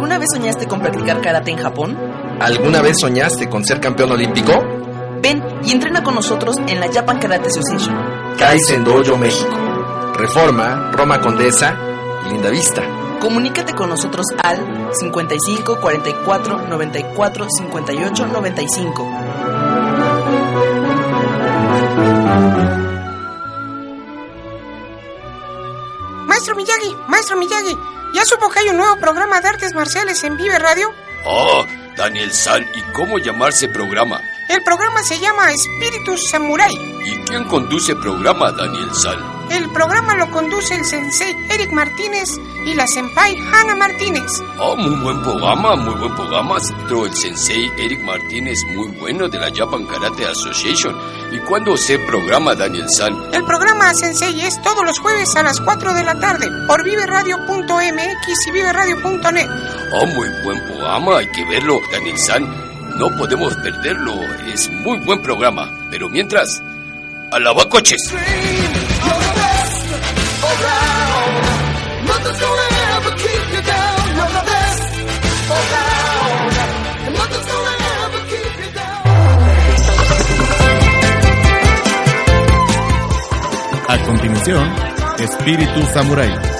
¿Alguna vez soñaste con practicar karate en Japón? ¿Alguna vez soñaste con ser campeón olímpico? Ven y entrena con nosotros en la Japan Karate Association. Kaizen Dojo México. Reforma, Roma Condesa y Linda Vista. Comunícate con nosotros al 55 44 94 58 95. Maestro Miyagi, Maestro Miyagi, ¿ya supo que hay un nuevo programa de artes marciales en Vive Radio? Oh, Daniel San, ¿y cómo llamarse programa? El programa se llama Espíritus Samurai. ¿Y quién conduce programa, Daniel San? El programa lo conduce el sensei Eric Martínez y la senpai Hannah Martínez. Oh, muy buen programa, muy buen programa. Pero el sensei Eric Martínez, muy bueno de la Japan Karate Association. ¿Y cuándo se programa, Daniel San? El programa Sensei es todos los jueves a las 4 de la tarde por viveradio.mx y viveradio.net. Oh, muy buen programa, hay que verlo, Daniel San. No podemos perderlo, es muy buen programa. Pero mientras, ¡alabacoches! A continuación, Espíritu Samurai.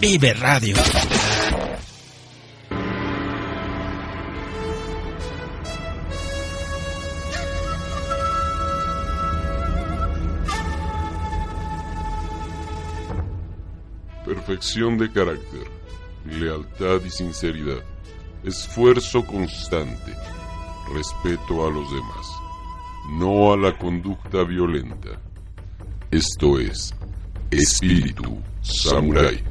Vive Radio. Perfección de carácter, lealtad y sinceridad, esfuerzo constante, respeto a los demás, no a la conducta violenta. Esto es Espíritu Samurai.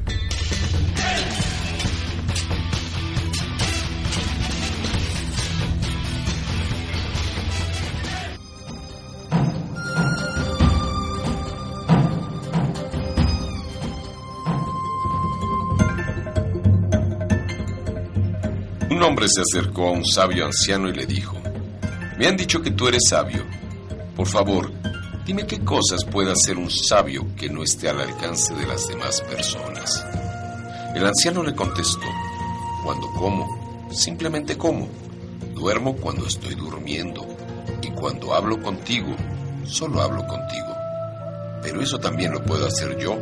Un hombre se acercó a un sabio anciano y le dijo, me han dicho que tú eres sabio. Por favor, dime qué cosas puede hacer un sabio que no esté al alcance de las demás personas. El anciano le contestó, cuando como, simplemente como. Duermo cuando estoy durmiendo y cuando hablo contigo, solo hablo contigo. Pero eso también lo puedo hacer yo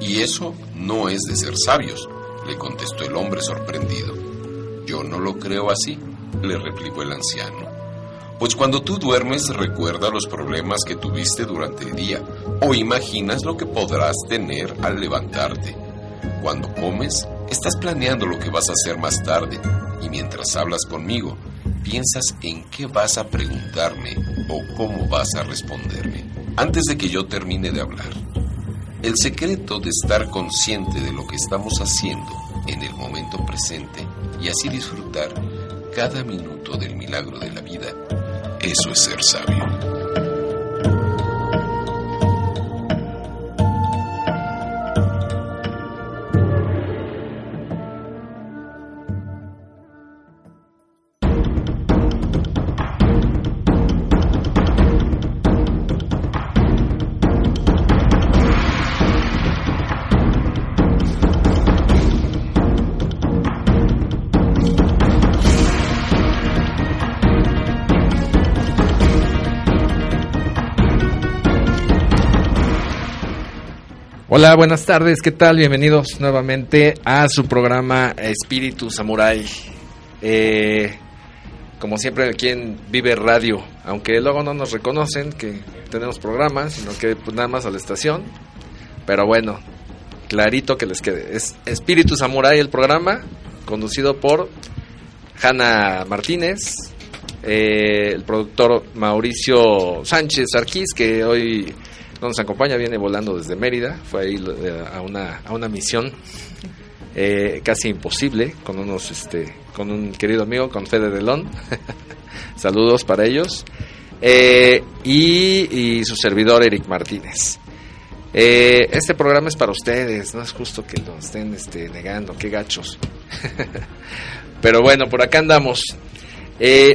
y eso no es de ser sabios, le contestó el hombre sorprendido. Yo no lo creo así, le replicó el anciano. Pues cuando tú duermes recuerda los problemas que tuviste durante el día o imaginas lo que podrás tener al levantarte. Cuando comes, estás planeando lo que vas a hacer más tarde y mientras hablas conmigo, piensas en qué vas a preguntarme o cómo vas a responderme antes de que yo termine de hablar. El secreto de estar consciente de lo que estamos haciendo en el momento presente y así disfrutar cada minuto del milagro de la vida, eso es ser sabio. Hola, buenas tardes, ¿qué tal? Bienvenidos nuevamente a su programa Espíritu Samurai. Eh, como siempre aquí en Vive Radio, aunque luego no nos reconocen que tenemos programas, sino que pues, nada más a la estación. Pero bueno, clarito que les quede. Es Espíritu Samurai el programa, conducido por Hanna Martínez, eh, el productor Mauricio Sánchez Arquís, que hoy no nos acompaña, viene volando desde Mérida, fue ahí eh, a una, a una misión eh, casi imposible con unos este con un querido amigo con Fede Delón saludos para ellos. Eh, y, su servidor Eric Martínez. Este programa es para ustedes no es justo que lo estén este, negando qué gachos. Pero bueno por acá andamos.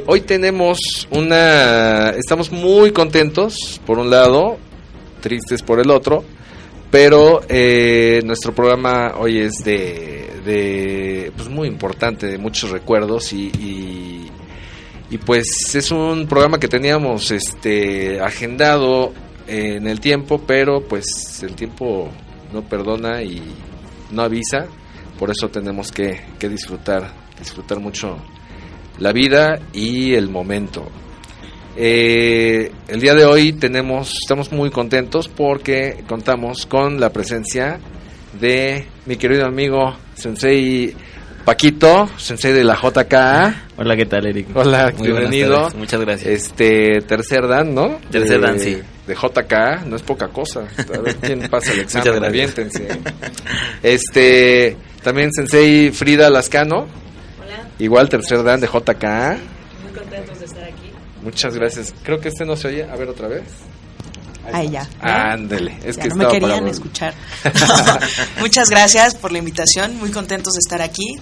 Hoy tenemos una estamos muy contentos por un lado tristes por el otro pero eh, nuestro programa hoy es de, pues muy importante, de muchos recuerdos y, y, y pues es un programa que teníamos este agendado en el tiempo, pero pues el tiempo no perdona y no avisa, por eso tenemos que, que disfrutar, disfrutar mucho la vida y el momento. Eh, el día de hoy tenemos, estamos muy contentos porque contamos con la presencia de mi querido amigo Sensei Paquito, Sensei de la JK. Hola, ¿qué tal, Eric? Hola, Muy bienvenido. Muchas gracias. Este, tercer dan, ¿no? Tercer De- dan, sí. De JK, no es poca cosa. A ver quién pasa el examen, Muchas gracias. aviéntense. Este, también Sensei Frida Lascano. Igual tercer dan de JK. Muy contentos de estar aquí. Muchas gracias. Creo que este no se oye. A ver otra vez. Ahí ya. Ándele. Es Ya que no me querían escuchar. Muchas gracias por la invitación, muy contentos de estar aquí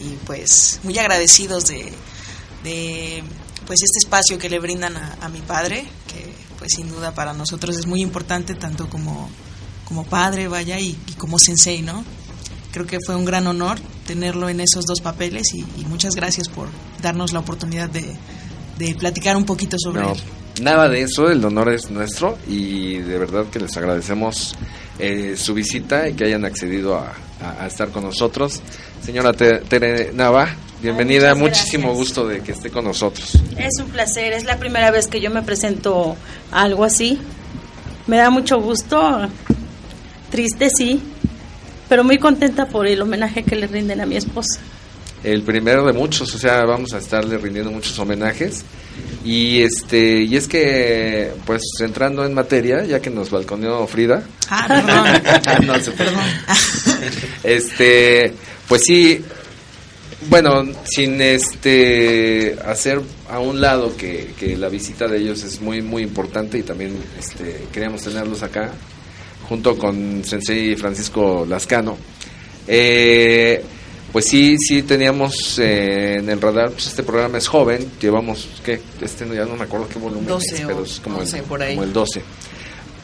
y pues muy agradecidos de, de pues este espacio que le brindan a, a mi padre, que pues sin duda para nosotros es muy importante tanto como, como padre, vaya, y, y como sensei, ¿no? Creo que fue un gran honor tenerlo en esos dos papeles y, y muchas gracias por darnos la oportunidad de, de platicar un poquito sobre No, él. nada de eso, el honor es nuestro y de verdad que les agradecemos eh, su visita y que hayan accedido a, a- a estar con nosotros. Señora Te- Tere Nava, bienvenida, Ay, muchísimo gracias. gusto de que esté con nosotros. Es un placer, es la primera vez que yo me presento a algo así. Me da mucho gusto, triste sí, pero muy contenta por el homenaje que le rinden a mi esposa. El primero de muchos, o sea, vamos a estarle rindiendo muchos homenajes. Y este y es que pues entrando en materia, ya que nos balconeó Frida, Ah, perdón. No se Perdón. Este, pues sí, bueno, sin este hacer a un lado que, que la visita de ellos es muy muy importante y también este queríamos tenerlos acá junto con Sensei Francisco Lascano. Eh, pues sí, sí teníamos eh, en el radar, pues este programa es joven, llevamos, ¿qué? Este ya no me acuerdo qué volumen 12 es, pero es como, 11 el, por ahí. como el 12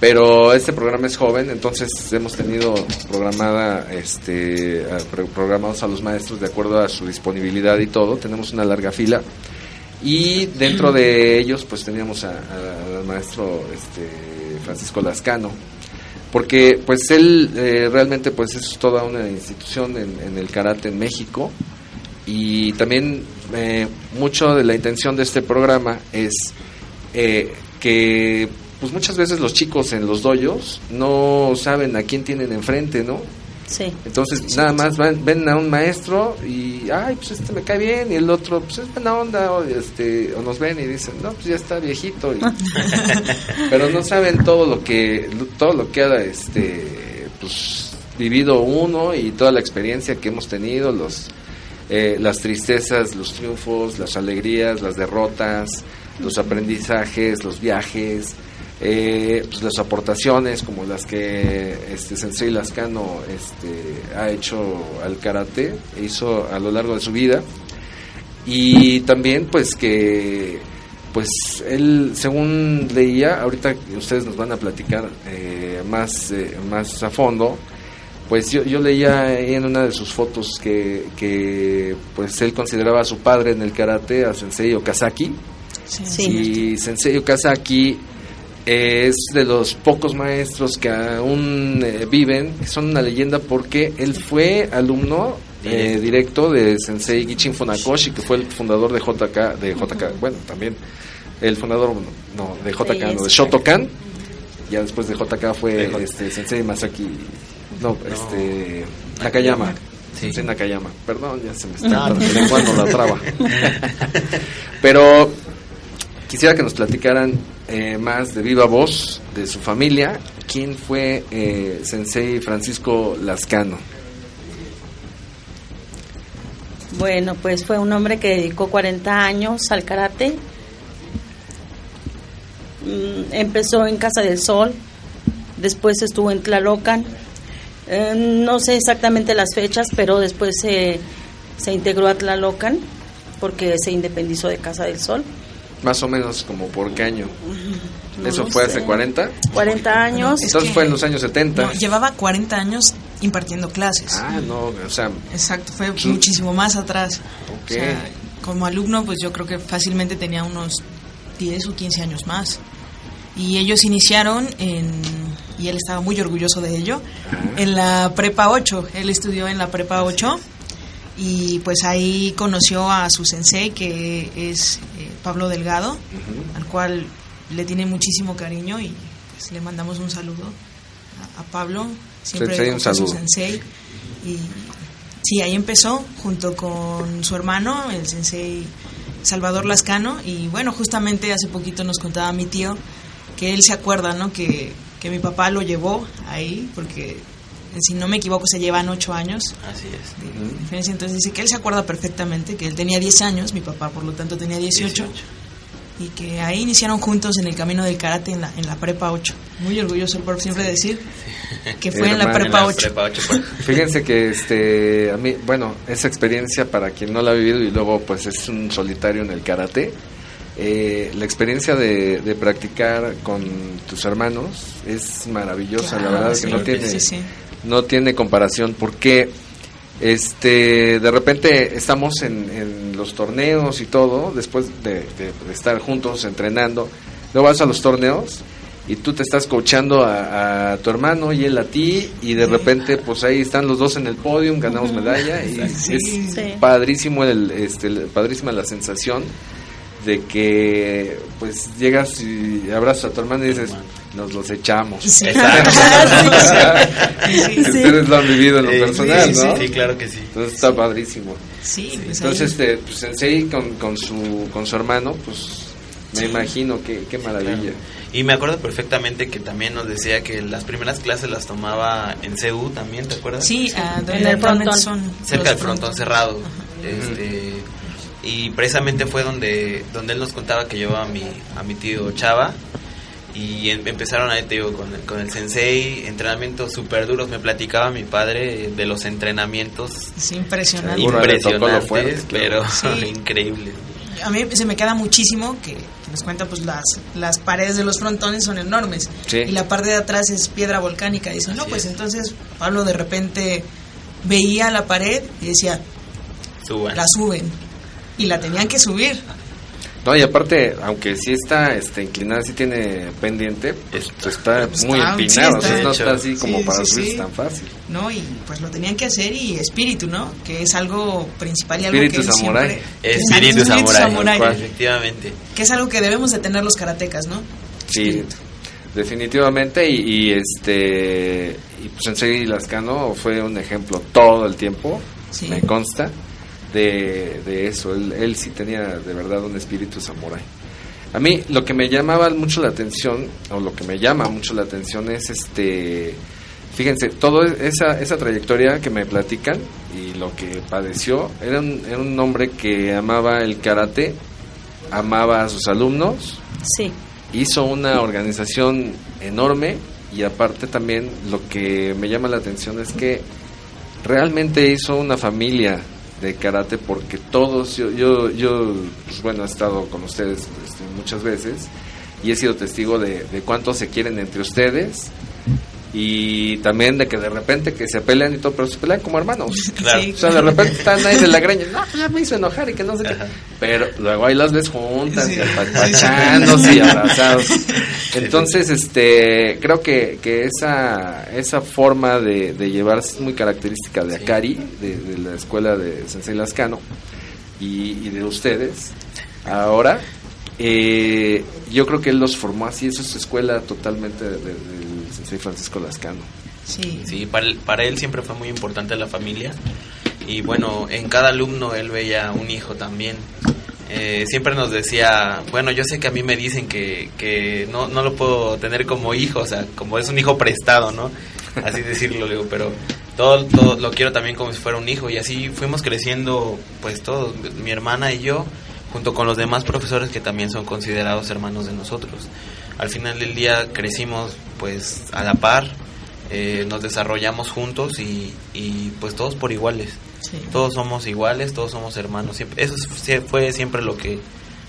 pero este programa es joven, entonces hemos tenido programada, este, programados a los maestros de acuerdo a su disponibilidad y todo. Tenemos una larga fila y dentro de ellos, pues teníamos al maestro, este, Francisco Lascano, porque pues él eh, realmente pues es toda una institución en, el karate en México y también eh, mucho de la intención de este programa es eh, que pues muchas veces los chicos en los doyos no saben a quién tienen enfrente, ¿no? Sí. Entonces nada más van- ven a un maestro y, ay, pues este me cae bien y el otro, pues es buena onda, o, este, o nos ven y dicen, no, pues ya está viejito. y- pero no saben todo lo que, todo lo que ha, este, pues vivido uno y toda la experiencia que hemos tenido, los, eh, las tristezas, los triunfos, las alegrías, las derrotas, los aprendizajes, los viajes, eh, pues las aportaciones como las que este Sensei Lascano este, ha hecho al karate, hizo a lo largo de su vida. Y también pues que pues él según leía ahorita ustedes nos van a platicar eh, más eh, más a fondo pues yo, yo leía en una de sus fotos que, que pues él consideraba a su padre en el karate a Sensei Okazaki. Sí. y Sensei Okazaki es de los pocos maestros que aún eh, viven, que son una leyenda porque él fue alumno eh, directo de Sensei Gichin Funakoshi, que fue el fundador de JK, de JK, bueno, también el fundador, no, de JK, Sí, no, de Shotokan, ya después de JK fue De J- este Sensei Masaki, no, este Nakayama. Sensei Nakayama. Perdón, ya se me está No, no. lenguando la traba. Pero quisiera que nos platicaran eh, más de viva voz de su familia. ¿Quién fue eh, Sensei Francisco Lascano? Bueno, pues fue un hombre que dedicó 40 años al karate. Mm, empezó en Casa del Sol, después estuvo en Tlalocan. Eh, no sé exactamente las fechas, pero después se, se integró a Tlalocan porque se independizó de Casa del Sol. Más o menos como por qué año. No ¿Eso fue sé. hace 40? 40 años. Es Entonces fue en los años 70. No, llevaba 40 años impartiendo clases. Ah, no, o sea, Exacto, fue Sí. muchísimo más atrás. Ok. O sea, como alumno, pues yo creo que fácilmente tenía unos 10 o 15 años más. Y ellos iniciaron en, y él estaba muy orgulloso de ello, en la prepa 8. Él estudió en la prepa 8 y pues ahí conoció a su sensei, que es Pablo Delgado, al cual le tiene muchísimo cariño y pues le mandamos un saludo a, a Pablo. Siempre Sensei, un saludo. sensei. Y sí, ahí empezó junto con su hermano, el sensei Salvador Lascano. Y bueno, justamente hace poquito nos contaba mi tío que él se acuerda, ¿no? Que, que mi papá lo llevó ahí, porque si no me equivoco se llevan ocho años Así es. diferencia. Entonces dice que él se acuerda perfectamente, que él tenía 10 años, mi papá por lo tanto tenía 18. Y que ahí iniciaron juntos en el camino del karate en la, en la prepa 8. Muy orgulloso por siempre decir que fue en la prepa En la 8. prepa ocho, pues. Fíjense que este a mí, bueno, esa experiencia para quien no la ha vivido y luego pues es un solitario en el karate, eh, la experiencia de, de practicar con tus hermanos es maravillosa, la Claro, verdad sí, que no tiene sí, sí. No tiene comparación porque este de repente estamos en, en los torneos y todo después de, de- de estar juntos entrenando luego vas a los torneos y tú te estás coachando a, a tu hermano y él a ti y de repente pues ahí están los dos en el podium ganamos medalla y Sí. es Sí. padrísimo el este el- padrísima la sensación de que pues llegas y abrazas a tu hermano y dices nos los echamos Sí. Exacto. Sí, sí. ustedes lo han vivido en lo Sí, personal sí, ¿no? Sí, claro que sí. Entonces está padrísimo. Sí, pues Entonces, este, pues Sensei con, con su con su hermano, pues me imagino que qué maravilla. Y me acuerdo perfectamente que también nos decía que las primeras clases las tomaba en CU también, ¿te acuerdas? sí, ah, En el frontón. son cerca del frontón cerrado. Este, y precisamente fue donde donde él nos contaba que llevaba a mi a mi tío Chava y em- empezaron ahí te digo con el, con el sensei entrenamientos súper duros me platicaba mi padre de los entrenamientos Es impresionante. Impresionantes fuerte, pero Sí. increíbles A mí se me queda muchísimo que, que nos cuenta pues las, las paredes de los frontones son enormes Sí. y la parte de atrás es piedra volcánica. Dice, no, pues es. entonces Pablo de repente veía la pared y decía, suban la suben. Y la tenían que subir. No, y aparte, aunque sí está este, inclinada, sí tiene pendiente, pues está Pues muy está- sí, o sea, está no está así como Sí, para sí, tan fácil. ¿no? Y pues lo tenían que hacer y espíritu, ¿no? Que es algo principal y algo Espíritu que samurái. siempre... espíritu samurái cual. efectivamente Que es algo que debemos de tener los karatecas, ¿no? Sí, Espíritu. definitivamente, y, y, este, y pues Sensei Lascano fue un ejemplo todo el tiempo, Sí. me consta, de, de eso. Él, él sí tenía de verdad un espíritu samurái. A mí lo que me llamaba mucho la atención, o lo que me llama mucho la atención es este, fíjense, toda esa, esa trayectoria que me platican y lo que padeció, era un, era un hombre que amaba el karate, amaba a sus alumnos, Sí. hizo una organización enorme y aparte también lo que me llama la atención es que realmente hizo una familia de karate porque todos, yo, yo, yo pues bueno, he estado con ustedes este, muchas veces y he sido testigo de, de cuánto se quieren entre ustedes y también de que de repente que se pelean y todo, pero se pelean como hermanos. Claro. Sí, O sea, de repente están ahí de la greña, no, pues ya me hizo enojar y que no sé qué. Pero luego ahí las ves juntas, Sí. y y abrazados. Entonces, este, creo que, que esa, esa forma de, de llevarse es muy característica de. Akari, de, de la escuela de Sensei Lascano y, y de ustedes. Ahora, eh, yo creo que él los formó así, eso es escuela totalmente de- Sensei Francisco Lascano. Sí. Sí, para él, para él siempre fue muy importante la familia. y bueno, en cada alumno él veía un hijo también. Eh, siempre nos decía, bueno, yo sé que a mí me dicen que, que no, no lo puedo tener como hijo, o sea, como es un hijo prestado, ¿no? Así decirlo, digo, pero todo, todo lo quiero también como si fuera un hijo y así fuimos creciendo, pues todos, mi hermana y yo, junto con los demás profesores que también son considerados hermanos de nosotros. Al final del día crecimos pues a la par, eh, nos desarrollamos juntos y, y pues todos por iguales. Todos somos iguales, todos somos hermanos. Siempre, eso es- fue siempre lo que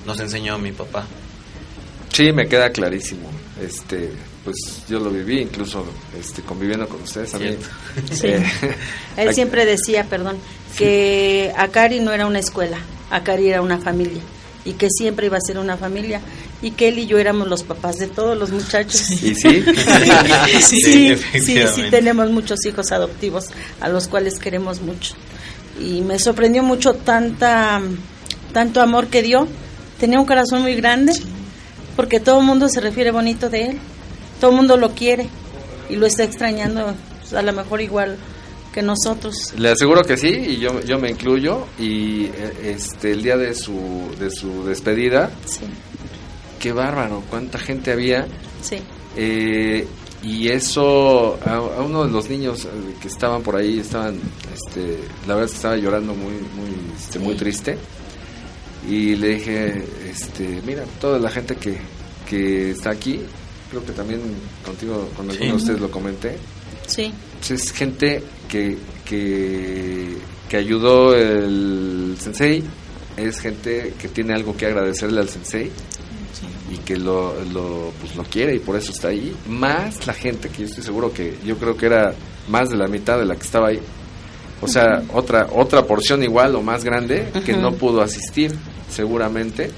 nos enseñó mi papá. Sí, me queda clarísimo. Este, pues yo lo viví, incluso este, conviviendo con ustedes también. Sí. Eh, Él siempre decía, perdón, que Acari no era una escuela, Acari era una familia y que siempre iba a ser una familia y que él y yo éramos los papás de todos los muchachos. ¿Y sí? sí, sí, sí, tenemos muchos hijos adoptivos a los cuales queremos mucho. Y me sorprendió mucho tanta tanto amor que dio. Tenía un corazón muy grande porque todo el mundo se refiere bonito de él. Todo el mundo lo quiere y lo está extrañando pues, a lo mejor igual que nosotros. Le aseguro que sí, y yo, yo me incluyo. Y eh, este el día de su, de su despedida, Sí, qué bárbaro, cuánta gente había. sí. Eh, y eso, a, a uno de los niños eh, que estaban por ahí, estaban, este, la verdad es que estaba llorando muy, muy, este, muy triste. Y le dije, este, mira, toda la gente que, que está aquí, creo que también contigo, con alguno de ustedes lo comenté, Sí, pues es gente que, que, que ayudó el sensei, es gente que tiene algo que agradecerle al sensei y que lo, lo, pues lo quiere y por eso está ahí. Más la gente que yo estoy seguro que yo creo que era más de la mitad de la que estaba ahí. O sea, otra otra porción igual o más grande que no pudo asistir seguramente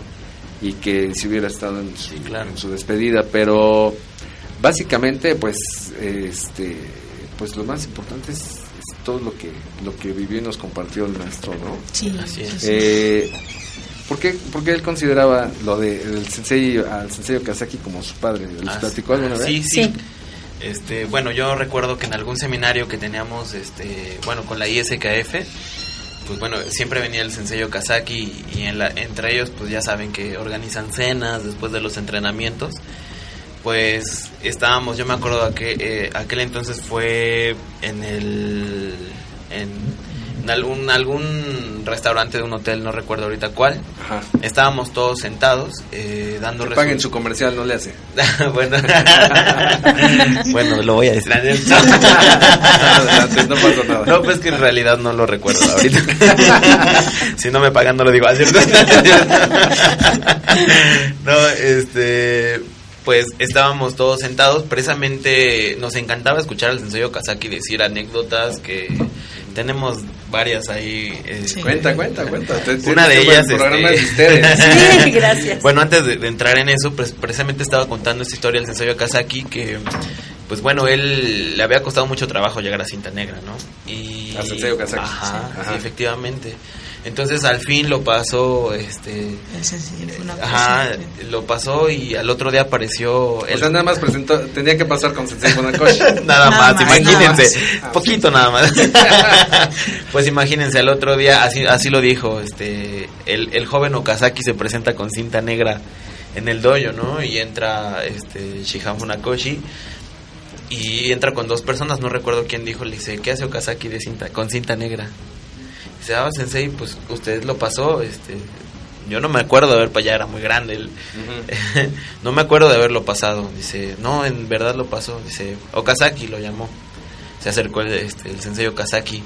y que si hubiera estado en su, en su despedida, pero básicamente pues este pues lo más importante es, es todo lo que lo que vivió y nos compartió el maestro, ¿no? Sí, Así es. Eh, ¿por, qué, por qué él consideraba lo de el sensei, al sensei Okazaki como su padre? ¿Les Ah, platicó alguna vez? Sí, sí. Este, bueno, yo recuerdo que en algún seminario que teníamos, este, bueno, con la ISKF, pues bueno, siempre venía el sensei Okazaki y en la, entre ellos, pues ya saben que organizan cenas después de los entrenamientos. Pues estábamos, yo me acuerdo que eh, aquel entonces fue en el, en, en algún, algún restaurante de un hotel, no recuerdo ahorita cuál. Estábamos todos sentados eh, dando Que paguen su comercial, no le hace. bueno, bueno, lo voy a decir. Adelante, no pasa nada. No, pues que en realidad no lo recuerdo ahorita. si no me pagan, no lo digo. ¿ah, no, este. Pues estábamos todos sentados. Precisamente nos encantaba escuchar al sensei Okazaki decir anécdotas que tenemos varias ahí. este, Cuenta, cuenta, cuenta. Una de ellas. el programa este, es de ustedes. Sí, gracias. Bueno, antes de, de entrar en eso, pues, precisamente estaba contando esta historia del sensei Okazaki que, pues bueno, él le había costado mucho trabajo llegar a cinta negra, ¿no? Y, Al sensei Okazaki. Ajá, Sí. sí, efectivamente. Entonces al fin lo pasó, este, fue una ajá, lo pasó y al otro día apareció. O sea, nada más presentó, tenía que pasar con Sensei Funakoshi. nada, más, más, imagínense, nada más. poquito nada más. pues imagínense, al otro día, así, así lo dijo, este, el, el joven Okazaki se presenta con cinta negra en el dojo, ¿no? Y entra este Shihan Funakoshi y entra con dos personas, no recuerdo quién dijo, le dice, ¿qué hace Okazaki de cinta, con cinta negra? Dice, ah, sensei, pues usted lo pasó, este, yo no me acuerdo de haber, pues ya era muy grande, él, no me acuerdo de haberlo pasado. Dice, no, en verdad lo pasó. Dice, Okazaki lo llamó. Se acercó el, este, el sensei Okazaki.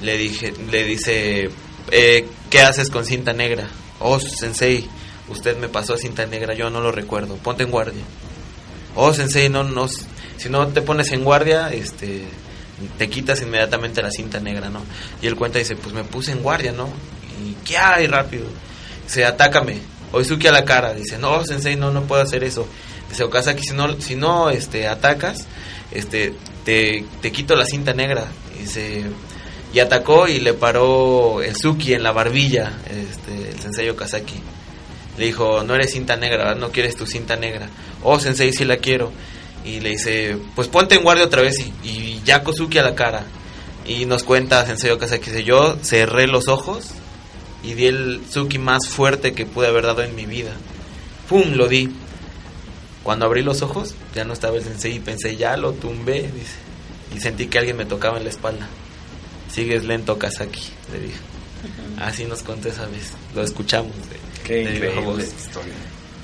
Le dije, le dice, eh, ¿qué haces con cinta negra? Oh, sensei, usted me pasó cinta negra, yo no lo recuerdo. Ponte en guardia. Oh, sensei, no, no, si no te pones en guardia, este, te quitas inmediatamente la cinta negra, ¿no? Y él cuenta y dice, pues me puse en guardia, ¿no? Y ¿qué hay rápido? Dice, atácame. Oizuki a la cara. Dice, no, sensei, no, no puedo hacer eso. Dice, Okazaki, si no, si no este, atacas, este, te, te quito la cinta negra. Dice, y atacó y le paró el Suki en la barbilla, este, el sensei Okazaki. Le dijo, no eres cinta negra, no quieres tu cinta negra. Oh, sensei, sí la quiero. Y le dice, pues ponte en guardia otra vez y, y ya a la cara. Y nos cuenta Sensei Okazaki, dice, yo cerré los ojos y di el Tsuki más fuerte que pude haber dado en mi vida. ¡Pum! Lo di. Cuando abrí los ojos, ya no estaba el Sensei y pensé, ya lo tumbé, dice. Y sentí que alguien me tocaba en la espalda. Sigues lento, Kazaki, le dije. Así nos contó esa vez. Lo escuchamos. De, Qué de increíble historia.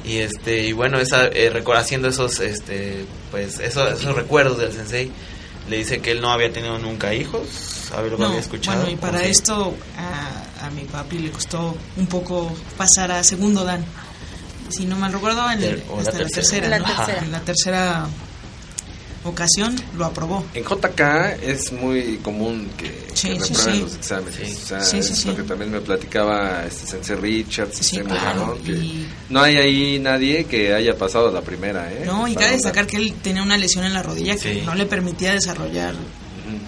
Y este y bueno, esa eh, haciendo esos este pues esos, esos recuerdos del sensei le dice que él no había tenido nunca hijos, a ver lo No, había escuchado. bueno, y para esto a, a mi papi le costó un poco pasar a segundo dan. Si no mal recuerdo, en Ter- o la hasta la tercera. tercera, La ¿no? tercera. En la tercera ocasión lo aprobó. En JK es muy común que, Sí, que sí, reprueben sí. los exámenes. Sí. O sea, Sí, sí, es lo que también me platicaba este Sensei Richards, Sí, Sensei claro, y- no hay ahí nadie que haya pasado la primera, ¿eh? No, y cabe destacar que él tenía una lesión en la rodilla que Sí. no le permitía desarrollar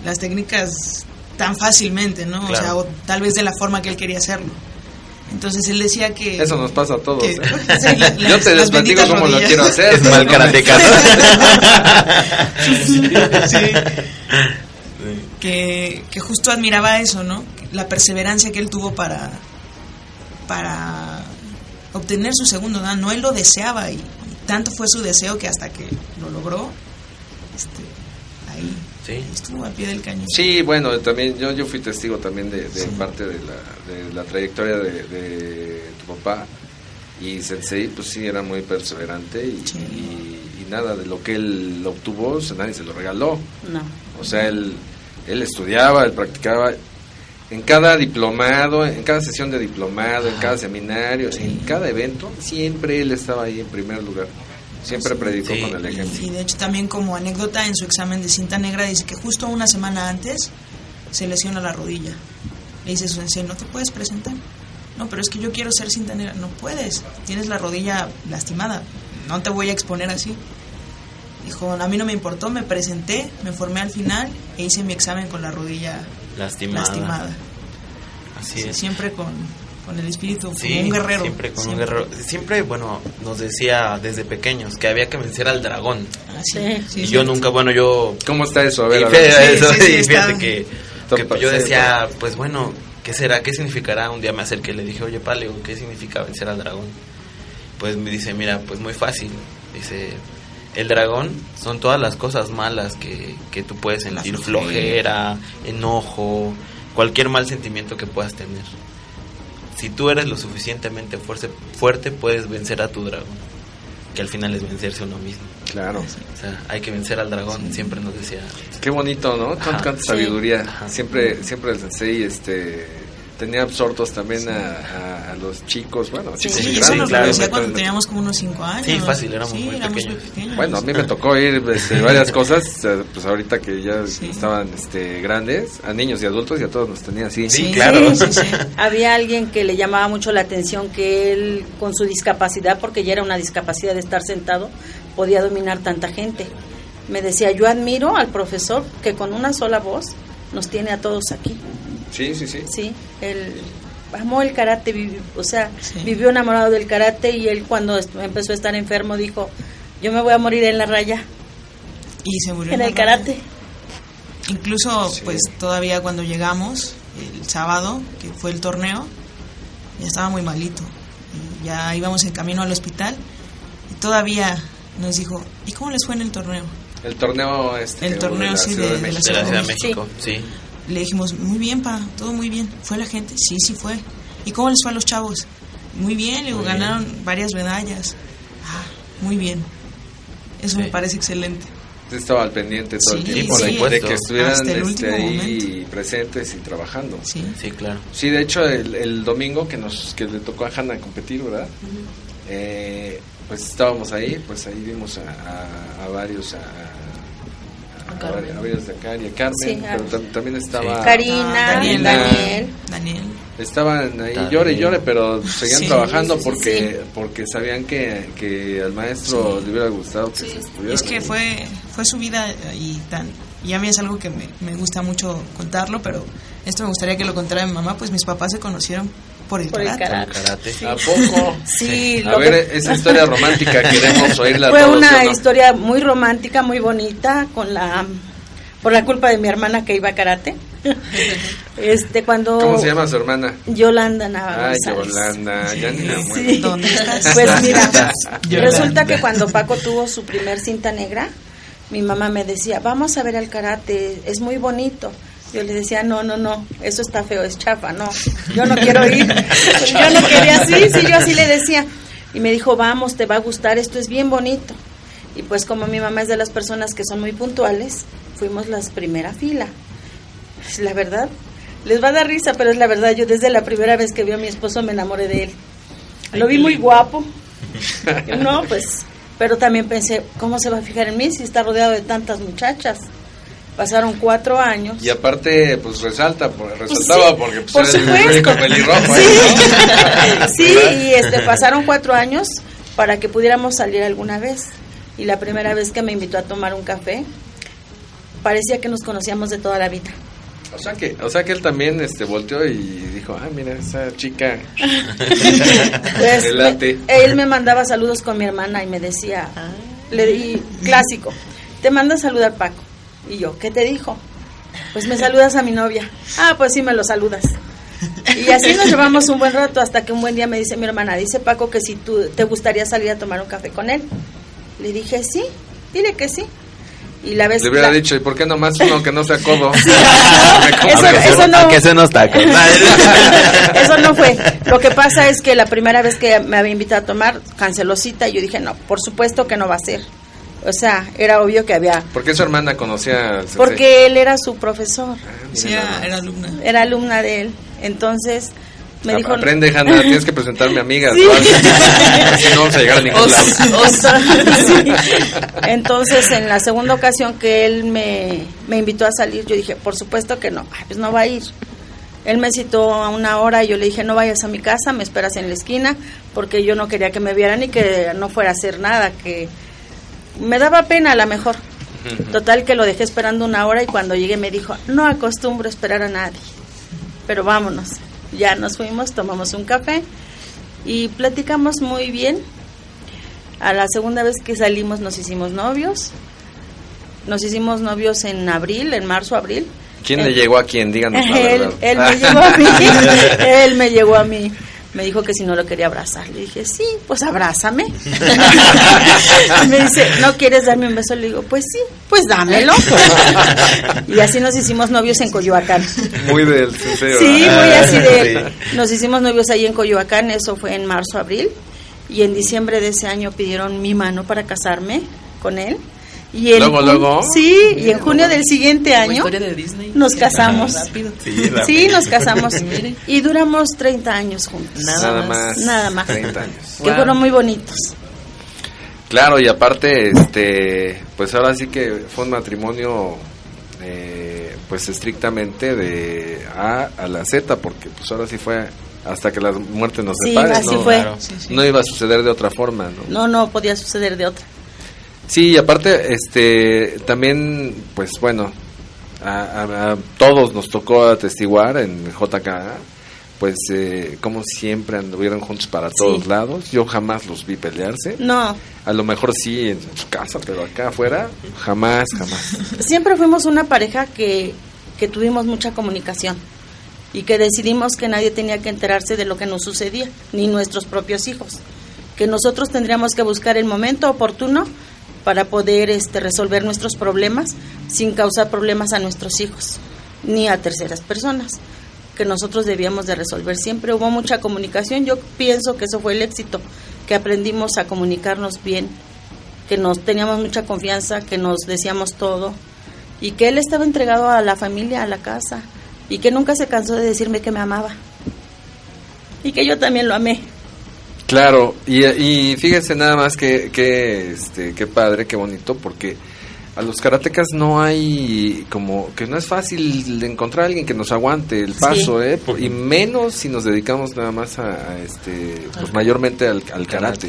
las técnicas tan fácilmente, ¿no? O sea, o tal vez de la forma que él quería hacerlo. Entonces él decía que... Eso nos pasa a todos. que- ¿eh? sí, la- Yo las- te les platico cómo lo quiero hacer. Es mal que, que justo admiraba eso, ¿no? La perseverancia que él tuvo para, para obtener su segundo dan. No, él lo deseaba y, y tanto fue su deseo que hasta que lo logró, este, ahí Sí. estuvo al pie del cañón. Sí, bueno, también yo, yo fui testigo también de, de parte de la, de la trayectoria de, de tu papá y Sensei pues sí era muy perseverante y, Sí. y- y nada de lo que él obtuvo, nadie se lo regaló. No. O sea, él, él estudiaba, él practicaba en cada diplomado, en cada sesión de diplomado, en cada seminario, en cada evento, siempre él estaba ahí en primer lugar. Siempre predicó Sí. con el ejemplo. Y de hecho también como anécdota en su examen de cinta negra dice que justo una semana antes se lesiona la rodilla. Le dice su sensei, no te puedes presentar. No, pero es que yo quiero ser cinta negra. No puedes, tienes la rodilla lastimada. No te voy a exponer así. Dijo, a mí no me importó, me presenté, me formé al final e hice mi examen con la rodilla Lastimada. lastimada. Así Sí, es. siempre con, con el espíritu, Sí, como un guerrero. Siempre con Siempre. un guerrero. Siempre, bueno, nos decía desde pequeños que había que vencer al dragón. Ah, sí, Sí. sí, y sí. yo nunca, bueno, yo ¿Cómo está eso? A ver, y a fíjate, ver. Sí, eso, sí, sí, y está- fíjate que, que yo decía, pues bueno, ¿qué será? ¿Qué significará? Un día me acerqué y le dije, oye, Paleo, ¿qué significa vencer al dragón? Pues me dice, mira, pues muy fácil. Dice, el dragón son todas las cosas malas que, que tú puedes sentir, flojera. flojera, enojo, cualquier mal sentimiento que puedas tener. Si tú eres lo suficientemente fuerte, fuerte puedes vencer a tu dragón, que al final es vencerse uno mismo. Claro. O sea, hay que vencer al dragón, siempre nos decía. Qué bonito, ¿no? Cuánta, sabiduría. Ajá. Siempre, siempre el sensei, este, tenía absortos también a, a- a los chicos, bueno, Sí, chicos sí, grandes. nos claro. decía cuando teníamos como unos 5 años. Sí, fácil, éramos Sí, muy pequeños. pequeños. Bueno, a mí me tocó ir este, varias cosas, pues ahorita que ya Sí. estaban este, grandes, a niños y adultos y a todos nos tenía así. Sí, claro. Sí, sí. Había alguien que le llamaba mucho la atención que él, con su discapacidad, porque ya era una discapacidad de estar sentado, podía dominar tanta gente. Me decía, yo admiro al profesor que con una sola voz nos tiene a todos aquí. Sí, sí, sí. Sí, él amó el karate, vivi- o sea, Sí. vivió enamorado del karate y él cuando empezó a estar enfermo dijo, yo me voy a morir en la raya, Y se murió en el karate. raya. Incluso, Sí. pues todavía cuando llegamos, el sábado, que fue el torneo, ya estaba muy malito. Y ya íbamos en camino al hospital y todavía nos dijo, ¿y cómo les fue en el torneo? El torneo este El torneo, la sí, Ciudad de- de México. la De la Ciudad de Sí. México, sí. Le dijimos, muy bien, pa, todo muy bien. ¿Fue la gente? Sí, sí fue. ¿Y cómo les fue a los chavos? Muy bien, le digo, Muy ganaron varias medallas. Ah, muy bien. Eso Sí. me parece excelente. Usted estaba al pendiente todo el Sí, tiempo sí, de, de que estuvieran el este, ahí presentes y trabajando. Sí. Sí, claro. Sí, de hecho, el, el domingo que nos que le tocó a Hanna competir, ¿verdad? Eh, pues estábamos ahí, pues ahí vimos a, a- a varios, a, a, a Carmen. a a Carmen, Sí, a- pero tam- también estaba... Sí. Karina, Ah, Daniel, Daniel. Daniel. Estaban ahí También. llore y llore, pero seguían Sí, trabajando sí, sí, porque porque sabían que, que al maestro Sí. le hubiera gustado que se estuviera. Es que fue, fue su vida y tan... Y a mí es algo que me, me gusta mucho contarlo, pero esto me gustaría que lo contara mi mamá, pues mis papás se conocieron por el Por el karate. ¿A poco? Sí, A lo ver, que- esa historia romántica queremos oírla Fue todos, una ¿sí no? historia muy romántica, muy bonita, con la por la culpa de mi hermana que iba a karate. Este, cuando... ¿Cómo se llama su hermana? Yolanda Nava Ay, González. Yolanda, ya ni acuerdo. Sí. ¿Dónde estás? Pues mira, Yolanda. resulta que cuando Paco tuvo su primer cinta negra, mi mamá me decía, vamos a ver el karate, es muy bonito. Yo le decía, no, no, no, eso está feo, es chafa, no, yo no quiero ir. yo no quería, sí, sí, yo así le decía. Y me dijo, vamos, te va a gustar, esto es bien bonito. Y pues como mi mamá es de las personas que son muy puntuales, fuimos las primera fila. La verdad, les va a dar risa, pero es la verdad, yo desde la primera vez que vi a mi esposo me enamoré de él. Lo vi muy guapo. No, pues, pero también pensé, ¿cómo se va a fijar en mí si está rodeado de tantas muchachas? Pasaron cuatro años. Y aparte, pues resalta, por- resaltaba sí, porque pues, por era el supuesto. único pelirrojo. Sí, ahí, ¿no? sí, y este, pasaron cuatro años para que pudiéramos salir alguna vez. Y la primera vez que me invitó a tomar un café, parecía que nos conocíamos de toda la vida. O sea que, o sea que él también este volteó y dijo, ah, mira esa chica. Pues, Me él me mandaba saludos con mi hermana y me decía, le di clásico, te manda a saludar Paco. Y yo, ¿qué te dijo? Pues me saludas a mi novia. Ah, pues sí, me lo saludas. Y así nos llevamos un buen rato hasta que un buen día me dice mi hermana, dice Paco que si tú te gustaría salir a tomar un café con él. Le dije, sí, dile que sí. Y la vez Le hubiera la- dicho, ¿y por qué nomás uno que no sea codo? eso, eso no, Que se nos tacos. Eso no fue. Lo que pasa es que la primera vez que me había invitado a tomar, canceló cita y yo dije, no, por supuesto que no va a ser. O sea, era obvio que había... ¿Por qué su hermana conocía al sensei? Porque él era su profesor, Sí, era, era alumna. era alumna de él. Entonces me A- dijo... Aprende, Hanna, tienes que presentarme amigas. Sí. ¿no? Así no vamos a llegar a ningún lado. Sí. Entonces, en la segunda ocasión que él me, me invitó a salir, yo dije, por supuesto que no, Ay, pues no va a ir. Él me citó a una hora y yo le dije, no vayas a mi casa, me esperas en la esquina, porque yo no quería que me vieran y que no fuera a hacer nada, que me daba pena a lo mejor. Total que lo dejé esperando una hora y cuando llegué me dijo, no acostumbro esperar a nadie, pero vámonos. Ya nos fuimos, tomamos un café y platicamos muy bien. A la segunda vez que salimos nos hicimos novios. Nos hicimos novios en abril, en marzo, abril. ¿Quién le llegó a quién? Díganos la él, verdad. él me llegó a mí. él me llegó a mí. Me dijo que si no lo quería abrazar. Le dije, sí, pues abrázame. Y me dice, ¿no quieres darme un beso? Le digo, pues sí, pues dámelo. y así nos hicimos novios en Coyoacán. Muy del. Sí, muy así de... Nos hicimos novios ahí en Coyoacán, eso fue en marzo, abril. Y en diciembre de ese año pidieron mi mano para casarme con él. Y en Luego, jun- luego. Sí, y en junio del siguiente año historia de Disney. nos casamos. Rápido. Sí, nos casamos. Y duramos 30 años juntos. Nada más. Nada más. 30 años. Que fueron muy bonitos. Claro, y aparte, este, pues ahora sí que fue un matrimonio, eh, pues estrictamente de A a la Z, porque pues ahora sí fue hasta que la muerte nos Sí, separe, así ¿no? fue. Claro. Sí, sí. No iba a suceder de otra forma, ¿no? No, no podía suceder de otra. Sí, y aparte, este, también, pues bueno, a, a- a todos nos tocó atestiguar en JK, pues eh, como siempre anduvieron juntos para todos Sí. lados. Yo jamás los vi pelearse. No, A lo mejor sí en su casa, pero acá afuera, jamás, jamás. siempre fuimos una pareja que, que tuvimos mucha comunicación y que decidimos que nadie tenía que enterarse de lo que nos sucedía, ni nuestros propios hijos. Que nosotros tendríamos que buscar el momento oportuno para poder este, resolver nuestros problemas sin causar problemas a nuestros hijos ni a terceras personas que nosotros debíamos de resolver siempre. Hubo mucha comunicación. Yo pienso que eso fue el éxito que aprendimos a comunicarnos bien que nos teníamos mucha confianza que nos decíamos todo y que él estaba entregado a la familia a la casa y que nunca se cansó de decirme que me amaba y que yo también lo amé Claro, y, y fíjense nada más que, que, este, qué padre, qué bonito, porque a los karatecas no hay como que no es fácil de encontrar a alguien que nos aguante el paso, Sí. ¿eh? Por- y menos si nos dedicamos nada más a, a, este, pues mayormente al, al karate,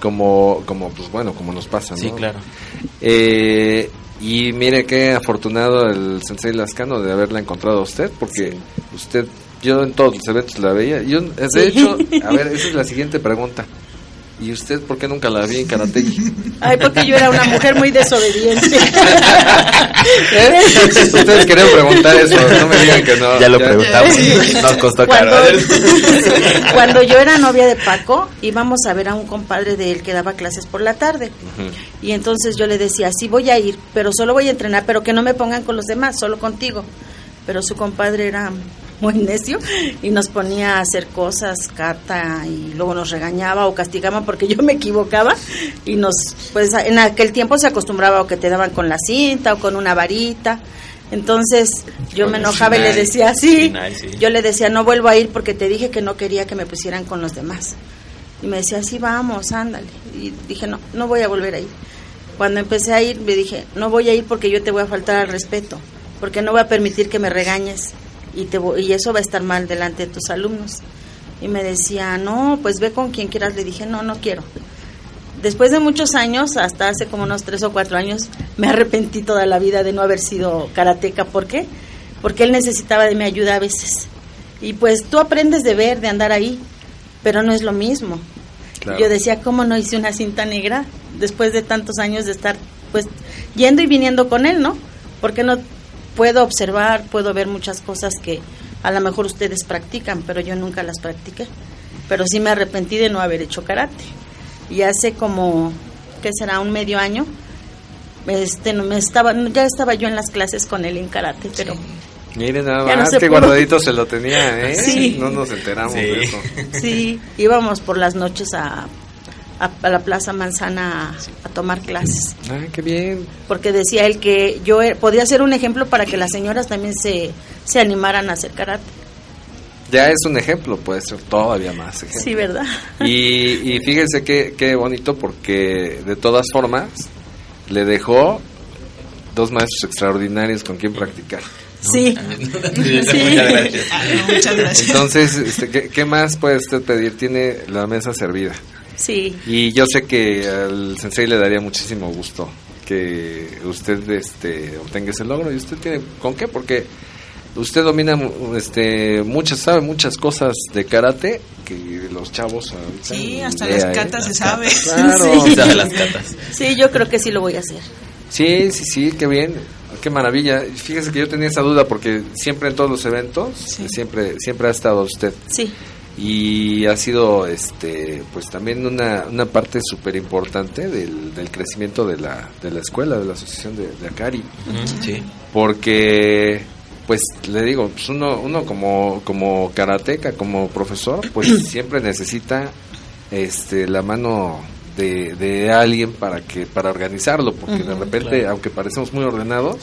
como, como, pues bueno, como nos pasa, ¿no? Sí, claro. Eh, y mire qué afortunado el Sensei Lascano de haberla encontrado a usted, porque usted, yo en todos los eventos la veía. Yo, de Sí. hecho, a ver, esa es la siguiente pregunta. ¿Y usted por qué nunca la vi en Karate? Ay, porque yo era una mujer muy desobediente. ¿Eh? Ustedes querían preguntar eso, no me digan que no. Ya lo preguntamos, nos costó caro. Cuando, cuando yo era novia de Paco, íbamos a ver a un compadre de él que daba clases por la tarde. Y entonces yo le decía, sí voy a ir, pero solo voy a entrenar, pero que no me pongan con los demás, solo contigo. Pero su compadre era muy necio y nos ponía a hacer cosas, carta, y luego nos regañaba o castigaba porque yo me equivocaba y nos, pues en aquel tiempo se acostumbraba o que te daban con la cinta o con una varita. Entonces yo Con me enojaba y le decía sí. Sinai, sí. Yo le decía no vuelvo a ir porque te dije que no quería que me pusieran con los demás. Y me decía sí vamos, ándale. Y dije no, no voy a volver a ir. Cuando empecé a ir me dije no voy a ir porque yo te voy a faltar al respeto, porque no voy a permitir que me regañes y te y eso va a estar mal delante de tus alumnos. Y me decía no pues ve con quien quieras. Le dije no no quiero. Después de muchos años, hasta hace como unos tres o cuatro años, me arrepentí toda la vida de no haber sido karateca. ¿Por qué? Porque él necesitaba de mi ayuda a veces. Y pues tú aprendes de ver, de andar ahí, pero no es lo mismo. Claro. Yo decía, ¿cómo no hice una cinta negra después de tantos años de estar pues yendo y viniendo con él, ¿no? Porque no puedo observar, puedo ver muchas cosas que a lo mejor ustedes practican, pero yo nunca las practiqué. Pero sí me arrepentí de no haber hecho karate. Y hace como, ¿qué será? Un medio año, este, no me estaba, ya estaba yo en las clases con él en karate, pero Miren nada no más, que pudo. guardadito se lo tenía, ¿eh? Sí. No nos enteramos Sí. de eso. sí, íbamos por las noches a, a, a la Plaza Manzana a, a tomar clases. Ah, qué bien. Porque decía él que yo eh, podía ser un ejemplo para que las señoras también se, se animaran a hacer karate. Ya es un ejemplo, puede ser todavía más ejemplo. Sí, ¿verdad? Y, y fíjense qué, qué bonito porque de todas formas le dejó dos maestros extraordinarios con quien practicar. Sí. Muchas gracias. Muchas gracias. Entonces, este, ¿qué, qué más puede usted pedir? Tiene la mesa servida. Sí. Y yo sé que al sensei le daría muchísimo gusto que usted este, obtenga ese logro. ¿Y usted tiene con qué? Porque usted domina mu- este, muchas, sabe muchas cosas de karate que los chavos ahorita Sí, hasta idea, las ¿eh? catas se sabe. Claro. Sí. Sabe las catas. Sí, yo creo que sí lo voy a hacer. Sí, sí, sí, qué bien, qué maravilla. Fíjese que yo tenía esa duda porque siempre en todos los eventos, siempre, siempre ha estado usted. Sí. Y ha sido, este, pues también una, una parte súper importante del, del crecimiento de la, de la escuela, de la asociación de, de Akari. Sí. Porque, pues le digo, pues uno, uno como, como karateca, como profesor, pues siempre necesita este, la mano de, de alguien para que para organizarlo, porque de repente, claro. aunque parecemos muy ordenados,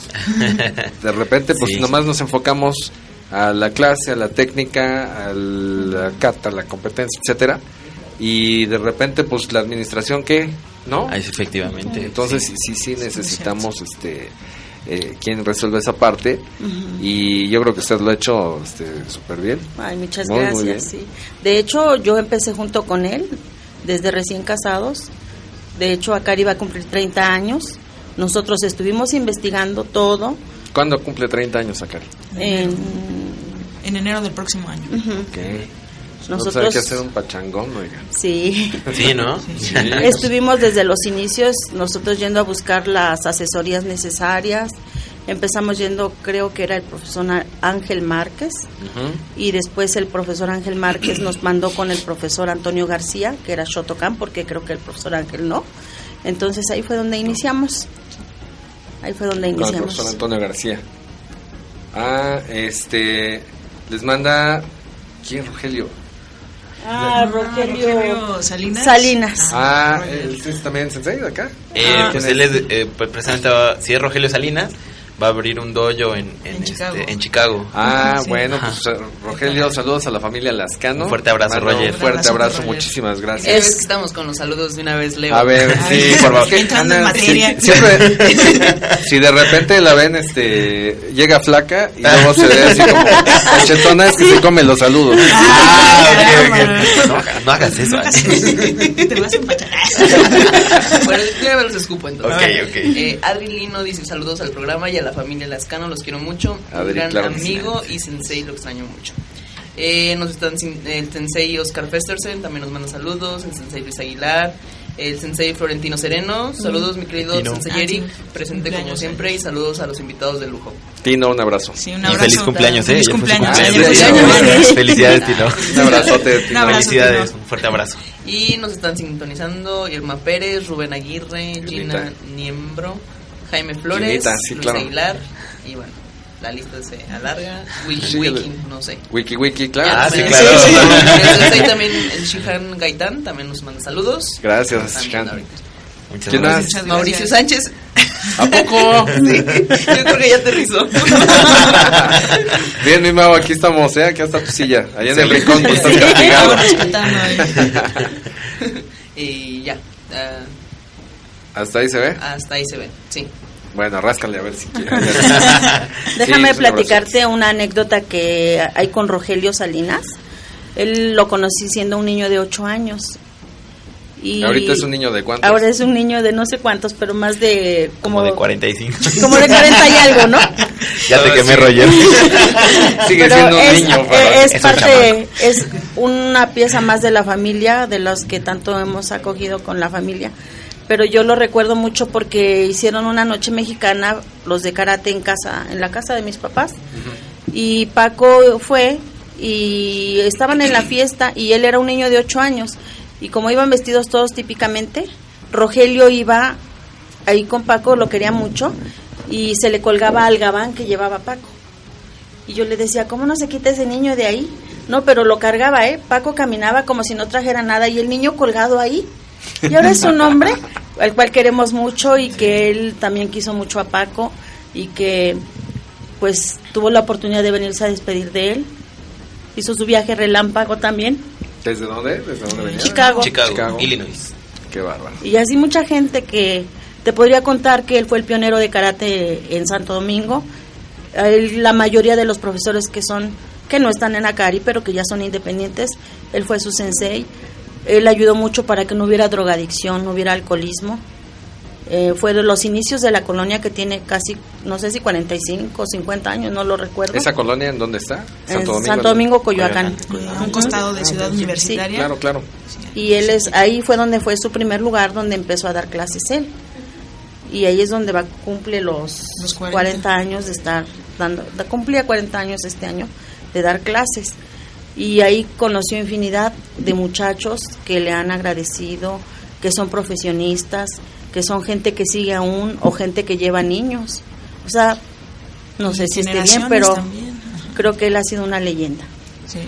de repente pues Sí, nomás nos enfocamos a la clase, a la técnica, a la cata, a la competencia, etcétera, y de repente pues la administración qué, ¿no? Ah, efectivamente. Entonces sí, sí, sí necesitamos este eh, quien resuelva esa parte y yo creo que usted lo ha hecho este súper bien. Ay, muchas Muy, muy gracias. bien. sí. De hecho, yo empecé junto con él desde recién casados. De hecho, Akari va a cumplir 30 años. Nosotros estuvimos investigando todo. ¿Cuándo cumple 30 años, Akari? En, En enero del próximo año. Ok. Nosotros- Nosotros hay que hacer un pachangón, oiga. Sí. Sí, ¿no? Sí. Estuvimos desde los inicios, nosotros yendo a buscar las asesorías necesarias. Empezamos yendo, creo que era el profesor Ángel Márquez, y después el profesor Ángel Márquez nos mandó con el profesor Antonio García, que era Shotokan, porque creo que el profesor Ángel no. Entonces ahí fue donde iniciamos. Ahí fue donde Con el iniciamos. profesor Antonio García. Ah, este les manda ¿quién Rogelio? Ah, Rogelio, Rogelio Salinas. Salinas. Ah, ¿él es también sensei de acá? Eh, Ah. pues él es, eh, pues, precisamente, va- si es Rogelio Salinas, va a abrir un dojo en, en, En este, Chicago. en Chicago. Ah, Sí. bueno, Ajá. pues eh, Rogelio, saludos a la familia Lascano. Un fuerte abrazo, Manda Roger. Un fuerte abrazo, Roger. muchísimas Ya gracias. ves que estamos con los saludos de una vez, Leo. A ver, Ay, sí, por favor. entrando en materia. sí, siempre, si de repente la ven, este, llega flaca y luego se ve así como cachetona, es que se come los saludos. Ah, ok, caramba. ok. No, no hagas eso. Te vas a empachar. bueno, ya los escupo entonces. Ok, ok. Eh, Adri Lino dice saludos al programa y a la familia Lascano, los quiero mucho. Adri, Un gran claro que sí. amigo y sensei, lo extraño mucho. Eh, nos están sin- el sensei Oscar Festersen, también nos manda saludos, el sensei Luis Aguilar, el sensei Florentino Sereno. Saludos, mi querido Tino. sensei Ah, Eric, sí. presente como siempre. Y saludos a los invitados de lujo. Tino, un abrazo. Sí, un Y abrazo. feliz cumpleaños, ¿eh? Feliz cumpleaños. Felicidades. Tino. Un abrazote, Tino. Un abrazo, Felicidades, Tino. un fuerte abrazo. Y nos están sintonizando Irma Pérez, Rubén Aguirre, Gina. Niembro, Jaime Flores, Ginita, sí, Luis claro. Aguilar. Y bueno, la lista se alarga. Wiki, Sí, Wiki, no sé. Wiki, wiki, claro. Ah, sí, claro. sí, también, el Shihan Gaitán, también nos manda saludos. Gracias, Shihan. Muchas ¿Quién gracias. más? Mauricio. Sánchez. ¿A poco? Sí, yo creo que ya aterrizó. Bien, mi Mau, aquí estamos, ¿eh? Aquí está tu silla. Allá en el rincón, estás castigado. y ya, ah, ¿Hasta ahí se ve? hasta ahí se ve. Sí. Bueno, ráscale a ver si quieres. Déjame Sí, es un platicarte una anécdota que hay con Rogelio Salinas. Él lo conocí siendo un niño de 8 años. Y Ahorita es un niño de cuántos? Ahora es un niño de no sé cuántos, pero más de como, Como de 45. como de 40 y algo, ¿no? Ya te quemé, Roger. Sigue Pero siendo un es, niño. eh, para- es parte, es una pieza más de la familia, de los que tanto hemos acogido con la familia. Pero yo lo recuerdo mucho porque hicieron una noche mexicana, los de karate en casa, en la casa de mis papás. Y Paco fue y estaban en la fiesta y él era un niño de 8 años. Y como iban vestidos todos típicamente, Rogelio iba ahí con Paco, lo quería mucho, y se le colgaba al gabán que llevaba Paco. Y yo le decía, ¿cómo no se quita ese niño de ahí? No, pero lo cargaba, ¿eh? Paco caminaba como si no trajera nada y el niño colgado ahí. Y ahora es un hombre al cual queremos mucho y que él también quiso mucho a Paco y que pues tuvo la oportunidad de venirse a despedir de él. Hizo su viaje relámpago también. ¿Desde dónde? ¿Desde dónde venía? Chicago. Chicago, Chicago. Illinois. Qué bárbaro. Y así mucha gente que te podría contar que él fue el pionero de karate en Santo Domingo. Él, la mayoría de los profesores que son que no están en Akari, pero que ya son independientes, él fue su sensei. Él ayudó mucho para que no hubiera drogadicción, no hubiera alcoholismo. Eh, fue de los inicios de la colonia que tiene casi, no sé si 45 o 50 años, no lo recuerdo. ¿Esa colonia en dónde está? En Santo Domingo, Coyoacán. A un costado de Ciudad Sí, Universitaria. Claro, claro. Y él es ahí fue donde fue su primer lugar donde empezó a dar clases él. Y ahí es donde va cumple los, Los 40. 40. años de estar dando da- cumplía 40 años este año de dar clases. Y ahí conoció infinidad de muchachos que le han agradecido, que son profesionistas, que son gente que sigue aún o gente que lleva niños. O sea, no sé si esté bien, pero también. creo que él ha sido una leyenda. Sí.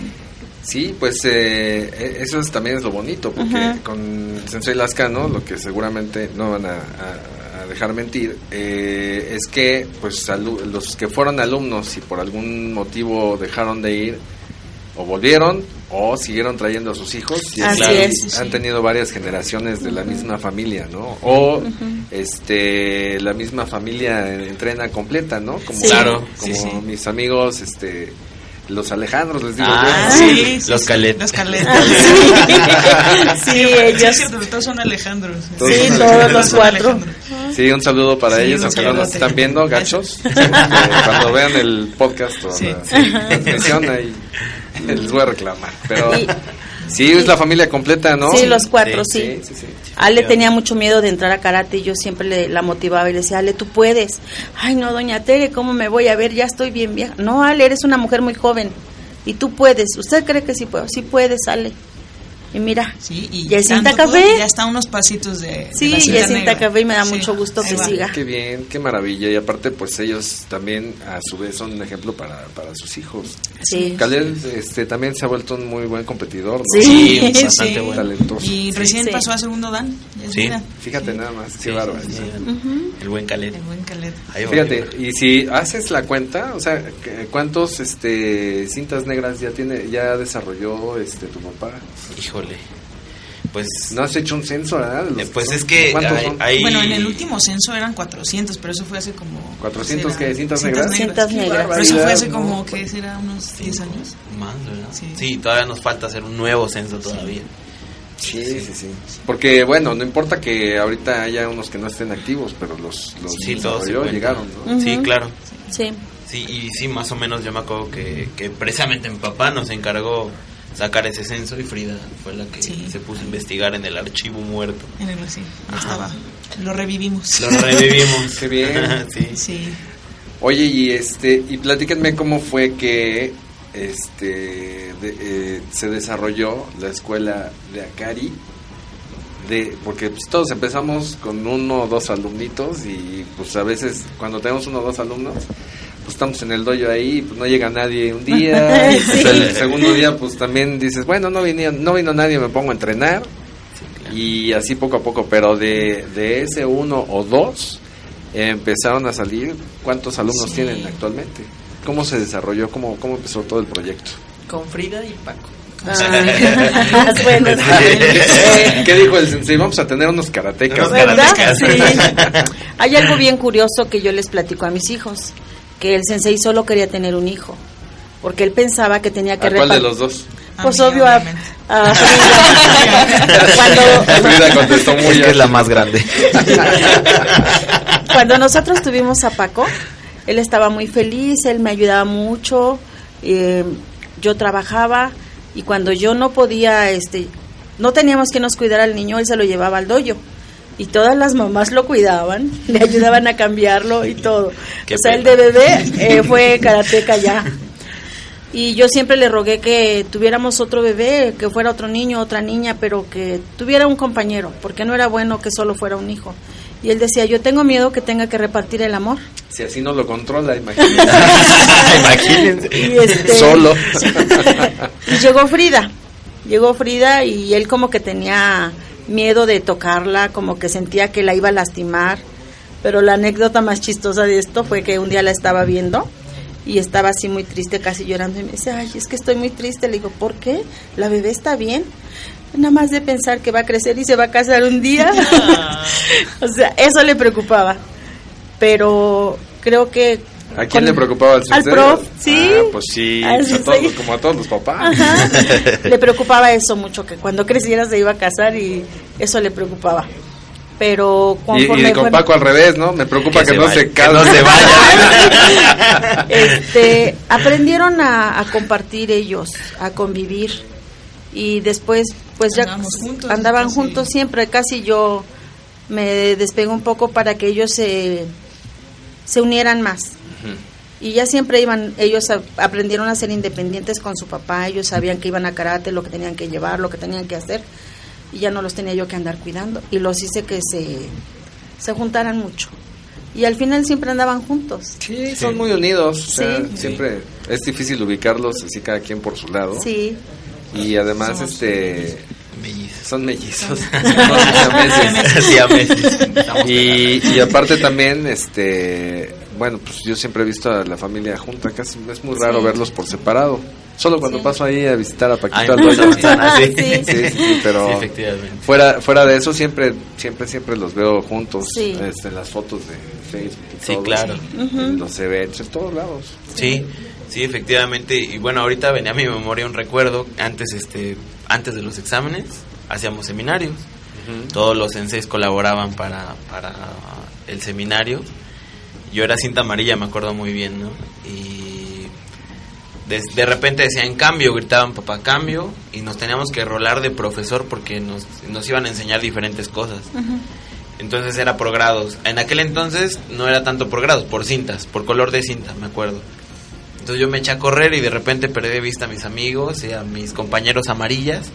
Sí, pues eh, eh, eso es, también es lo bonito, porque Ujú. con Sensei Lascano, lo que seguramente no van a, a- a dejar mentir, eh, es que pues alu- los que fueron alumnos y por algún motivo dejaron de ir, o volvieron, o siguieron trayendo a sus hijos, y Así así es. han tenido varias generaciones de la misma familia, ¿no? O este la misma familia entrena completa, ¿no? Como, Sí. Claro, como sí, sí. mis amigos, este los Alejandros, les digo Ah, yo. sí, los Calet. Los Calet. Sí, Sí, ellos. todos son Alejandros. Todos Sí, son todos los cuatro. Sí, un saludo para Sí, ellos, un aunque no nos están viendo, gachos. Este, cuando vean el podcast o Sí. la transmisión, ahí les voy a reclamar. Pero Y- sí, es la familia completa, ¿no? Sí, los cuatro, sí. Sí, sí, sí. Ale tenía mucho miedo de entrar a karate y yo siempre le, la motivaba y le decía, Ale, tú puedes. Ay, no, doña Tere, ¿cómo me voy a ver? Ya estoy bien vieja. No, Ale, eres una mujer muy joven y tú puedes. ¿Usted cree que sí puedo? Sí puedes, Ale. Y mira, Sí, y Yacinta Café. Ya está a unos pasitos de. de sí, la negra. Café y me da Sí, mucho gusto que va. siga. Qué bien, qué maravilla. Y aparte, pues ellos también, a su vez, son un ejemplo para, para sus hijos. Sí. Khaled este, también se ha vuelto un muy buen competidor. ¿no? Sí, Sí, sí. bastante bueno. Talentoso. Y recién Sí. pasó a segundo dan. Sí. Fíjate nada más, qué Sí, bárbaro. sí, sí. El buen Calet. El buen va, Fíjate, y si haces la cuenta, o sea, ¿qué- ¿cuántos este cintas negras ya tiene ya desarrolló este tu papá? Híjole. Pues, No has hecho un censo, ¿verdad? los eh, pues es que ¿Cuántos hay, hay- Bueno, en el último censo eran 400, pero eso fue hace como. 400 ¿será? qué, cintas negras? Cintas negras. Pero eso fue hace No. como, ¿qué será? Unos 10 años. más, ¿verdad? Sí. Sí. todavía nos falta hacer un nuevo censo todavía. Sí, sí, sí. Porque bueno, no importa que ahorita haya unos que no estén activos, pero los los Sí, todos llegaron, ¿no? Ujú. Sí, claro. Sí. Sí, y sí, más o menos yo me acuerdo que, que precisamente mi papá nos encargó sacar ese censo y Frida fue la que se puso a investigar en el archivo muerto. En el, sí, estaba. Lo revivimos. Lo revivimos. Qué bien. sí. Sí. Oye, y este, y platíquenme cómo fue que este de- eh, se desarrolló la escuela de Akari. De, porque pues, todos empezamos con uno o dos alumnitos y pues a veces cuando tenemos uno o dos alumnos pues estamos en el dojo ahí pues no llega nadie un día y, pues, Sí. el segundo día pues también dices bueno no vino, no vino nadie me pongo a entrenar y así poco a poco pero de, de ese uno o dos eh, empezaron a salir cuántos alumnos Sí. tienen actualmente cómo se desarrolló cómo cómo empezó todo el proyecto Con Frida y Paco. Ah, bueno, ¿Qué, qué dijo el sensei? Vamos a tener unos karatecas. ¿Verdad? Sí. Hay algo bien curioso que yo les platico a mis hijos, que el sensei solo quería tener un hijo, porque él pensaba que tenía que ¿A cuál de los dos? Pues A mí, obvio a, Frida. cuando, Frida contestó muy Es que es la más grande. cuando nosotros tuvimos a Paco, él estaba muy feliz, él me ayudaba mucho, eh, yo trabajaba y cuando yo no podía, este, no teníamos que nos cuidar al niño, él se lo llevaba al doyo. Y todas las mamás lo cuidaban, le ayudaban a cambiarlo y todo. Qué o sea, el de bebé eh, fue karateca ya. Y yo siempre le rogué que tuviéramos otro bebé, que fuera otro niño, otra niña, pero que tuviera un compañero, porque no era bueno que solo fuera un hijo. Y él decía, yo tengo miedo que tenga que repartir el amor. Si así no lo controla. Imagínense. Y este- Solo. Y llegó Frida, llegó Frida y él como que tenía miedo de tocarla, como que sentía que la iba a lastimar. Pero la anécdota más chistosa de esto fue que un día la estaba viendo y estaba así muy triste, casi llorando y me dice, ay, es que estoy muy triste. Le digo, ¿por qué? La bebé está bien. Nada más de pensar que va a crecer y se va a casar un día. o sea, eso le preocupaba. Pero creo que... ¿A quién con- le preocupaba al Al prof, sí. Ah, pues sí, pues a todos, como a todos los papás. Ajá. le preocupaba eso mucho, que cuando creciera se iba a casar y eso le preocupaba. Pero Y, conforme y con fue- Paco al revés, ¿no? Me preocupa Que que, se no vaya, se que no se vaya. este, aprendieron a, a compartir ellos, a convivir y después pues ya juntos, andaban casi. juntos siempre, casi yo me despego un poco para que ellos se, se unieran más. Y ya siempre iban, ellos a- aprendieron a ser independientes con su papá, ellos sabían que iban a karate, lo que tenían que llevar, lo que tenían que hacer, y ya no los tenía yo que andar cuidando. Y los hice que se, se juntaran mucho. Y al final siempre andaban juntos. Sí, son muy unidos. o sea, Sí. Siempre es difícil ubicarlos así cada quien por su lado. Sí. Y además, Somos este. Mellizos. Son mellizos. Son. Siameses. y, y aparte también, este. Bueno, pues yo siempre he visto a la familia junta, casi es muy raro Sí. verlos por separado. Solo cuando Sí. paso ahí a visitar a Ay, Paquito al no, no, sí. Sí. Sí, pero efectivamente. fuera fuera de eso siempre siempre siempre los veo juntos Sí. este, en las fotos de Facebook y Sí, todo, claro. en los eventos en todos lados Sí, sí, efectivamente. Y bueno, ahorita venía a mi memoria un recuerdo. Antes, este, antes de los exámenes, hacíamos seminarios. Todos los senseis colaboraban para, para el seminario. Yo era cinta amarilla, me acuerdo muy bien, ¿no? Y de, de repente decían cambio, gritaban papá cambio, y nos teníamos que rolar de profesor porque nos, nos iban a enseñar diferentes cosas. Entonces era por grados. En aquel entonces no era tanto por grados, por cintas, por color de cinta, me acuerdo. Entonces yo me eché a correr y de repente perdí de vista a mis amigos y a mis compañeros amarillas.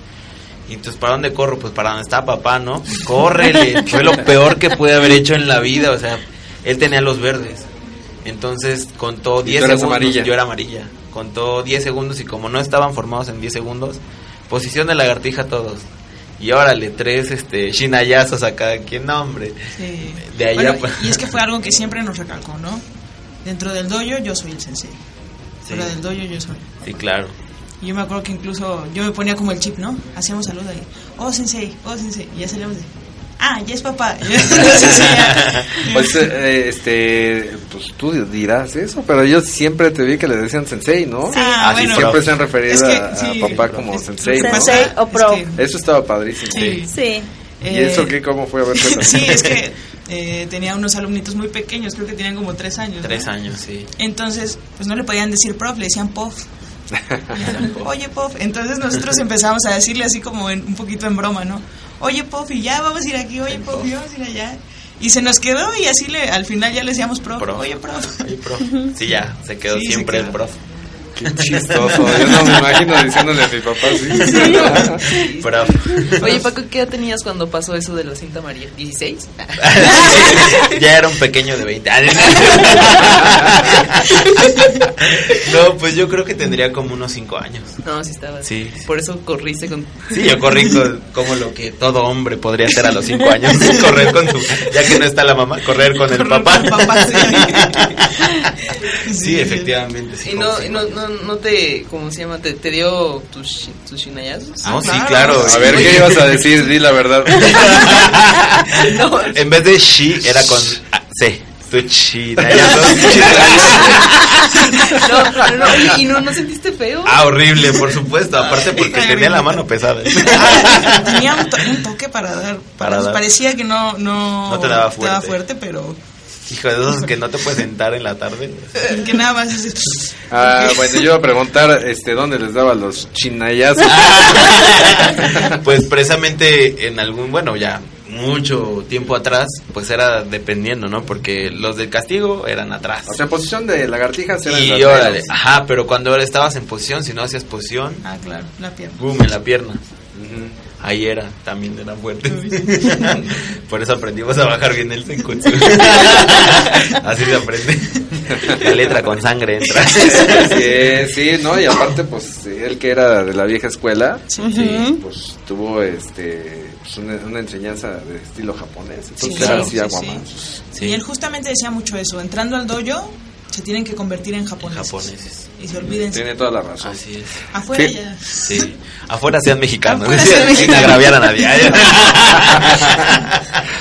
Y entonces, ¿para dónde corro? Pues para donde está papá, ¿no? Pues, córrele. Fue lo peor que pude haber hecho en la vida. O sea, él tenía los verdes. Entonces contó Y 10 tú eras segundos. amarilla. Yo era amarilla. Contó 10 segundos y como no estaban formados en 10 segundos, posición de lagartija todos. Y órale, tres este, shinayazos a cada quien, no, hombre. Sí. De allá Bueno, y es que fue algo que siempre nos recalcó, ¿no? Dentro del dojo yo soy el sensei. Sí. Fuera del dojo yo soy. Sí, claro. Y yo me acuerdo que incluso yo me ponía como el chip, ¿no? Hacíamos salud ahí. Oh, sensei, oh, sensei. Y ya salíamos de... Ah, ya es papá. Pues eh, este pues tú dirás eso pero yo siempre te vi que le decían sensei no Ah, Así bueno. siempre se han referido Es que, a, a sí. papá como Es- sensei ¿no? Sensei o es pro. que- eso estaba padrísimo Sí. Sí. y Eh, eso qué cómo fue a ver. Sí, es que eh, tenía unos alumnitos muy pequeños, creo que tenían como tres años. ¿no? Tres años, sí. Entonces, pues no le podían decir prof, le decían pof. Oye, Puff. Entonces nosotros empezamos a decirle así como en, un poquito en broma, ¿no? Oye, y ya vamos a ir aquí, oye, y vamos a ir allá. Y se nos quedó y así le, al final ya le decíamos prof. Oye, prof. Oye, prof. Sí, ya, se quedó Sí, se siempre quedó. el prof. Qué chistoso. Yo no me imagino diciéndole a mi papá así. Prof. Oye, Paco, ¿qué edad tenías cuando pasó eso de la cinta María? ¿16? ya era un pequeño de 20 años. no, pues yo creo que tendría como unos 5 años. No, sí estaba. Sí. Por eso corriste con. Sí, yo corrí con- como lo que todo hombre podría hacer a los 5 años. correr con su. Ya que no está la mamá, correr con el papá. sí, efectivamente. Sí, y no, y no, no, no te, ¿cómo se llama? ¿Te, te dio tus, shi- tus shinayazos? No, sí, claro. A ver, ¿qué ibas a decir? Di la verdad. En vez de she, era con ah, C. Tu chi. No, no, ¿y no, no sentiste feo? Ah, horrible, por supuesto. Aparte porque tenía la mano pesada. Tenía un, to- un toque para dar. Para Para dar. Parecía que no, no, No te daba fuerte. fuerte, pero Hijo de esos que no te puedes sentar en la tarde. que nada más. Ah, bueno, yo iba a preguntar este, dónde les daba los chinayazos. Pues precisamente en algún, bueno, ya mucho tiempo atrás, pues era dependiendo, ¿no? Porque los del castigo eran atrás. O sea, posición de lagartijas eran Y órale, menos. ajá, pero cuando ahora estabas en posición, si no hacías posición, Ah, claro, la pierna. boom, en la pierna. Ujú. Ahí era, también eran fuertes. Por eso aprendimos a bajar bien el senkutsu. Así se aprende. La letra con sangre entra. Sí, sí, no, y aparte, pues, él que era de la vieja escuela, Sí. pues tuvo este pues, una, una enseñanza de estilo japonés. Entonces, Sí, era sí, así agua sí. más. Y él justamente decía mucho eso. Entrando al dojo, se tienen que convertir en japoneses. Japoneses. Y se olvídense. Tiene toda la razón. Así es. Afuera Sí. ya. Sí. Afuera sean mexicanos. Afuera sean sin agraviar a nadie.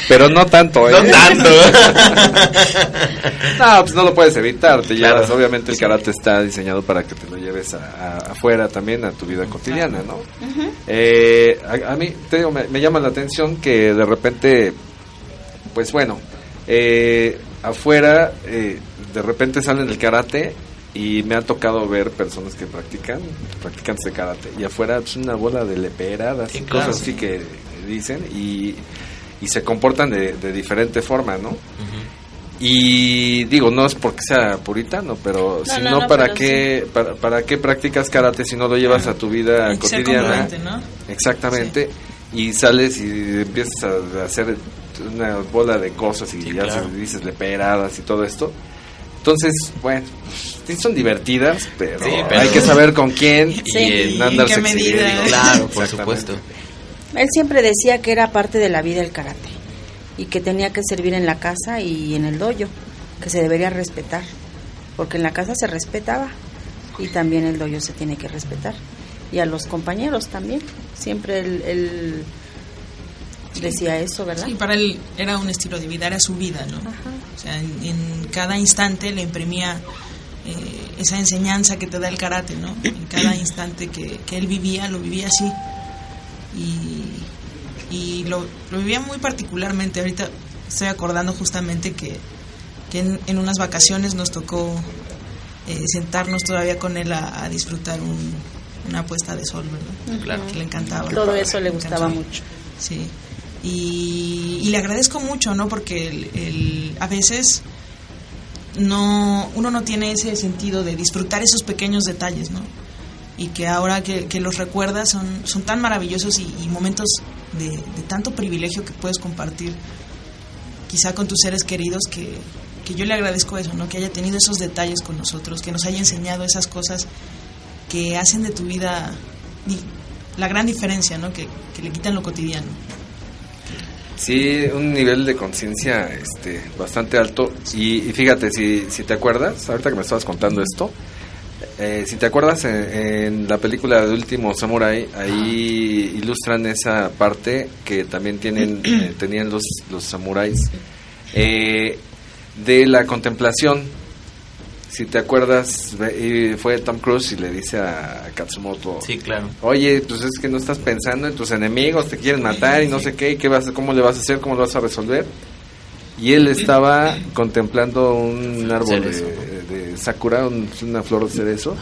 Pero no tanto, ¿eh? No tanto. No, pues no lo puedes evitar. Te Claro. llevas, obviamente el karate está diseñado para que te lo lleves a, a- afuera también, a tu vida cotidiana, ¿no? Eh, a, a mí te digo, me, me llama la atención que de repente, pues bueno, eh, afuera eh, de repente salen del karate y me ha tocado ver personas que practican, practicantes de karate y afuera es una bola de leperadas Sí, y claro. cosas así que dicen y, y se comportan de, de diferente forma, ¿no? Y digo, no es porque sea puritano, pero No, si no, no, no, ¿para, pero qué, para, para qué practicas karate si no lo llevas a tu vida cotidiana? Exactamente. Y sales y empiezas a hacer una bola de cosas y ya claro. se- dices leperadas y todo esto. Entonces, bueno, sí son divertidas, pero, Sí, pero- hay que saber con quién y Sí. en ¿Y en andarse qué medida? exhibiendo. Claro, por supuesto. Él siempre decía que era parte de la vida el karate y que tenía que servir en la casa y en el dojo, que se debería respetar, porque en la casa se respetaba y también el dojo se tiene que respetar. Y a los compañeros también, siempre él, él decía eso, ¿verdad? Sí, para él era un estilo de vida, era su vida, ¿no? O sea, en, en cada instante le imprimía eh, esa enseñanza que te da el karate, ¿no? En cada instante que, que él vivía, lo vivía así. Y, y lo, lo vivía muy particularmente. Ahorita estoy acordando justamente que, que en, en unas vacaciones nos tocó eh, sentarnos todavía con él a, a disfrutar un- una puesta de sol, ¿verdad? Claro. Que le encantaba. Todo eso le gustaba mucho. Sí. Y, le agradezco mucho, ¿no? Porque el, a veces no uno no tiene ese sentido de disfrutar esos pequeños detalles, ¿no? Y que ahora que, que los recuerdas son, son tan maravillosos y, momentos de, tanto privilegio que puedes compartir quizá con tus seres queridos que, que yo le agradezco eso, ¿no? Que haya tenido esos detalles con nosotros, que nos haya enseñado esas cosas que hacen de tu vida la gran diferencia, ¿no? Que le quitan lo cotidiano. Sí, un nivel de conciencia este, bastante alto. Y, y fíjate, si, si te acuerdas, ahorita que me estabas contando esto, eh, si te acuerdas en, en la película de Último Samurai, ahí ilustran esa parte que también tienen, eh, tenían los, los samuráis, eh, de la contemplación. Si te acuerdas, fue Tom Cruise y le dice a Katsumoto, Sí, claro. Oye, pues es que no estás pensando en tus enemigos, te quieren matar y no sé qué, y qué vas, cómo le vas a hacer, cómo lo vas a resolver. Y él estaba contemplando un árbol de, sakura, un- una flor de cerezo,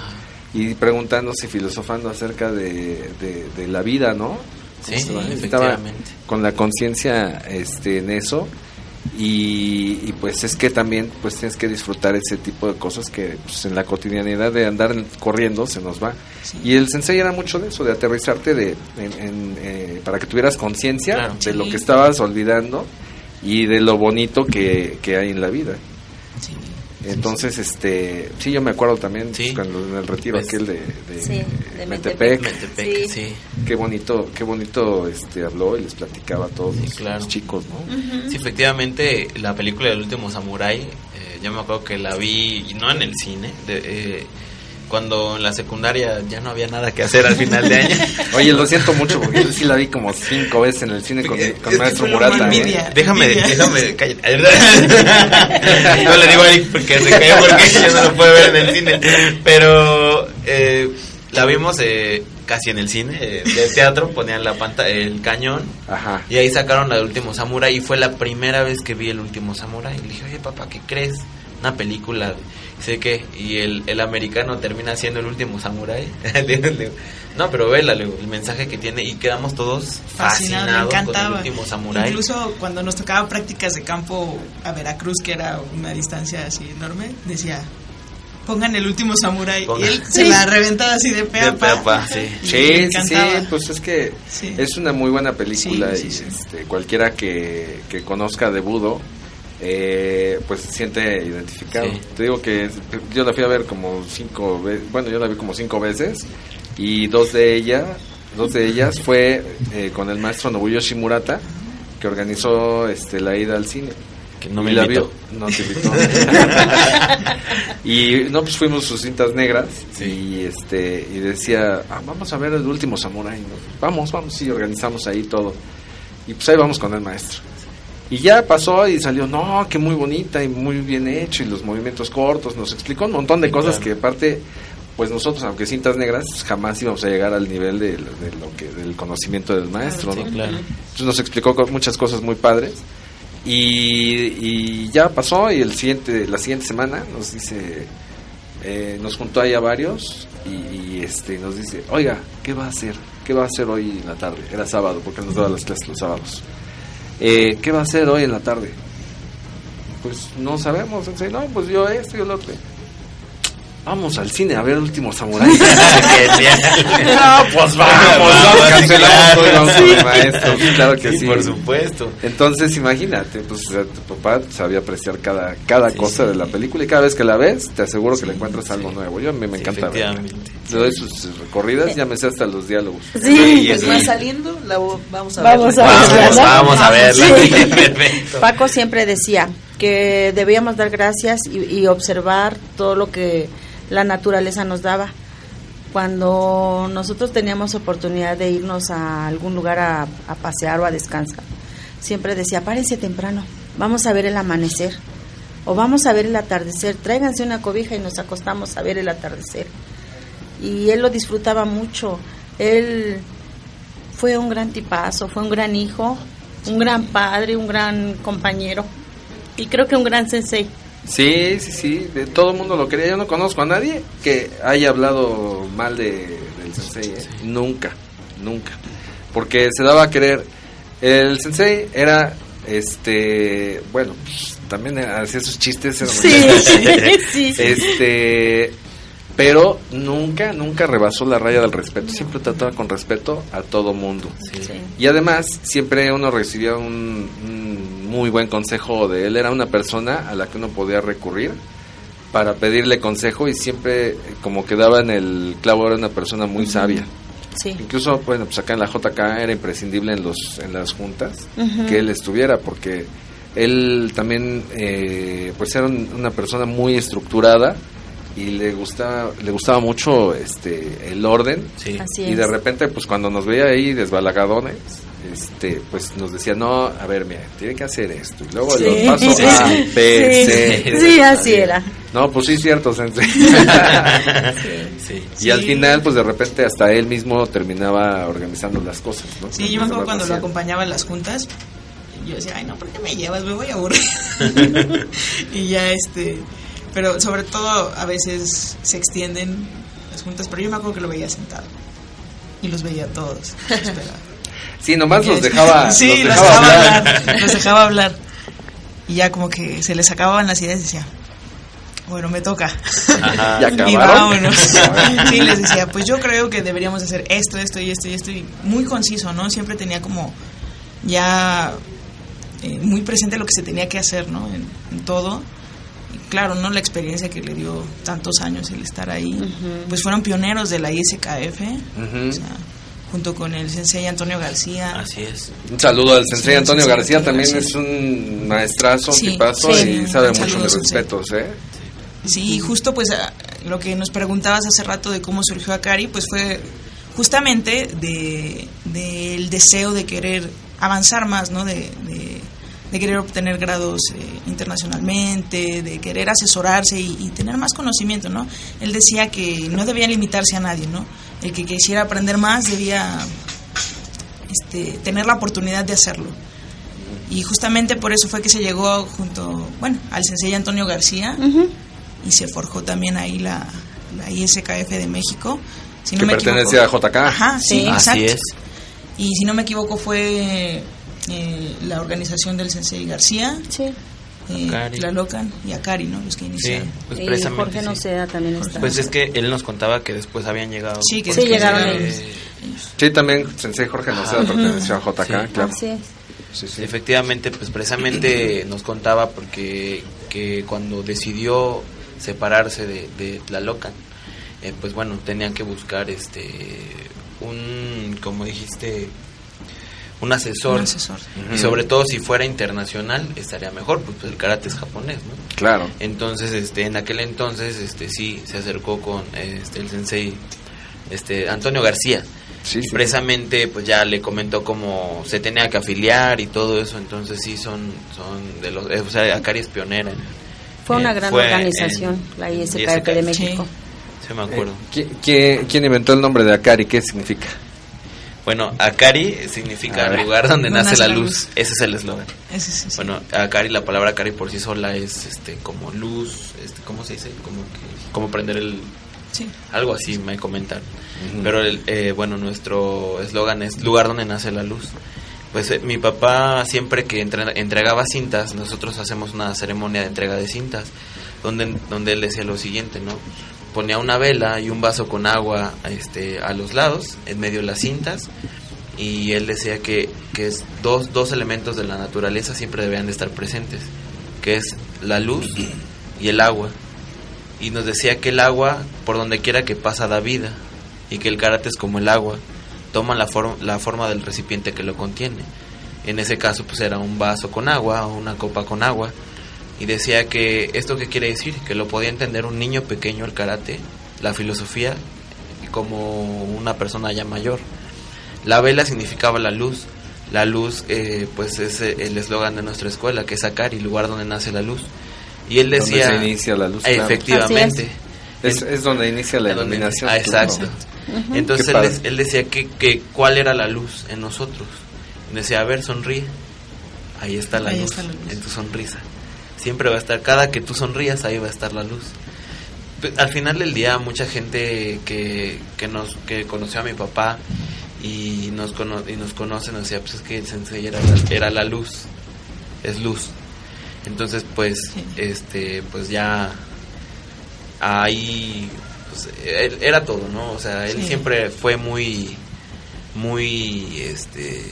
y preguntándose, filosofando acerca de, de, de la vida, ¿no? Sí, Estaba- estaba con la conciencia este, en eso y, y, pues es que también pues tienes que disfrutar ese tipo de cosas que pues, en la cotidianidad de andar corriendo se nos va. Y el sensei era mucho de eso de aterrizarte de en- en, eh, para que tuvieras conciencia Claro. de lo que estabas olvidando y de lo bonito que, que hay en la vida entonces este sí yo me acuerdo también cuando en el retiro Pues, aquel de, de, Sí, de Metepec, Metepec, sí. qué bonito qué bonito este habló y les platicaba a todos los- claro. los chicos no Sí, efectivamente, la película del último Samurai, eh, yo me acuerdo que la vi, y no en el cine, de, eh, cuando en la secundaria ya no había nada que hacer al final de año. Oye, lo siento mucho porque yo sí la vi como cinco veces en el cine con, con Maestro Murata. envidia. Déjame, déjame, cállate. No le digo a Eric porque se cayó porque ya no lo puede ver en el cine. Pero eh, la vimos eh, casi en el cine eh, de teatro, ponían la pantalla, el cañón. Ajá. Y ahí sacaron la del último Samurai y fue la primera vez que vi el último Samurai. Y le dije, oye papá, ¿qué crees? Una película. Sé que, y el, el americano termina siendo el último digo, no, pero vela, el mensaje que tiene. Y quedamos todos me fascinados con el último Samurai. Incluso cuando nos tocaba prácticas de campo a Veracruz, que era una distancia así enorme, decía, pongan el último samurái. Y él se la reventaba así de pe a De pa. pe a pa, sí. Sí, sí, pues es que Sí. es una muy buena película Sí, y sí, sí. este, cualquiera que, que conozca de Budo, eh, pues se siente identificado. Sí. Te digo que yo la fui a ver como cinco veces, bueno, yo la vi como cinco veces y dos de ellas, dos de ellas fue eh, con el maestro Nobuyoshi Murata que organizó este la ida al cine. Que no Y me la vio- no te invitó. y no, pues fuimos sus cintas negras y este y decía, "Ah, vamos a ver el último Samurai. ¿no? Vamos, vamos, y organizamos ahí todo. Y pues ahí vamos con el maestro. Y ya pasó y salió, no, que muy bonita y muy bien hecho y los movimientos cortos. Nos explicó un montón de cosas que aparte, pues nosotros, aunque cintas negras, jamás íbamos a llegar al nivel de, de lo que del conocimiento del maestro. Sí, ¿no? claro. Entonces nos explicó muchas cosas muy padres. Y, y ya pasó y el siguiente, la siguiente semana nos dice, eh, nos juntó ahí a varios y, y, este nos dice, oiga, ¿qué va a hacer? ¿Qué va a hacer hoy en la tarde? Era sábado porque nos daba las clases los sábados. Eh, ¿Qué va a hacer hoy en la tarde? Pues no sabemos. No, pues yo esto y lo otro. Vamos al cine a ver el último samurái. no, pues vamos, vamos, cancelamos todo y vamos con el maestro. Sí, Claro que Sí, sí. por supuesto. Entonces, imagínate, pues o sea, tu papá sabía apreciar cada, cada cosa de la película y cada vez que la ves, te aseguro que le encuentras algo nuevo. Yo a mí me encanta verla. efectivamente. Le doy sus recorridas, ya me sé hasta los diálogos. Sí, y es es más muy- saliendo, la vamos a Vamos verla. a verla, vamos a verla. Paco siempre decía que debíamos dar gracias y, y observar todo lo que la naturaleza nos daba. Cuando nosotros teníamos oportunidad de irnos a algún lugar a, pasear o a descansar, siempre decía, párense temprano, vamos a ver el amanecer o vamos a ver el atardecer, tráiganse una cobija y nos acostamos a ver el atardecer. Y él lo disfrutaba mucho, él fue un gran tipazo, fue un gran hijo, un gran padre, un gran compañero y creo que un gran sensei. Sí, sí, sí, de todo el mundo lo quería. Yo no conozco a nadie que haya hablado mal de, del sensei, ¿eh? Nunca, nunca. Porque se daba a querer. El sensei era, este, bueno, pues, también hacía sus chistes. Sí, sí, sí. Este, pero nunca, nunca rebasó la raya del respeto. Siempre trataba con respeto a todo mundo. Y además, siempre uno recibía un, un muy buen consejo de él. Era una persona a la que uno podía recurrir para pedirle consejo y siempre, eh, como quedaba en el clavo, era una persona muy sabia. Sí. Incluso, bueno, pues acá en la JK era imprescindible en, los, en las juntas que él estuviera porque él también, eh, pues era un- una persona muy estructurada y le gustaba le gustaba mucho este el orden Así y de repente pues cuando nos veía ahí desbalagadones este pues nos decía no a ver mira tiene que hacer esto y luego Sí. los pasos Sí. A B Sí. C Sí, así era. no pues sí es cierto sensei Sí. y al final pues de repente hasta él mismo terminaba organizando las cosas ¿no? Sí, yo me acuerdo cuando lo acompañaba en las juntas. Yo decía, ay, no, ¿por qué me llevas? Me voy a aburrir. y ya, este. Pero sobre todo, a veces se extienden. las juntas, pero yo me acuerdo que lo veía sentado. Y los veía todos. Sí, nomás los dejaba, sí, los los dejaba hablar. hablar. Los dejaba hablar. Y ya como que se les acababan las ideas y decía, bueno, me toca. Ajá. ¿Y y acabaron? vámonos. sí, les decía, pues yo creo que deberíamos hacer esto, esto y esto y esto. Y muy conciso, ¿no? Siempre tenía como ya eh, muy presente lo que se tenía que hacer, ¿no? En, en todo. Y claro, ¿no? La experiencia que le dio tantos años el estar ahí. Pues fueron pioneros de la ISKF. o sea, junto con el sensei Antonio García. Así es. Un saludo al sensei Sí, Antonio sensei García, Antonio también García. es un maestrazo, un Sí, tipazo sí, y sabe mucho de respetos, ¿eh? Sí, y justo pues a- lo que nos preguntabas hace rato de cómo surgió Akari, pues fue justamente de del deseo de querer avanzar más, ¿no? De, de- de querer obtener grados eh, internacionalmente, de querer asesorarse y, y tener más conocimiento, ¿no? Él decía que no debía limitarse a nadie, ¿no? El que quisiera aprender más debía este, tener la oportunidad de hacerlo. Y justamente por eso fue que se llegó junto, bueno, al sensei Antonio García y se forjó también ahí la, la ISKF de México. Si Que me pertenece equivoco. a JK. Ajá, sí, Así exacto. es. Y si no me equivoco fue eh, la organización del sensei García, eh. Tlalocan y Akari, ¿no? Los que Sí, iniciaron. pues y. Jorge sí. Noceda también está. Pues es que él nos contaba que después habían llegado. Sí, que Sí, llegaron ellos. Sí, también Sensei Jorge Noceda perteneció a JK, Sí. claro. Así es. Sí, sí. Efectivamente, pues precisamente nos contaba porque que cuando decidió separarse de, de Tlalocan, eh, pues bueno, tenían que buscar este un, como dijiste, un asesor. Un asesor. Y sobre todo si fuera internacional estaría mejor, pues, pues el karate es japonés, ¿no? Claro. Entonces, este, en aquel entonces, este, sí, se acercó con este, el sensei, este, Antonio García. Sí, y sí. precisamente, pues ya le comentó cómo se tenía que afiliar y todo eso. Entonces, sí, son, son de los, eh, o sea, Akari es pionera. en- Fue una gran fue organización, en- la ISKF de México. Sí, me acuerdo. ¿Qui- qui- ¿Quién inventó el nombre de Akari? ¿Qué significa? Bueno, Akari significa lugar donde Donde nace nace la la luz. luz. Ese es el eslogan. Ese sí, sí. Bueno, Akari, la palabra Akari por sí sola es este como luz, este, ¿cómo se dice? Como que, como prender el Sí. algo así me comentaron. Pero el, eh, bueno, nuestro eslogan es lugar donde nace la luz. Pues eh, mi papá siempre que entre- entregaba cintas, nosotros hacemos una ceremonia de entrega de cintas, donde, donde él decía lo siguiente, ¿no? Ponía una vela y un vaso con agua este, a los lados, en medio de las cintas, y él decía que, que es dos, dos elementos de la naturaleza siempre debían de estar presentes, que es la luz y el agua. Y nos decía que el agua, por donde quiera que pasa, da vida, y que el karate es como el agua, toma la, forma la forma del recipiente que lo contiene. En ese caso, pues era un vaso con agua o una copa con agua. Y decía que esto qué quiere decir, que lo podía entender un niño pequeño el karate, la filosofía, como una persona ya mayor. La vela significaba la luz. La luz, eh, pues es eh, el eslogan de nuestra escuela, que es Akari, lugar donde nace la luz. Y él Donde decía... se inicia la luz, claro. Efectivamente. Es, es donde inicia la donde- iluminación. Ah, exacto. Entonces él, decía que, que cuál era la luz en nosotros. Y decía, a ver, sonríe. Ahí está la, Ahí luz, está la luz. en tu sonrisa. Siempre va a estar, cada que tú sonrías, ahí va a estar la luz. Pe- Al final del día, mucha gente que, que, nos, que conoció a mi papá y nos, cono- y nos conoce nos decía, pues es que el sensei era la, era la luz, es luz. Entonces, pues, este, pues ya ahí pues, él- era todo, ¿no? O sea, él Sí. siempre fue muy, muy, este,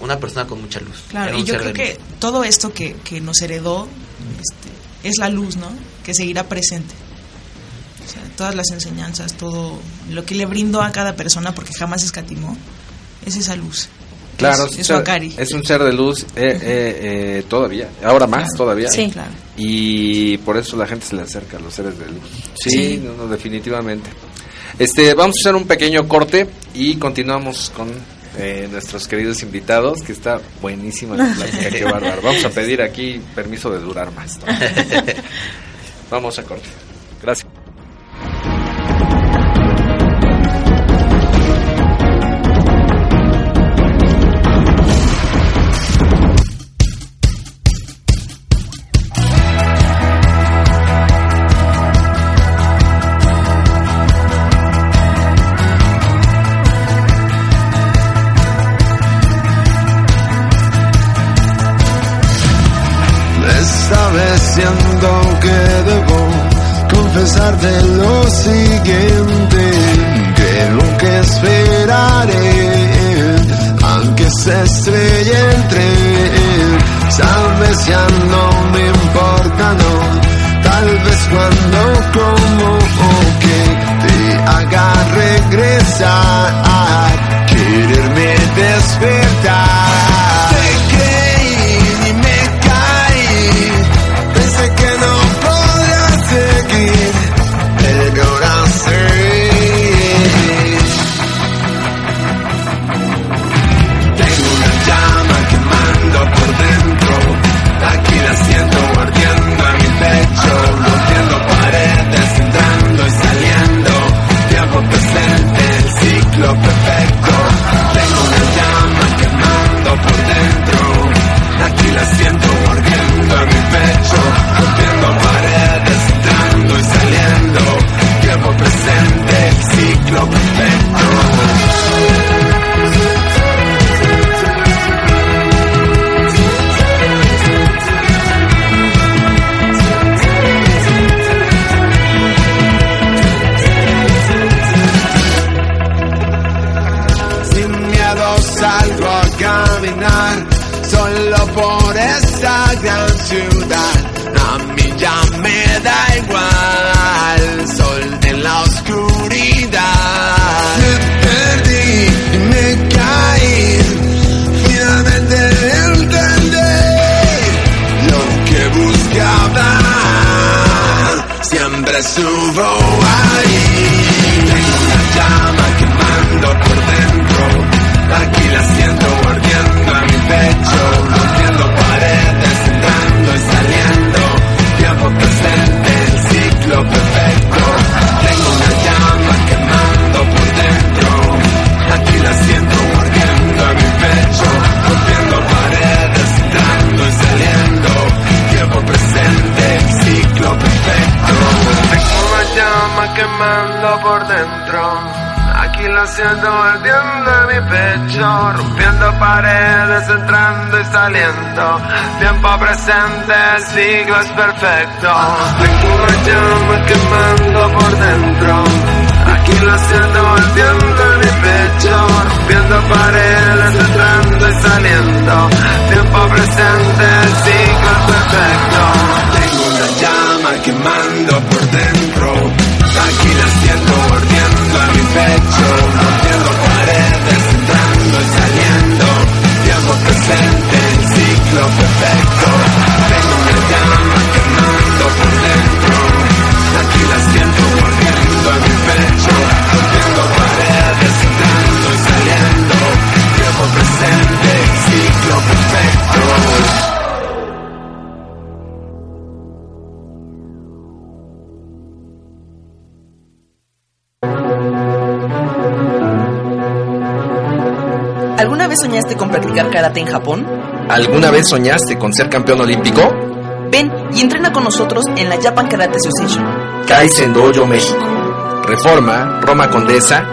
una persona con mucha luz. Claro, y yo creo que luz. todo esto que, que nos heredó este, es la luz, ¿no? Que seguirá presente. O sea, todas las enseñanzas, todo lo que le brindó a cada persona, porque jamás escatimó, es esa luz. Claro, es, es, es su un ser- Akari. es un ser de luz eh, eh, eh, todavía, ahora más todavía. Sí. Claro. Y por eso la gente se le acerca a los seres de luz. Sí, Sí. No, no, definitivamente. Este, vamos a hacer un pequeño corte y continuamos con eh, nuestros queridos invitados, que está buenísima la plática, qué bárbaro. Vamos a pedir aquí permiso de durar más. ¿no? vamos a corte. Gracias. El siglo es perfecto. Tengo una llama quemando por dentro. Aquí la siento ardiendo en mi pecho, rompiendo paredes, entrando y saliendo. Tiempo presente, el siglo es perfecto. Tengo una llama quemando por dentro. Aquí la siento ardiendo en mi pecho, rompiendo paredes, entrando y saliendo. Tiempo presente, el ciclo perfecto. Vez soñaste con practicar karate en Japón? ¿Alguna vez soñaste con ser campeón olímpico? Ven y entrena con nosotros en la Japan Karate Association. Kaizen Dojo México. Reforma, Roma Condesa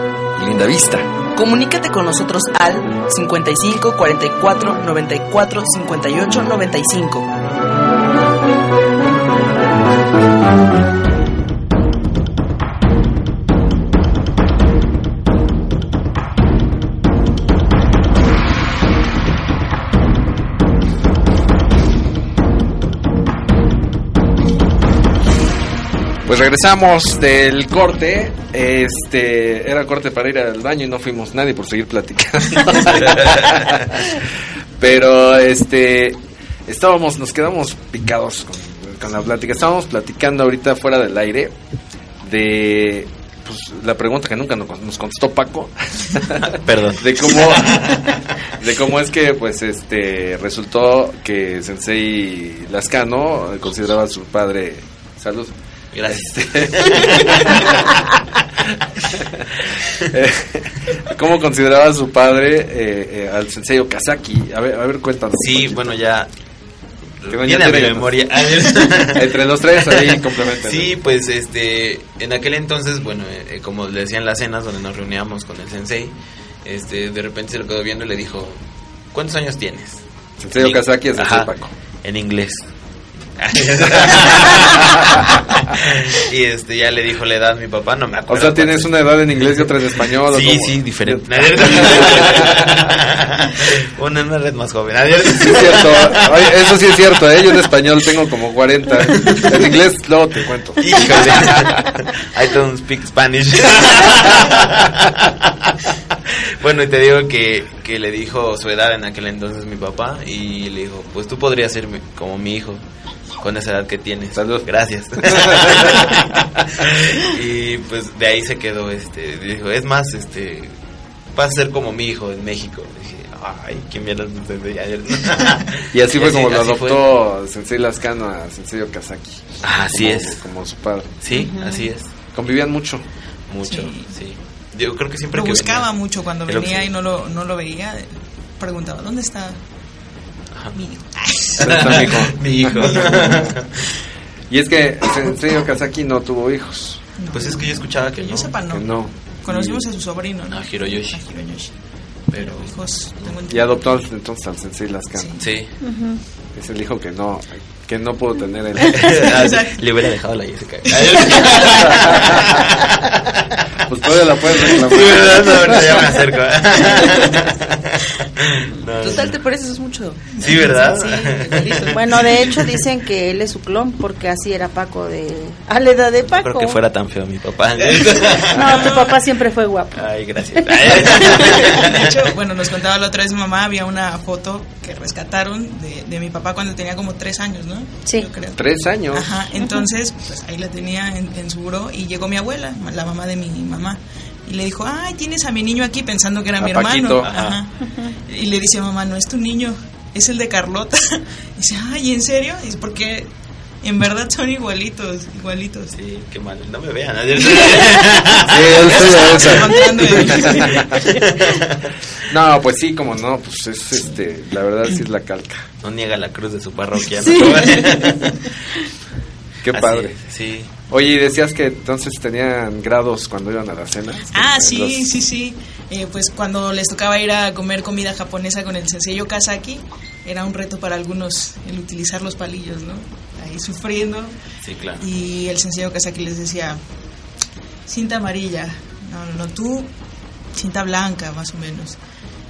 y Linda Vista. Comunícate con nosotros al 55 44 94 58 95. Pues regresamos del corte. Este era corte para ir al baño y no fuimos nadie por seguir platicando. Pero este estábamos, nos quedamos picados con, con la plática. Estábamos platicando ahorita fuera del aire de pues, la pregunta que nunca nos nos contestó Paco. Perdón. De cómo de cómo es que pues este resultó que Sensei Lascano consideraba a su padre salud. Gracias. Eh, ¿Cómo consideraba a su padre eh, eh, al sensei Okazaki? A ver, a ver cuéntanos. Sí, bueno, ya. A mi tiene- memoria. Entre los tres ahí complementan. Sí, pues este, en aquel entonces, bueno, eh, eh, como le decían las cenas donde nos reuníamos con el sensei, este, de repente se lo quedó viendo y le dijo, ¿cuántos años tienes? Sensei En- Okazaki es Ajá, Paco. En inglés. y este ya le dijo la edad mi papá, no me O acuerdo. sea, tienes una edad en inglés y otra en español. ¿o Sí, cómo? sí, diferente. una, una red más joven. Sí, es cierto. Oye, eso sí es cierto, ¿eh? Yo en español tengo como 40. En inglés luego te cuento. Híjole. I don't speak Spanish. bueno, y te digo que, que le dijo su edad en aquel entonces mi papá y le dijo, pues tú podrías ser mi- como mi hijo con esa edad que tienes. Salud. Gracias. y pues de ahí se quedó, este, dijo, es más, este, vas a ser como mi hijo en México. Dije, ay, ¿quién viene desde ayer? Y así fue como lo fue. adoptó Sensei Lascano a Sensei Okazaki. Ah, así Como- es. Como su padre. Sí, así es. Convivían mucho. Mucho, sí. Yo creo que siempre Lo que buscaba venía- mucho cuando venía y no lo, no lo veía. Preguntaba, ¿dónde está mi hijo? ¿Dónde está mi hijo? Mi hijo. Y es que Sensei Okazaki no tuvo hijos. Pues es que yo escuchaba que Que yo no. sepa, no. Que no. Conocimos a su sobrino, ¿no? A Hiroyoshi. A Hiroyoshi. Pero Hijos, tengo Y adoptó entonces al Sensei Lascano. sí. Es el hijo que no, que no pudo tener él. Le hubiera dejado la Jessica. pues todavía la puedes reclamar. Sí, ¿verdad? No, ahorita ya me acerco. No, Total, ¿te pareces mucho? Sí, ¿verdad? Sí, igualito. Bueno, de hecho dicen que él es su clon porque así era Paco de... A la edad de Paco. creo que fuera tan feo mi papá. No, tu papá siempre fue guapo. Ay, gracias. De hecho, bueno, nos contaba la otra vez mi mamá, había una foto que rescataron de, de mi papá cuando tenía como tres años, ¿no? Sí. Yo creo. Tres años. Ajá, entonces, pues ahí la tenía en, en su buró y llegó mi abuela, la mamá de mi mamá. Y le dijo, ay, tienes a mi niño aquí pensando que era A mi Paquito. hermano. Ajá. Y le dice, mamá, no es tu niño, es el de Carlota. Y dice, ay, ¿en serio? Y dice, porque en verdad son igualitos, igualitos. Sí, qué mal. No me vean. Sí, sí No, pues sí, como no, pues es este, la verdad sí es la calca. No niega la cruz de su parroquia. Sí. ¿no? Qué Así padre. sí. Oye, y decías que entonces tenían grados cuando iban a la cena. Ah, Los- sí, sí, sí. Eh, pues cuando les tocaba ir a comer comida japonesa con el sensei Kazaki, era un reto para algunos el utilizar los palillos, ¿no? Ahí sufriendo. Sí, claro. Y el sensei Kazaki les decía, cinta amarilla, no, no, no, tú cinta blanca, más o menos.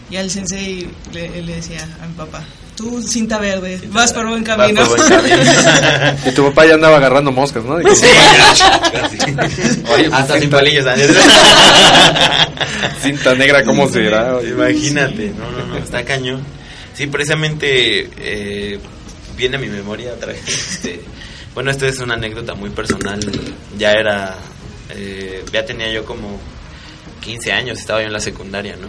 Y al sensei le, le decía a mi papá, tú cinta verde, vas por buen camino. por buen camino. Y tu papá ya andaba agarrando moscas, ¿no? Sí, Oye, pues, Hasta sin palillos. Cinta negra, ¿cómo será? Oye. Imagínate, no, no, no, está cañón. Sí, precisamente eh, viene a mi memoria otra vez. este, bueno, esto es una anécdota muy personal. Ya era, eh, ya tenía yo como 15 años, estaba yo en la secundaria, ¿no?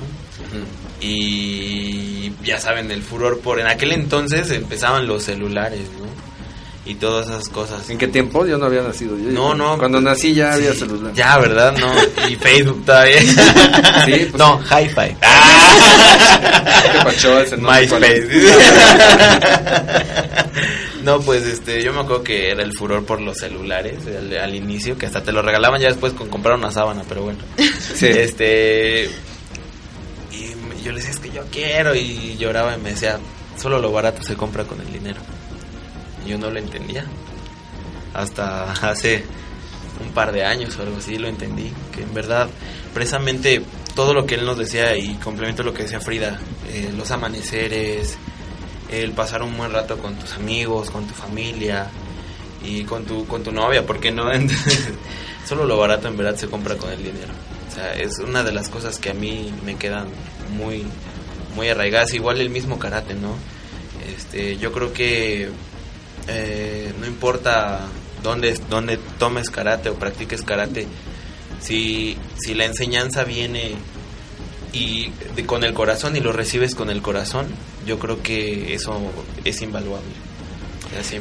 Y ya saben, el furor por... En aquel entonces empezaban los celulares, ¿no? Y todas esas cosas. ¿En qué tiempo? Yo no había nacido. Yo- No, no. Cuando nací ya había Sí, celular. Ya, ¿verdad? No. Y Facebook todavía. Sí, pues no, Hi-Fi. ¿Cuál es? no, pues este, yo me acuerdo que era el furor por los celulares al, al inicio, que hasta te lo regalaban ya después con comprar una sábana, pero bueno. Sí. Este. Y yo le decía, es que yo quiero, y lloraba y me decía, solo lo barato se compra con el dinero. Y yo no lo entendía. Hasta hace un par de años o algo así lo entendí, que en verdad, precisamente todo lo que él nos decía y complemento lo que decía Frida, eh, los amaneceres, el pasar un buen rato con tus amigos, con tu familia y con tu, con tu novia, porque no? Solo lo barato en verdad se compra con el dinero. O sea, es una de las cosas que a mí me quedan muy, muy arraigadas. Igual el mismo karate, ¿no? Este, yo creo que eh, no importa dónde, dónde tomes karate o practiques karate, si, si la enseñanza viene y de- con el corazón y lo recibes con el corazón, yo creo que eso es invaluable. Así.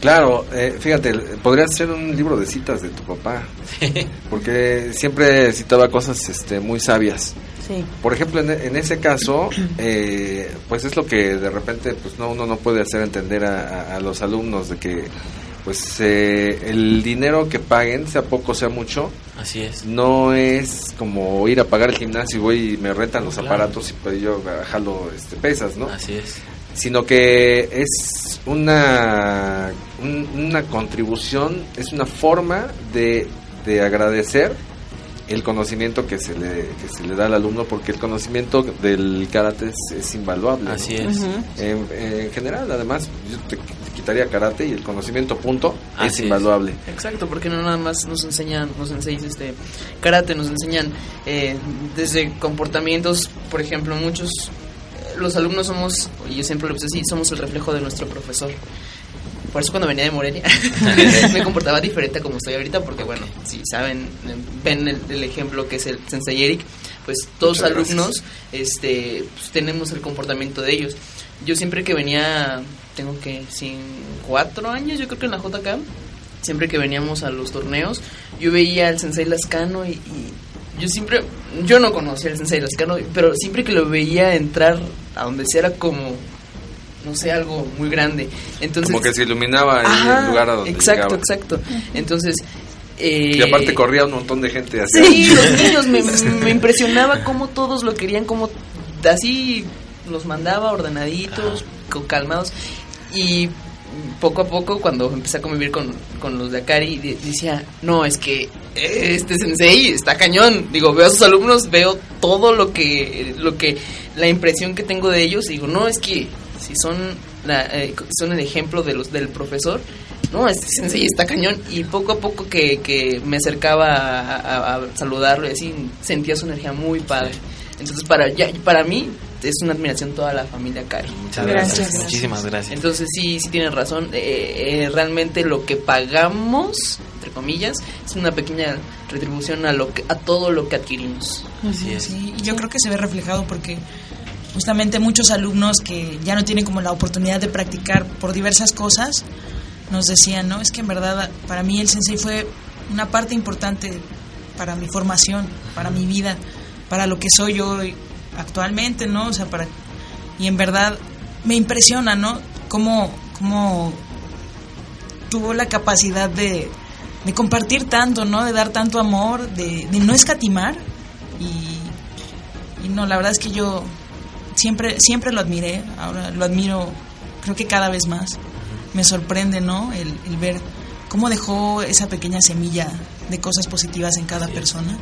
Claro, eh, fíjate, podrías hacer un libro de citas de tu papá, porque siempre citaba cosas este, muy sabias. Sí. Por ejemplo, en, en ese caso, eh, pues es lo que de repente pues no uno no puede hacer entender a, a- a los alumnos de que pues eh, el dinero que paguen, sea poco, sea mucho, Así es. no es como ir a pagar el gimnasio y voy y me rentan los Claro. aparatos y pues yo jalo este, pesas, ¿no? Así es. sino que es una, un- una contribución, es una forma de, de agradecer el conocimiento que se, le, que se le da al alumno, porque el conocimiento del karate es, es invaluable. Así ¿no? es. En, en general, además, yo te, te quitaría karate y el conocimiento punto Así es es. invaluable. Exacto, porque no nada más nos enseñan, nos enseñan este karate, nos enseñan eh, desde comportamientos, por ejemplo, muchos eh, los alumnos somos, y yo siempre lo puse así, somos el reflejo de nuestro profesor. Por eso cuando venía de Morelia me comportaba diferente a como estoy ahorita, porque bueno, si saben, ven el, el ejemplo que es el Sensei Eric, pues todos Muchas gracias. alumnos este, pues, tenemos el comportamiento de ellos. Yo siempre que venía, tengo que, sin cuatro años, yo creo que en la JK, siempre que veníamos a los torneos, yo veía al Sensei Lascano y, y yo siempre, yo no conocía al Sensei Lascano, pero siempre que lo veía entrar a donde sea era como, no sé, algo muy grande. Entonces, Como que se iluminaba Ajá, el lugar a donde Exacto, llegaba. exacto. Entonces, eh, Y aparte corría un montón de gente así. Sí, los niños me, me impresionaba cómo todos lo querían, como así los mandaba ordenaditos, calmados. Y poco a poco, cuando empecé a convivir con, con los de Akari, de- decía, no, es que este sensei está cañón. Digo, veo a sus alumnos, veo todo lo que, lo que, la impresión que tengo de ellos, y digo, no, es que si son, la, eh, son el ejemplo de los del profesor, no, este sensei está cañón. Y poco a poco que, que me acercaba a, a- a saludarlo y así, sentía su energía muy padre. Entonces, para, ya, para mí, es una admiración toda la familia Cari. Muchas gracias. Muchísimas gracias. Entonces, sí, sí tienen razón. Eh, eh, realmente lo que pagamos, entre comillas, es una pequeña retribución a, lo que, a todo lo que adquirimos. Así es. Sí, y yo creo que se ve reflejado porque justamente muchos alumnos que ya no tienen como la oportunidad de practicar por diversas cosas nos decían, ¿no? Es que en verdad para mí el sensei fue una parte importante para mi formación, para mi vida, para lo que soy yo actualmente, ¿no? O sea, para y en verdad me impresiona, ¿no? Cómo, tuvo la capacidad de, de compartir tanto, ¿no? De dar tanto amor, de, no escatimar y no, la verdad es que yo siempre, siempre lo admiré, ahora lo admiro creo que cada vez más. Me sorprende, ¿no? El, el ver cómo dejó esa pequeña semilla de cosas positivas en cada persona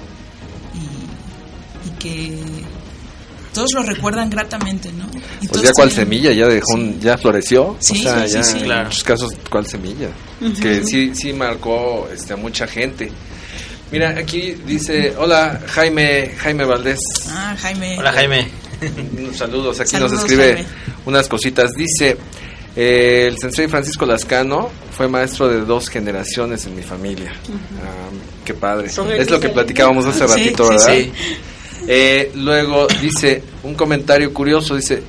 y, y que todos lo recuerdan gratamente, ¿no? Y Pues ya cual tienen- semilla, ya dejó, un- ya floreció. Sí, o sea, sí, sí, ya sí. en Claro. muchos casos cual semilla. Ujú. Que sí, sí marcó este, a mucha gente. Mira, aquí dice, hola Jaime, Jaime Valdés. Ah, Jaime. Hola Jaime. Saludos, aquí Saludos, nos escribe Jaime. unas cositas. Dice, eh, el sensei Francisco Lascano fue maestro de dos generaciones en mi familia. Ah, qué padre. Es lo que platicábamos hace Sí, ratito, sí, ¿verdad? sí. Eh, luego dice, un comentario curioso, dice,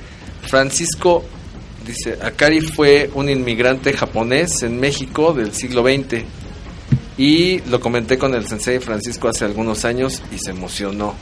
Francisco, dice, Akari fue un inmigrante japonés en México del siglo XX. Y lo comenté con el sensei Francisco hace algunos años y se emocionó.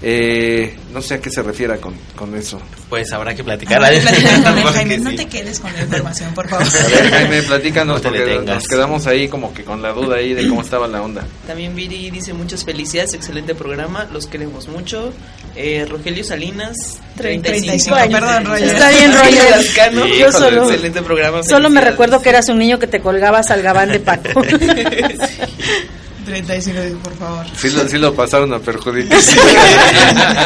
Eh, no sé a qué se refiera con, con eso. Pues habrá que platicar. Habrá que platicar con él, Porque Jaime. No sí. te quedes con la información, por favor. A ver, Jaime, platícanos No te porque nos quedamos ahí como que con la duda ahí de cómo estaba la onda. También Viri dice muchas felicidades, excelente programa, los queremos mucho. Eh, Rogelio Salinas, 35, 35 años. Perdón, Roger. Está bien, Roger. Sí, Yo solo- excelente programa. Solo me recuerdo que eras un niño que te colgabas al gabán de Paco. 35, por favor. Sí lo, sí lo pasaron a perjudicar.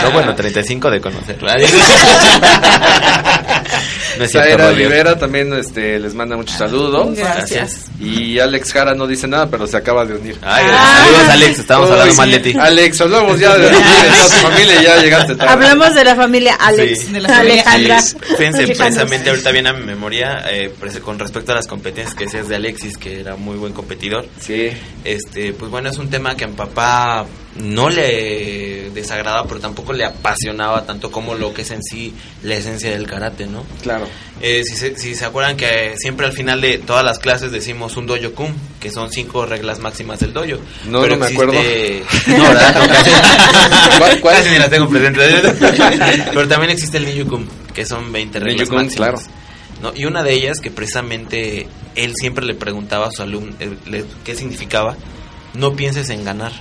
No, bueno, 35 de conocerla. No Zaira. Rivera también este, les manda muchos saludos. Gracias. Y Alex Jara no dice nada, pero se acaba de unir. Ay, saludos, Alex, estábamos Uy, hablando sí. mal de ti. Alex, hablamos ya de, de tu familia y ya llegaste tarde. Hablamos de la familia Alex, Sí. De la familia Alejandra. Sí, Fíjense, Alejandra. precisamente ahorita viene a mi memoria eh, pues, con respecto a las competencias que decías de Alexis, que era muy buen competidor. Sí. Este, pues bueno, es un tema que a mi papá no le desagradaba, pero tampoco le apasionaba tanto como lo que es en sí la esencia del karate, ¿no? Claro. Eh, si, se, si se acuerdan que siempre al final de todas las clases decimos un dojo kum, que son cinco reglas máximas del dojo. No, no me acuerdo. No, ¿verdad? No, casi, ¿Cuál- cuál? casi ni la tengo presente. Pero también existe el ninju kum, que son 20 reglas Ninju máximas. claro. ¿no? Y una de ellas que precisamente él siempre le preguntaba a su alumno eh, le- qué significaba, no pienses en ganar,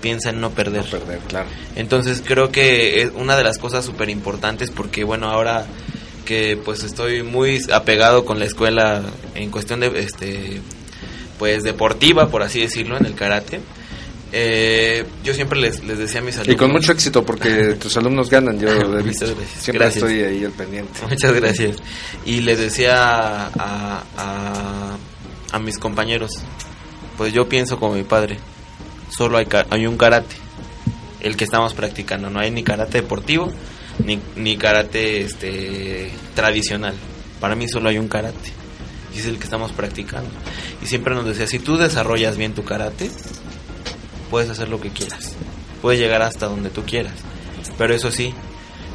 piensa en no perder. perder, claro. Entonces creo que es una de las cosas súper importantes porque bueno, ahora porque pues estoy muy apegado con la escuela en cuestión de este pues deportiva por así decirlo en el karate eh, yo siempre les, les decía a mis alumnos Y con mucho éxito porque tus alumnos ganan, yo lo he visto. Muchas gracias. Siempre Gracias. estoy ahí al pendiente. Muchas gracias. Y les decía a, a, a mis compañeros, pues yo pienso como mi padre, solo hay, un karate, el que estamos practicando, no hay ni karate deportivo ni, ni karate este, tradicional. Para mí solo hay un karate y es el que estamos practicando. Y siempre nos decía, si tú desarrollas bien tu karate, puedes hacer lo que quieras, puedes llegar hasta donde tú quieras. Pero eso sí,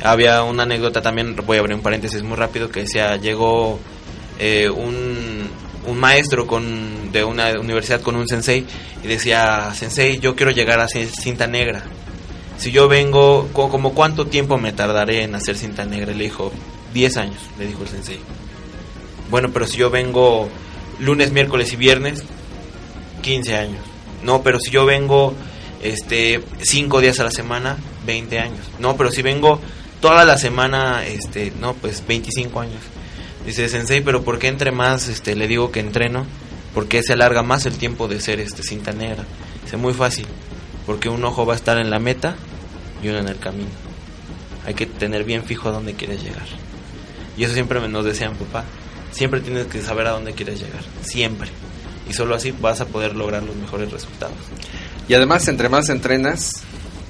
había una anécdota también, voy a abrir un paréntesis muy rápido, que decía, llegó eh, un, un maestro con, de una universidad con un sensei y decía, sensei, yo quiero llegar a cinta negra. Si yo vengo, co- como cuánto tiempo me tardaré en hacer cinta negra? Le dijo, 10 años, le dijo el sensei. Bueno, pero si yo vengo lunes, miércoles y viernes, 15 años. No, pero si yo vengo este 5 días a la semana, 20 años. No, pero si vengo toda la semana, este, no, pues 25 años. Dice, "Sensei, pero ¿por qué entre más este le digo que entreno? Porque se alarga más el tiempo de ser este cinta negra." Dice, "Muy fácil, porque un ojo va a estar en la meta y uno en el camino. Hay que tener bien fijo a dónde quieres llegar." Y eso siempre nos decían, papá, siempre tienes que saber a dónde quieres llegar, siempre. Y solo así vas a poder lograr los mejores resultados. Y además, entre más entrenas,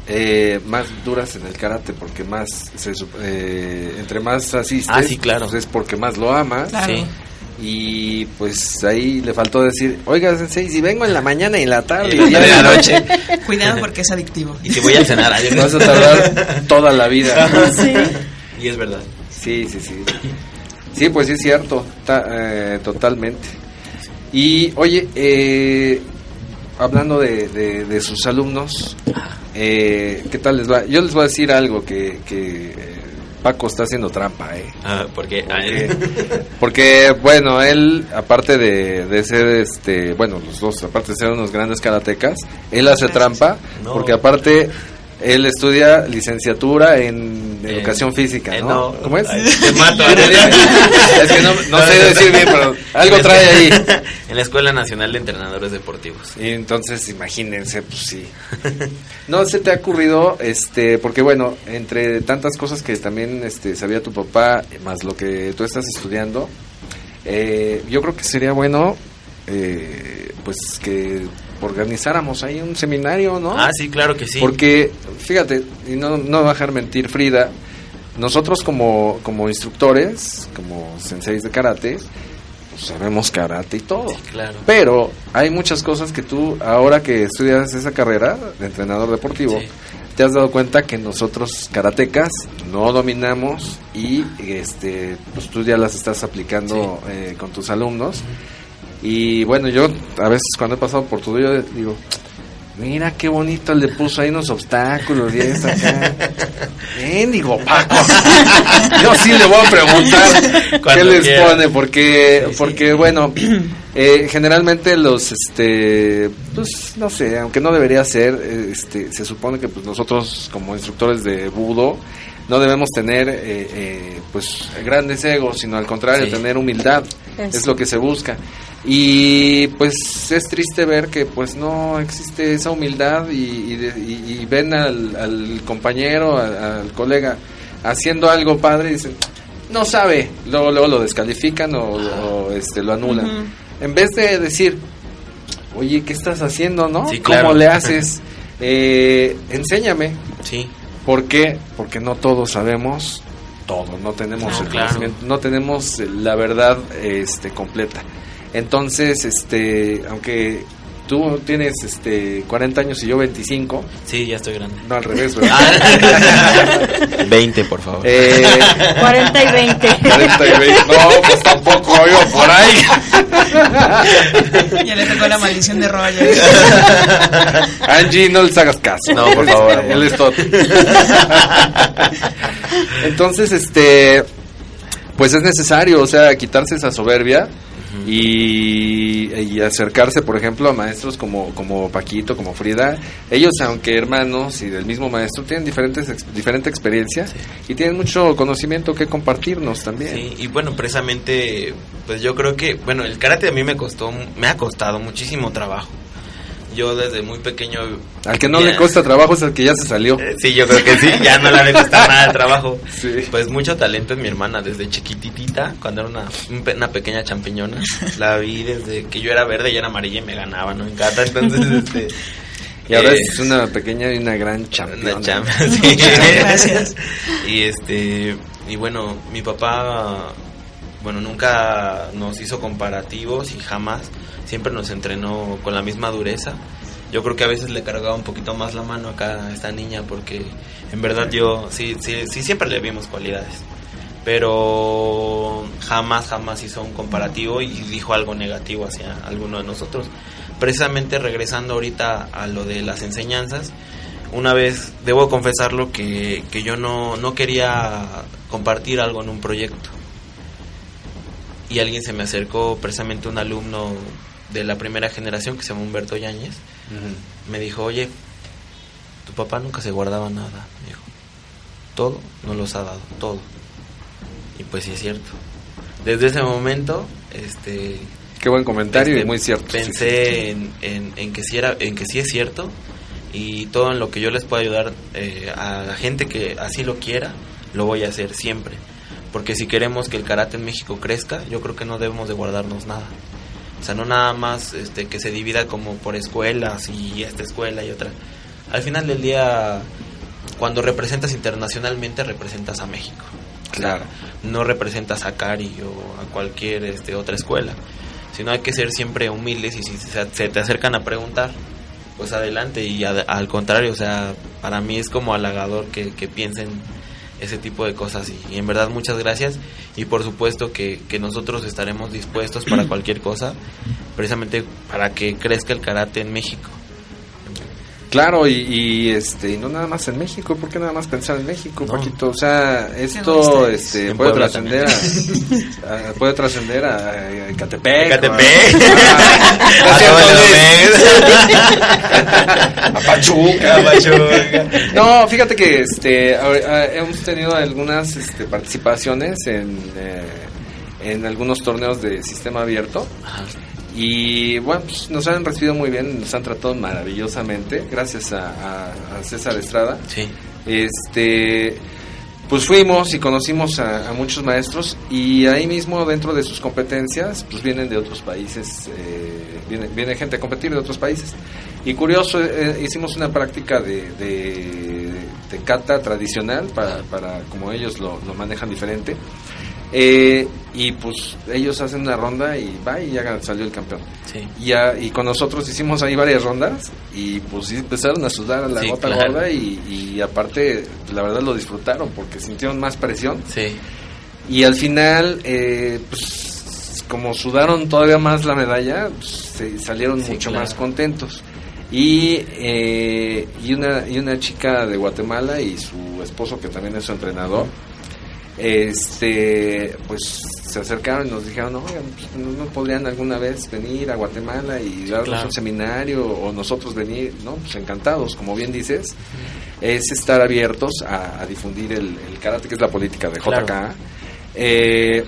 eh, más duras en el karate, porque más, se eh, entre más asistes, Ah, sí, claro. pues es porque más lo amas. Claro. Sí. Y pues ahí le faltó decir, oiga, sensei, si vengo en la mañana y en la tarde Y en la noche. Cuidado porque es adictivo. Y si voy a cenar ayer. Vas a tardar toda la vida. Sí. Y es verdad. Sí, sí, sí. Sí, pues sí es cierto, ta- eh, totalmente. Y oye, eh, hablando de, de- de sus alumnos, eh, ¿qué tal les va? Yo les voy a decir algo que, que, eh, Paco está haciendo trampa, ¿eh? Ah, porque Porque, bueno, él, aparte de, de ser, este, bueno, los dos, aparte de ser unos grandes karatecas, él hace trampa, No. porque aparte, él estudia licenciatura en educación física, eh, ¿no? no. ¿Cómo es? Te mato. es que no, no sé decir bien, pero algo trae ahí. En la Escuela Nacional de Entrenadores Deportivos. Y entonces, imagínense, pues sí. No se te ha ocurrido, este, porque bueno, entre tantas cosas que también este, sabía tu papá, más lo que tú estás estudiando, eh, yo creo que sería bueno, eh, pues que organizáramos ahí un seminario, ¿no? Ah, sí, claro que sí. Porque, fíjate, y no, no dejar mentir Frida, nosotros como, como instructores, como senseis de karate, pues sabemos karate y todo. claro. Pero hay muchas cosas que tú, ahora que estudias esa carrera de entrenador deportivo, te has dado cuenta que nosotros karatecas no dominamos y este pues tú ya las estás aplicando eh, con tus alumnos. Y bueno, yo a veces cuando he pasado por todo, yo digo, mira qué bonito le puso ahí unos obstáculos y esto acá. digo Paco. Yo sí le voy a preguntar qué les quiera. pone, porque, porque bueno, eh, generalmente los, este, pues no sé, aunque no debería ser, eh, este, se supone que pues nosotros como instructores de budo no debemos tener, eh, eh, pues grandes egos, sino al contrario, Sí. tener humildad, Es lo que se busca. Y pues es triste ver que pues no existe esa humildad y, y de- y- ven al, al compañero, al, al colega haciendo algo padre y dicen, no sabe, luego, luego lo descalifican o, o, este, lo anulan. En vez de decir, oye, ¿qué estás haciendo, no? Sí, claro. ¿Cómo le haces? Eh, enséñame. Sí. ¿Por qué? Porque no todos sabemos todo, no tenemos No, el claro. conocimiento, no tenemos la verdad este completa. Entonces, este, aunque tú tienes este 40 años y yo 25, Sí, ya estoy grande. no al revés, ¿verdad? Ah. 20, por favor. Eh, 40 y 20. 40 y 20. No, pues tampoco oigo por ahí. Ya le tocó la maldición de Roger. Angie, no les hagas caso. No, por favor, Él es todo. Entonces, este, pues es necesario, o sea, quitarse esa soberbia y, y acercarse, por ejemplo, a maestros como, como Paquito, como Frida. Ellos, aunque hermanos y del mismo maestro, tienen diferentes ex- diferente experiencia y tienen mucho conocimiento que compartirnos también. Sí, y bueno, precisamente, pues yo creo que, bueno, el karate a mí me costó, me ha costado muchísimo trabajo. Yo desde muy pequeño... Al que no ya- le cuesta trabajo es el que ya se salió. Eh, Sí, yo creo que sí, ya no le ha de costar nada el trabajo. Pues mucho talento en mi hermana, desde chiquititita, cuando era una, una pequeña champiñona. La vi desde que yo era verde y era amarilla y me ganaba, ¿no? En kata, entonces, este... Y ahora eh, es una pequeña y una gran championa. una chamba, sí. Y este y bueno, mi papá bueno, nunca nos hizo comparativos y jamás siempre nos entrenó con la misma dureza. Yo creo que a veces le cargaba un poquito más la mano acá a esta niña porque en verdad yo sí sí sí siempre le vimos cualidades. Pero jamás jamás hizo un comparativo y dijo algo negativo hacia alguno de nosotros. Precisamente regresando ahorita a lo de las enseñanzas, una vez, debo confesarlo, que, que yo no, no quería compartir algo en un proyecto. Y alguien se me acercó, precisamente un alumno de la primera generación que se llama Humberto Yáñez, me dijo, oye, tu papá nunca se guardaba nada, me dijo. Todo nos los ha dado, todo. Y pues sí es cierto. Desde ese momento, este... Qué buen comentario este, y muy cierto. Pensé en, en, en que sí era, en que sí es cierto y todo en lo que yo les pueda ayudar eh, a la gente que así lo quiera, lo voy a hacer siempre. Porque si queremos que el karate en México crezca, yo creo que no debemos de guardarnos nada. O sea, no nada más este, que se divida como por escuelas y esta escuela y otra. Al final del día, cuando representas internacionalmente, representas a México. Claro. No representas a Cari o a cualquier este, otra escuela. Sino hay que ser siempre humildes y si se, se te acercan a preguntar, pues adelante. Y a- al contrario, o sea, para mí es como halagador que, que piensen ese tipo de cosas. Y, en verdad, muchas gracias. Y por supuesto que, que nosotros estaremos dispuestos para cualquier cosa, precisamente para que crezca el karate en México. Claro, y, y, este no nada más en México, ¿por qué nada más pensar en México, No. Paquito? O sea, esto este, puede trascender a, a- puede trascender a, a Ecatepec. a, Pachuca. A Pachuca. No, fíjate que este hemos tenido algunas este, participaciones en eh, en algunos torneos de sistema abierto. Y bueno, pues, nos han recibido muy bien, nos han tratado maravillosamente, gracias a, a- a César Estrada. Sí. Este, pues fuimos y conocimos a, muchos maestros y ahí mismo dentro de sus competencias, pues vienen de otros países, eh, viene, viene gente a competir de otros países. Y curioso, eh, hicimos una práctica de, de, de kata tradicional para, para como ellos lo, lo manejan diferente. Eh, y pues ellos hacen una ronda y va y ya salió el campeón. Sí. Y, ya- y con nosotros hicimos ahí varias rondas y pues empezaron a sudar a la Sí, gota claro. gorda y, y aparte la verdad lo disfrutaron porque sintieron más presión. Sí. Y al final, eh, pues como sudaron todavía más la medalla, pues, se salieron Sí, mucho claro. más contentos. Y, eh, y, una, y una chica de Guatemala y su esposo, que también es su entrenador, este pues se acercaron y nos dijeron, oigan, pues, ¿no, no podrían alguna vez venir a Guatemala y darnos claro. un seminario o nosotros venir? No, pues encantados, como bien dices, es estar abiertos a, a difundir el, el karate, que es la política de JK. Claro. Eh,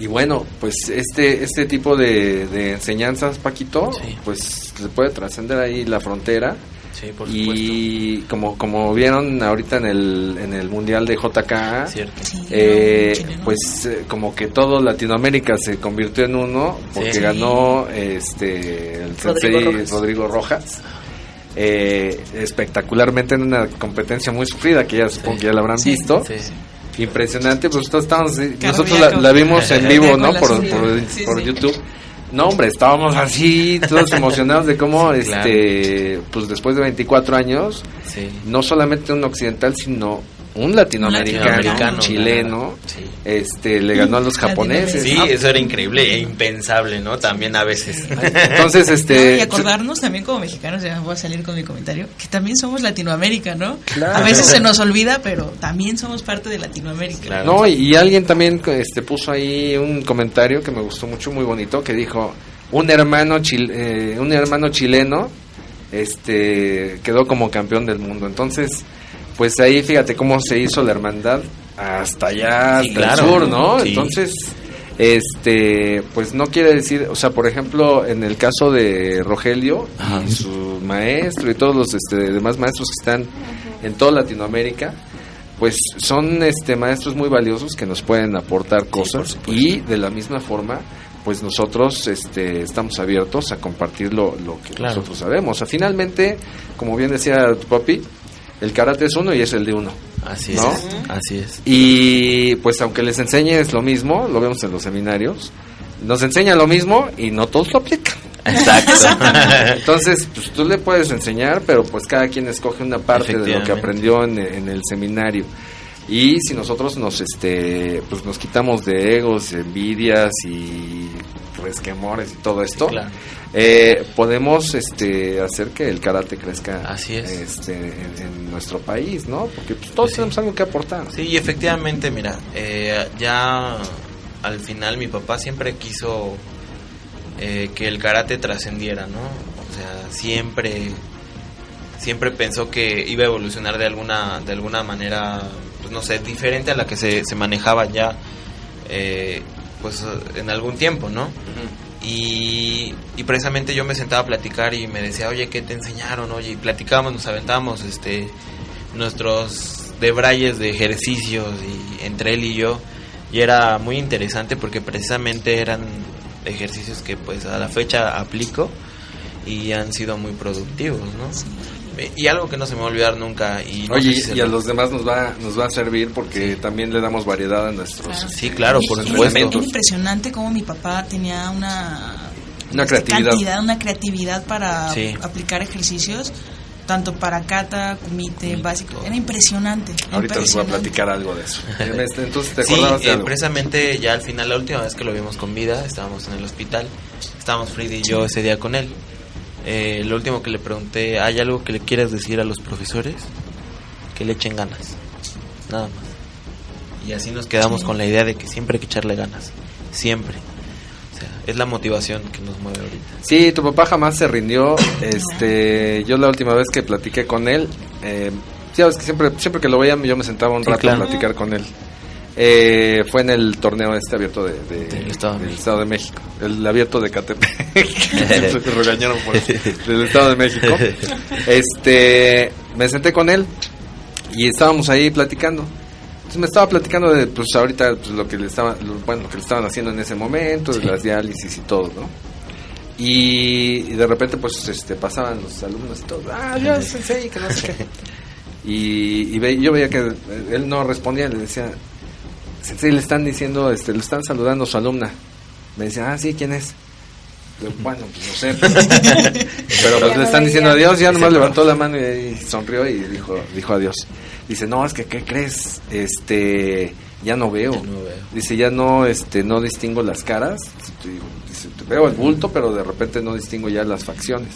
y bueno, pues este este tipo de, de enseñanzas, Paquito, pues se puede trascender ahí la frontera. Sí, por y como como vieron ahorita en el en el mundial de JK, Cierto. eh, pues eh, como que todo Latinoamérica se convirtió en uno porque Sí. ganó este el Rodrigo sensei Rojas. Rodrigo Rojas. eh, espectacularmente en una competencia muy sufrida que ya supongo que ya la habrán Sí, visto sí. impresionante pues todos estábamos nosotros la, la vimos en vivo no por, por, sí, por. YouTube no hombre estábamos así todos emocionados de cómo Sí, este pues después de 24 años Sí. no solamente un occidental sino un latinoamericano, latinoamericano, chileno, este le ganó a los japoneses. Sí, eso era increíble e impensable, ¿no? También a veces. Entonces, No, este y acordarnos también como mexicanos, ya voy a salir con mi comentario, que también somos Latinoamérica, ¿no? Claro. A veces se nos olvida, pero también somos parte de Latinoamérica. No, y, y alguien también este, puso ahí un comentario que me gustó mucho, muy bonito, que dijo, un hermano, chil- eh, un hermano chileno este, quedó como campeón del mundo. Entonces, pues ahí fíjate cómo se hizo la hermandad hasta allá, Sí, hasta claro. el sur, ¿no? Sí. Entonces, este, pues no quiere decir, o sea, por ejemplo, en el caso de Rogelio y su maestro y todos los este, demás maestros que están en toda Latinoamérica, pues son este maestros muy valiosos que nos pueden aportar cosas y de la misma forma pues nosotros este estamos abiertos a compartir lo, lo que Claro. nosotros sabemos. O sea, finalmente, como bien decía tu papi, el karate es uno y es el de uno. Así ¿no? es. Así es. Y pues aunque les enseñes lo mismo, lo vemos en los seminarios, nos enseñan lo mismo y no todos lo aplican. Exacto. Entonces, pues tú le puedes enseñar, pero pues cada quien escoge una parte de lo que aprendió en, en el seminario. Y si nosotros nos este pues nos quitamos de egos, envidias y resquemores y todo esto, claro. eh, podemos este hacer que el karate crezca Así es. este, en, en nuestro país, ¿no? Porque pues, todos tenemos algo que aportar. Sí, y efectivamente, mira, eh, ya al final mi papá siempre quiso eh, que el karate trascendiera, ¿no? O sea, siempre siempre pensó que iba a evolucionar de alguna de alguna manera, pues no sé, diferente a la que se, se manejaba ya, eh, pues en algún tiempo, ¿no? Y, y precisamente yo me sentaba a platicar y me decía, oye, ¿qué te enseñaron? Oye, y platicábamos, nos aventábamos este, nuestros debrayes de ejercicios y entre él y yo. Y era muy interesante porque precisamente eran ejercicios que pues a la fecha aplico y han sido muy productivos, ¿no? Y algo que no se me va a olvidar nunca. Y no Oye, si y a lo- los demás nos va nos va a servir porque también le damos variedad a nuestros Claro. Sí, claro, Y- por supuesto. Era impresionante cómo mi papá tenía una, Una este, creatividad. cantidad, una creatividad para Sí. aplicar ejercicios, tanto para kata, kumite, básico. Era impresionante. Ahorita les voy a impresionante. platicar algo de eso. Entonces, ¿te Sí, acordabas de eh, algo? precisamente ya al final, la última vez que lo vimos con vida, estábamos en el hospital, estábamos Frida y yo ese día con él. Eh, lo último que le pregunté, ¿hay algo que le quieras decir a los profesores? Que le echen ganas, nada más. Y así nos quedamos Sí. con la idea de que siempre hay que echarle ganas, siempre. O sea, es la motivación que nos mueve ahorita. Sí, tu papá jamás se rindió. Este, yo la última vez que platiqué con él, eh, ya ves que siempre, siempre que lo veía yo me sentaba un Sí, rato claro. a platicar con él. Eh, fue en el torneo este abierto de, de- Del Estado de del Estado de México, el abierto de Catepec. Se regañaron por eso, del Estado de México. Este, me senté con él y estábamos ahí platicando. Entonces me estaba platicando de, pues ahorita, pues, lo que le estaba, lo- bueno, lo que le estaban haciendo en ese momento, de las diálisis y todo, ¿no? Y, y de repente, pues, este, pasaban los alumnos y todo, ah, sensei, que no sé qué. Y, y ve- yo veía que él no respondía, le decía, sensei, le están diciendo, este, le están saludando a su alumna. Me decía, ah, sí, ¿quién es? Yo, Bueno, pues no sé. Pero pues, le están diciendo adiós, ya nomás levantó la mano y, sonrió y dijo, dijo adiós. Dice, no, es que, ¿qué crees? Este, ya no veo. Dice, ya no, este, no distingo las caras. Dice, veo el bulto, pero de repente no distingo ya las facciones.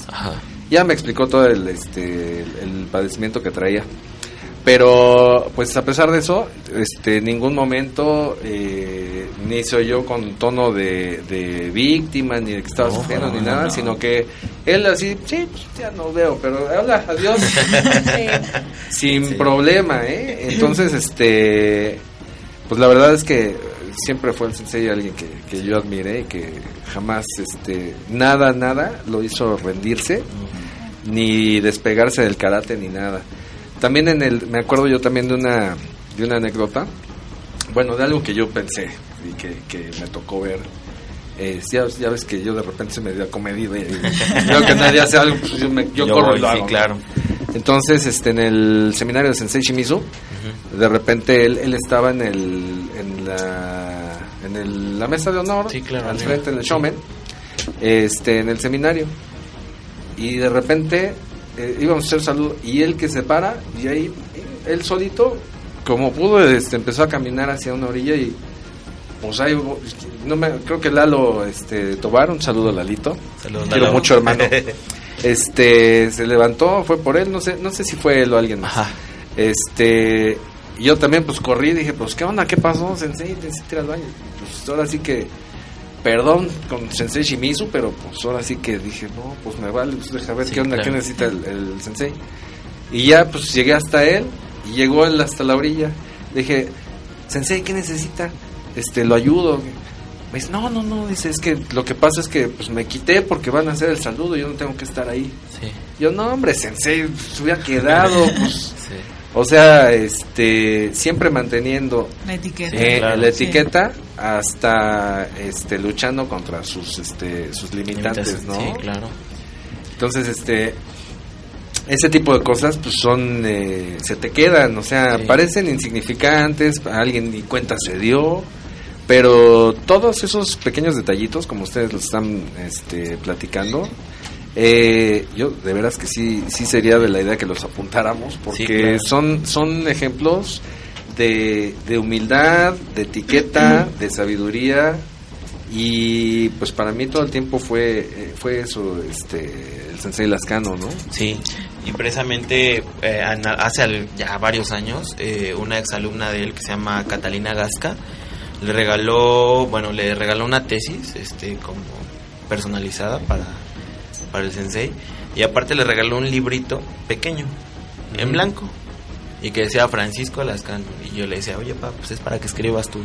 Ya me explicó todo el, este, el, el padecimiento que traía. Pero, pues a pesar de eso, este, en ningún momento eh, ni soy yo con tono de, de víctima, ni de que estaba No, sufriendo, no, ni nada, no. sino que él así, sí, pues, ya no veo, pero hola, adiós. Sin problema, ¿eh? Entonces, este, pues la verdad es que siempre fue el sensei alguien que, que yo admiré y que jamás, este, nada, nada lo hizo rendirse, ni despegarse del karate, ni nada. También en el, me acuerdo yo también de una, de una anécdota, bueno, de algo que yo pensé y que, que me tocó ver. Eh, ya, ya ves que yo de repente se me dio comedido y, veo que nadie hace algo, pues yo, me, yo, Yo corro voy, y lo sí, hago. ¿no? claro. Entonces, este, en el seminario de Sensei Shimizu, de repente él, él estaba en el, en la, en el- la mesa de honor, claro, al amigo. frente del showman, este, en el seminario, y de repente eh, íbamos a hacer saludo y él que se para y ahí él solito como pudo, este, empezó a caminar hacia una orilla y pues ahí, no me, creo que Lalo, este, Tobar, un saludo a Lalito, Saludos, quiero Lalo. mucho hermano, este, se levantó, fue por él, no sé, no sé si fue él o alguien más, este, y yo también pues corrí, dije, pues qué onda, qué pasó, Sensei, necesito ir al baño, pues ahora sí que, perdón con Sensei Shimizu, pero pues ahora sí que dije, no, pues me vale, pues deja ver Sí, qué onda, claro. qué necesita el, el Sensei, y ya pues llegué hasta él, y llegó él hasta la orilla, dije, Sensei, ¿qué necesita? Este, lo ayudo. Me dice, no, no, no, dice, es que lo que pasa es que pues me quité porque van a hacer el saludo, yo no tengo que estar ahí. Sí. Yo, no, hombre, Sensei, se hubiera quedado, pues. O sea, este, siempre manteniendo La etiqueta. eh, claro. la Sí. etiqueta hasta este luchando contra sus este sus limitantes, ¿no? Sí, claro. Entonces, este ese tipo de cosas pues son eh, se te quedan, o sea, Sí. parecen insignificantes, a alguien ni cuenta se dio, pero todos esos pequeños detallitos como ustedes lo están este platicando eh, yo de veras que sí sí sería de la idea que los apuntáramos porque claro. son son ejemplos de, de humildad, de etiqueta, de sabiduría y pues para mí todo el tiempo fue eh, fue eso este el sensei Lascano, ¿no? Sí, y precisamente eh, hace ya varios años, eh, una exalumna de él que se llama Catalina Gasca le regaló, bueno, le regaló una tesis, este, como personalizada para, para el sensei, y aparte le regaló un librito pequeño, en blanco, y que decía Francisco Lascano, y yo le decía, oye, pa, pues es para que escribas tú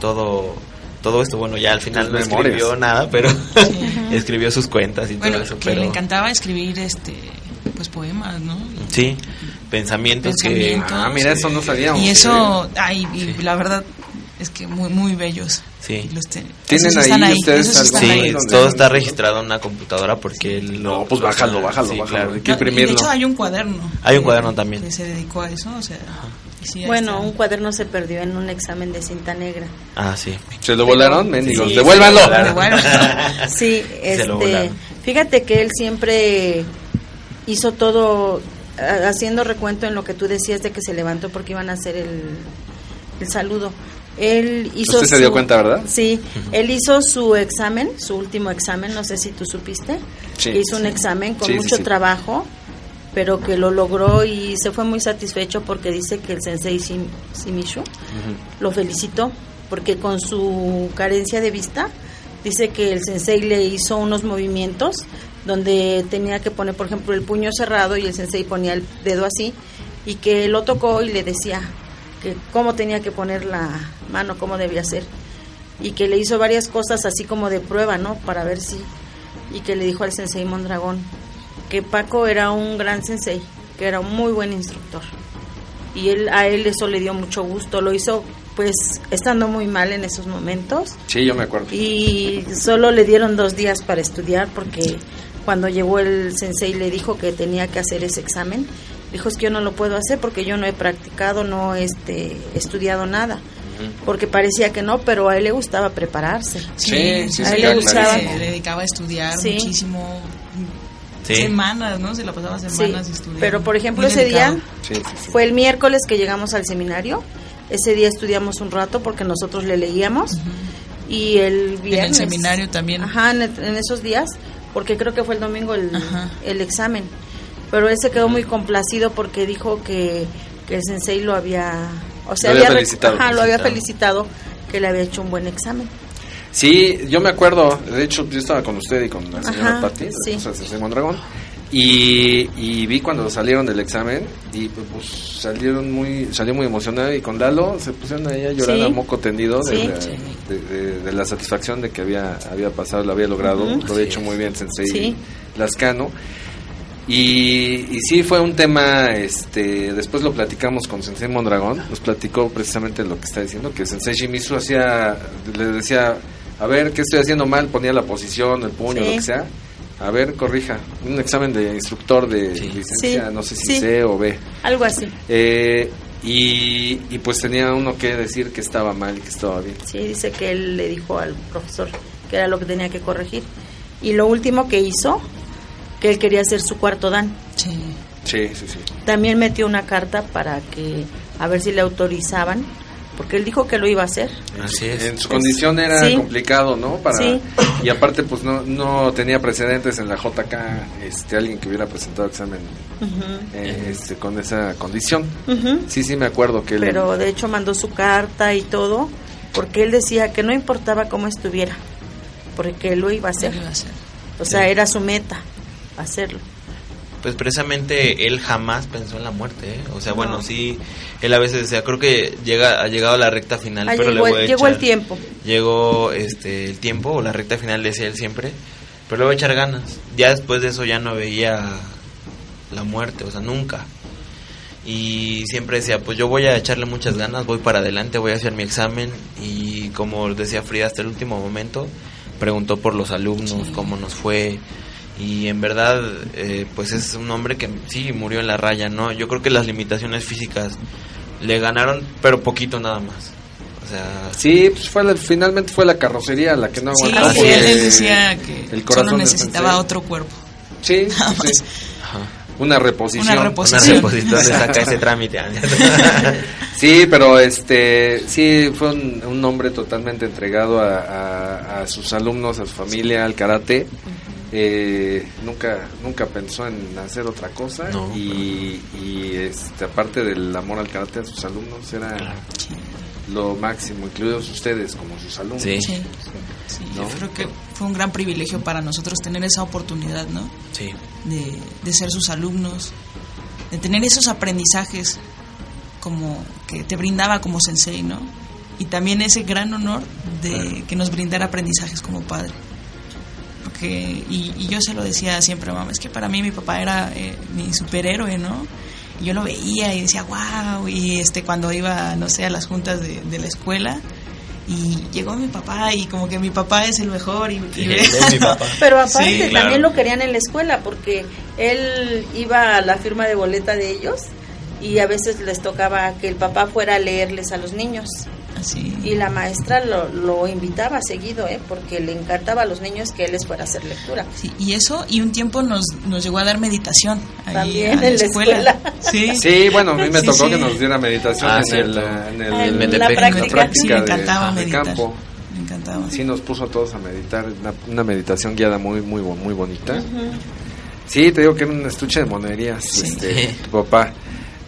todo todo esto, bueno, ya al final no memorias. escribió nada, pero escribió sus cuentas y Bueno, todo eso, que pero le encantaba escribir este pues poemas, ¿no? Sí, pensamientos, Pensamientos. Ah, mira, eso no sabíamos. Y eso, ay, y la verdad es que muy muy bellos. Sí. Los ¿Tienen esos ahí ustedes algo? Sí, ahí. todo está registrado en una computadora porque él lo... No, pues bájalo, bájalo, Sí, bájalo. claro. Hay que No, y de imprimirlo. hecho hay un cuaderno. Hay un cuaderno también. Que se dedicó a eso, o sea. sí, Bueno, está. un cuaderno se perdió en un examen de cinta negra. Ah, sí. ¿Se lo volaron, mendigos? Sí, ¡Devuélvanlo! Sí, este, fíjate que él siempre hizo todo haciendo recuento en lo que tú decías de que se levantó porque iban a hacer el, el saludo. Él hizo Usted se dio su- cuenta, ¿verdad? Sí, él hizo su examen, su último examen, no sé si tú supiste, Sí. que hizo un examen con Sí, mucho trabajo, pero que lo logró y se fue muy satisfecho porque dice que el sensei Sim- Simishu lo felicitó porque con su carencia de vista dice que el sensei le hizo unos movimientos donde tenía que poner por ejemplo el puño cerrado y el sensei ponía el dedo así y que lo tocó y le decía que cómo tenía que poner la mano, cómo debía hacer y que le hizo varias cosas así como de prueba, ¿no? Para ver si y que le dijo al sensei Mondragón que Paco era un gran sensei, que era un muy buen instructor. Y él a él eso le dio mucho gusto, lo hizo pues estando muy mal en esos momentos. Sí, yo me acuerdo. y solo le dieron dos días para estudiar porque cuando llegó el sensei le dijo que tenía que hacer ese examen. Dijo es que yo no lo puedo hacer porque yo no he practicado no este estudiado nada porque parecía que no pero a él le gustaba prepararse Sí, sí, a él le gustaba. Se dedicaba a estudiar Sí. muchísimo. Sí. Semanas, ¿no? Se la pasaba Sí, semanas estudiando. pero por ejemplo Muy ese día dedicado. Sí, sí, sí. fue el miércoles que llegamos al seminario ese día estudiamos un rato porque nosotros le leíamos y el En viernes el seminario también. Ajá, en, el- en esos días, porque creo que fue el domingo el examen. Pero él se quedó muy complacido porque dijo que, que el sensei lo había, o sea, Lo había felicitado. ajá, lo había Felicitado. que le había hecho un buen examen. Sí, yo me acuerdo, de hecho yo estaba con usted y con la señora Ajá, Patti, sí. o sea, Sensei Mondragón, y, y vi cuando salieron del examen y pues, pues, salieron muy salió muy emocionado y con Lalo se pusieron ahí a llorar Sí. a moco tendido de, Sí. la, de, de- de la satisfacción de que había había pasado, lo había logrado, lo había hecho muy bien Sensei. Lascano. Y, y sí fue un tema, este, después lo platicamos con Sensei Mondragón, nos platicó precisamente lo que está diciendo, que Sensei Shimizu hacía, le decía, a ver, ¿qué estoy haciendo mal? Ponía la posición, el puño, Sí. lo que sea. A ver, corrija. Un examen de instructor de Sí. licencia, Sí. no sé si Sí. C o B. Algo así. Eh, y, y pues tenía uno que decir que estaba mal y que estaba bien. Sí, dice que él le dijo al profesor que era lo que tenía que corregir. Y lo último que hizo, que él quería hacer su cuarto dan. Sí. Sí, sí, sí. También metió una carta para que a ver si le autorizaban, porque él dijo que lo iba a hacer. Así es. En su condición era Sí. complicado, ¿no? Para Sí. y aparte pues no no tenía precedentes en la JK, este alguien que hubiera presentado examen eh, este, con esa condición. Sí, sí me acuerdo que él Pero de hecho mandó su carta y todo, porque él decía que no importaba cómo estuviera, porque él lo iba a hacer. O sea, Sí. era su meta, hacerlo. Pues precisamente él jamás pensó en la muerte, ¿eh? O sea, bueno, No. sí, él a veces decía, creo que llega, ha llegado a la recta final, Ah, pero llegó, le voy a el, llegó el tiempo. Llegó este, el tiempo, o la recta final, decía él siempre, pero le voy a echar ganas. Ya después de eso ya no veía la muerte, o sea, nunca. Y siempre decía, pues yo voy a echarle muchas ganas, voy para adelante, voy a hacer mi examen. Y como decía Frida, hasta el último momento, preguntó por los alumnos, cómo nos fue. Y en verdad, eh, pues es un hombre que sí murió en la raya, ¿no? Yo creo que las limitaciones físicas le ganaron, pero poquito nada más. O sea, Sí, pues fue la- finalmente fue la carrocería la que no Sí, aguantó. porque él decía que el corazón solo necesitaba otro cuerpo. Sí, sí. Una reposición. Una reposición. Una reposición se saca ese trámite. sí, pero este, sí, fue un, un hombre totalmente entregado a, a- a sus alumnos, a su familia, al karate. Eh, nunca, nunca pensó en hacer otra cosa No, y, y, este, aparte del amor al karate a sus alumnos era lo máximo, incluidos ustedes como sus alumnos. Sí. Sí, sí, ¿No? yo creo que fue un gran privilegio para nosotros tener esa oportunidad, ¿no? Sí. De, de ser sus alumnos, de tener esos aprendizajes como que te brindaba como sensei, ¿no? Y también ese gran honor de que nos brindara aprendizajes como padre. Porque, y, y yo se lo decía siempre a mamá, es que para mí mi papá era eh, mi superhéroe, ¿no? Y yo lo veía y decía, wow, y este cuando iba, no sé, a las juntas de, de la escuela, y llegó mi papá y como que mi papá es el mejor y, y Sí, él es mi papá. Pero aparte Sí, también lo querían en la escuela porque él iba a la firma de boleta de ellos y a veces les tocaba que el papá fuera a leerles a los niños. Así Y la maestra lo, lo invitaba seguido, ¿eh? porque le encantaba a los niños que él les fuera a hacer lectura. Sí, y eso, y un tiempo nos, nos llegó a dar meditación. También en la escuela. Sí. Sí, bueno, a mí me Sí, tocó sí. que nos diera meditación Ah, en, el, en el- Ah, en en la la práctica. práctica Sí, me de- encantaba de meditar. campo. Me encantaba. Sí, nos puso a todos a meditar, una, una meditación guiada muy, muy, muy bonita. Sí, te digo que era un estuche de monerías, Sí. este, tu papá.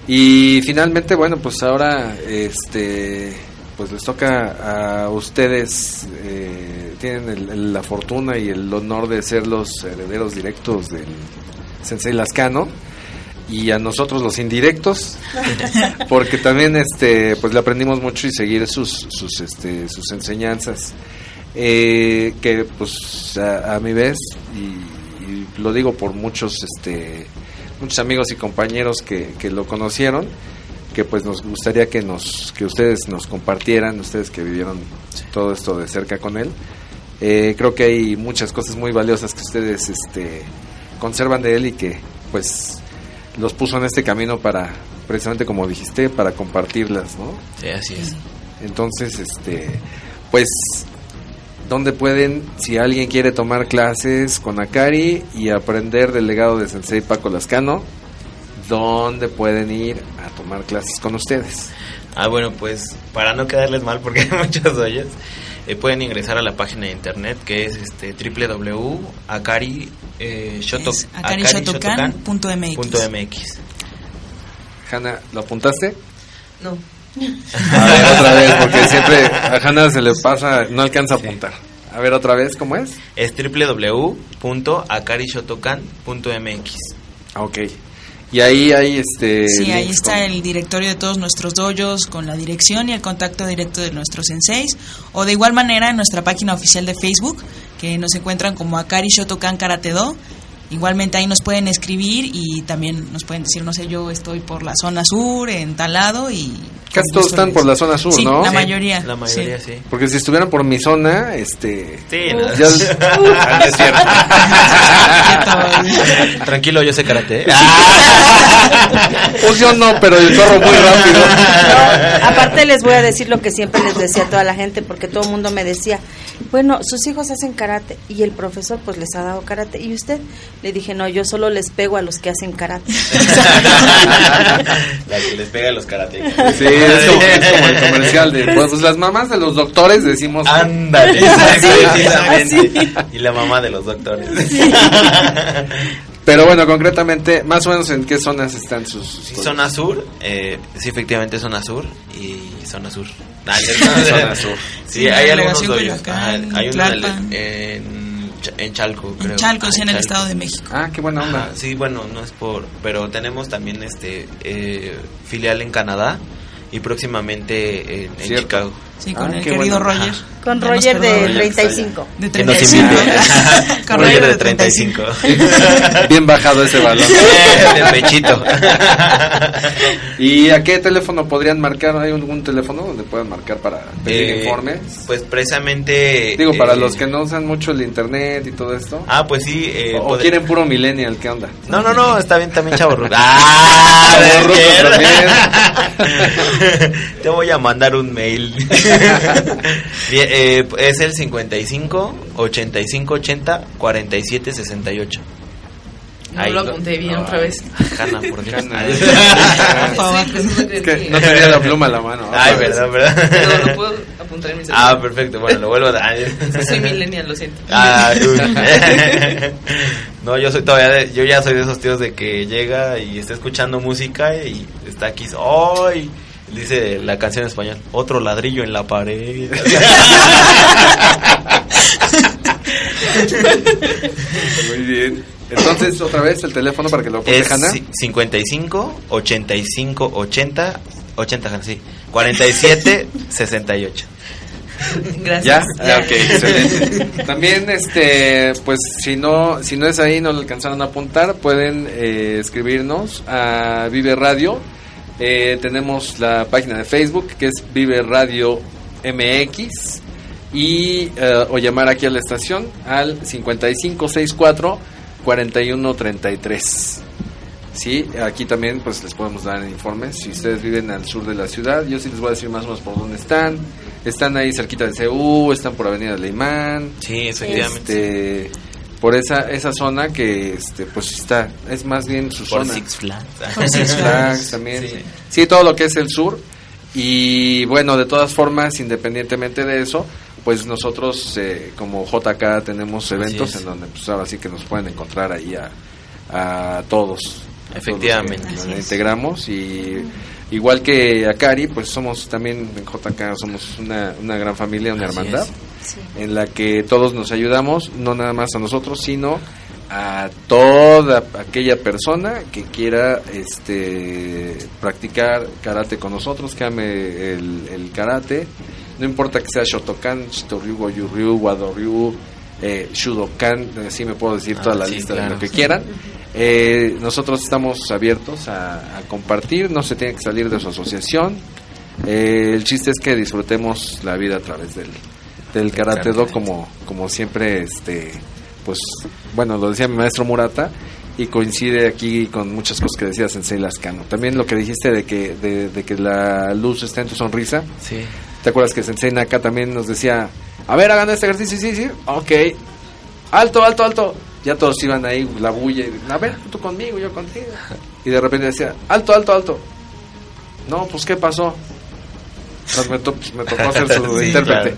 Y finalmente, bueno, pues ahora, este, pues les toca a ustedes, eh, tienen el- el- la fortuna y el honor de ser los herederos directos del Sensei Lascano y a nosotros los indirectos porque también este pues le aprendimos mucho y seguir sus sus este sus enseñanzas eh, que pues a, a mi vez y, y lo digo por muchos este muchos amigos y compañeros que, que lo conocieron que pues nos gustaría que nos que ustedes nos compartieran ustedes que vivieron todo esto de cerca con él. Eh, creo que hay muchas cosas muy valiosas que ustedes este conservan de él y que pues los puso en este camino para precisamente como dijiste para compartirlas no Sí, así es. entonces este pues dónde pueden si alguien quiere tomar clases con Akari y aprender del legado de Sensei Paco Lascano dónde pueden ir a tomar clases con ustedes Ah, bueno, pues para no quedarles mal, porque hay muchos hoyos, eh, pueden ingresar a la página de internet que es este www.akari eh. Hanna ¿lo apuntaste? No. a ver otra vez porque siempre a Hanna se le pasa no alcanza a apuntar a ver otra vez ¿cómo es? Es www.akarishotokan.mx. Ah, ok y ahí hay este Sí, ahí está con- el directorio de todos nuestros dojos con la dirección y el contacto directo de nuestros senseis. O de igual manera en nuestra página oficial de Facebook, que nos encuentran como Akari Shotokan Karate Do. Igualmente ahí nos pueden escribir y también nos pueden decir, no sé, yo estoy por la zona sur, en tal lado y... Casi con todos están les- por la zona sur, Sí, ¿no? la Sí, mayoría. La mayoría, sí. Porque si estuvieran por mi zona, este... Sí, ya- no es cierto. Tranquilo, yo sé karate. ¿eh? confusión no, pero yo corro muy rápido. No, aparte les voy a decir lo que siempre les decía a toda la gente, porque todo el mundo me decía, bueno, sus hijos hacen karate y el profesor pues les ha dado karate. ¿Y usted? Le dije, no, yo solo les pego a los que hacen karate. La que les pega a los karate. Sí, es como, es como el comercial de pues, las mamás de los doctores decimos Ándale, exactamente. Y la mamá de los doctores. Pero bueno, concretamente, más o menos en qué zonas están sus, sus Sí, zona sur, eh, sí, efectivamente zona sur y zona sur. Ah, Zona sur. Sí, Sí, hay algunos Ajá, hay uno en. En, Ch- en Chalco, creo. En Chalco, Ah, sí, en el Chalco. Estado de México. Ah, qué buena onda. Ajá, sí, bueno, no es por, pero tenemos también este eh, filial en Canadá y próximamente en, en. Chicago. Sí, con Ah, el querido bueno. Roger. Con Roger de perdonó. 35. De Que nos 35. invite. Con Roger de 35. Bien bajado ese balón. de pechito. ¿Y a qué teléfono podrían marcar? ¿Hay algún teléfono donde puedan marcar para pedir Eh, informes? Pues precisamente. Digo, para eh, los que no usan mucho el internet y todo esto. Ah, pues sí. eh, o quieren puro millennial, ¿qué onda? No, no, no, está bien también, chavo. ¡Ah! Chavorruco Berger. Te voy a mandar un mail. Bien, eh, es el 55 85 80 47 68. No lo apunté bien otra vez. Hanna, por Dios. Es que no tenía la pluma a la mano. Ay, verdad, verdad. Pero lo puedo apuntar en mi celular. Ah, perfecto. Bueno, lo vuelvo a dar. Soy millennial, lo siento. Ah, no, yo soy todavía de- yo ya soy de esos tíos de que llega y está escuchando música y está aquí, ¡ay! Dice la canción en español, otro ladrillo en la pared. Muy bien. Entonces, otra vez el teléfono para que lo apunte es Hanna. ci- 55 85 80 80, sí. 47 68. Gracias. ¿Ya? Ah, ok, excelente. También, este, pues, si no, si no es ahí, no lo alcanzaron a apuntar, pueden eh, escribirnos a Vive Radio. Eh, tenemos la página de Facebook que es Vive Radio MX y eh, o llamar aquí a la estación al 5564 4133. Sí, aquí también pues les podemos dar informes. Si ustedes viven al sur de la ciudad, yo sí les voy a decir más o menos por dónde están. Están ahí cerquita de CU, están por Avenida Leimán. Sí, efectivamente. Este, por esa esa zona que este pues está es más bien su Por zona. Six Flags. Por Six Flags también. Sí. Sí. todo lo que es el sur. Y bueno, de todas formas, independientemente de eso, pues nosotros eh, como JK tenemos eventos en donde pues ahora sí que nos pueden encontrar ahí a, a todos. a Efectivamente. todos nos integramos y igual que Akari, pues somos también en JK somos una, una gran familia, una Así hermandad es. En la que todos nos ayudamos, no nada más a nosotros, sino a toda aquella persona que quiera este practicar karate con nosotros, que ame el, el karate, no importa que sea Shotokan, Shitoryu, Goyuryu, Wadoryu, eh, Shudokan, así me puedo decir toda Ah, la sí, lista de lo que quieran. Eh, nosotros estamos abiertos a, a compartir, no se tiene que salir de su asociación. Eh, el chiste es que disfrutemos la vida a través del, del karate do como, como siempre, este, pues, bueno, lo decía mi maestro Murata y coincide aquí con muchas cosas que decía Sensei Lascano. También lo que dijiste de que, de, de que la luz está en tu sonrisa. Sí. ¿Te acuerdas que Sensei Naka también nos decía, a ver, hagan este ejercicio, sí, sí, ok, alto, alto, alto. Ya todos iban ahí, la bulla, y, a ver, tú conmigo, yo contigo. Y de repente decía, alto, alto, alto. No, pues, ¿qué pasó? Pues me, to- pues, me tocó ser su Sí, intérprete. claro.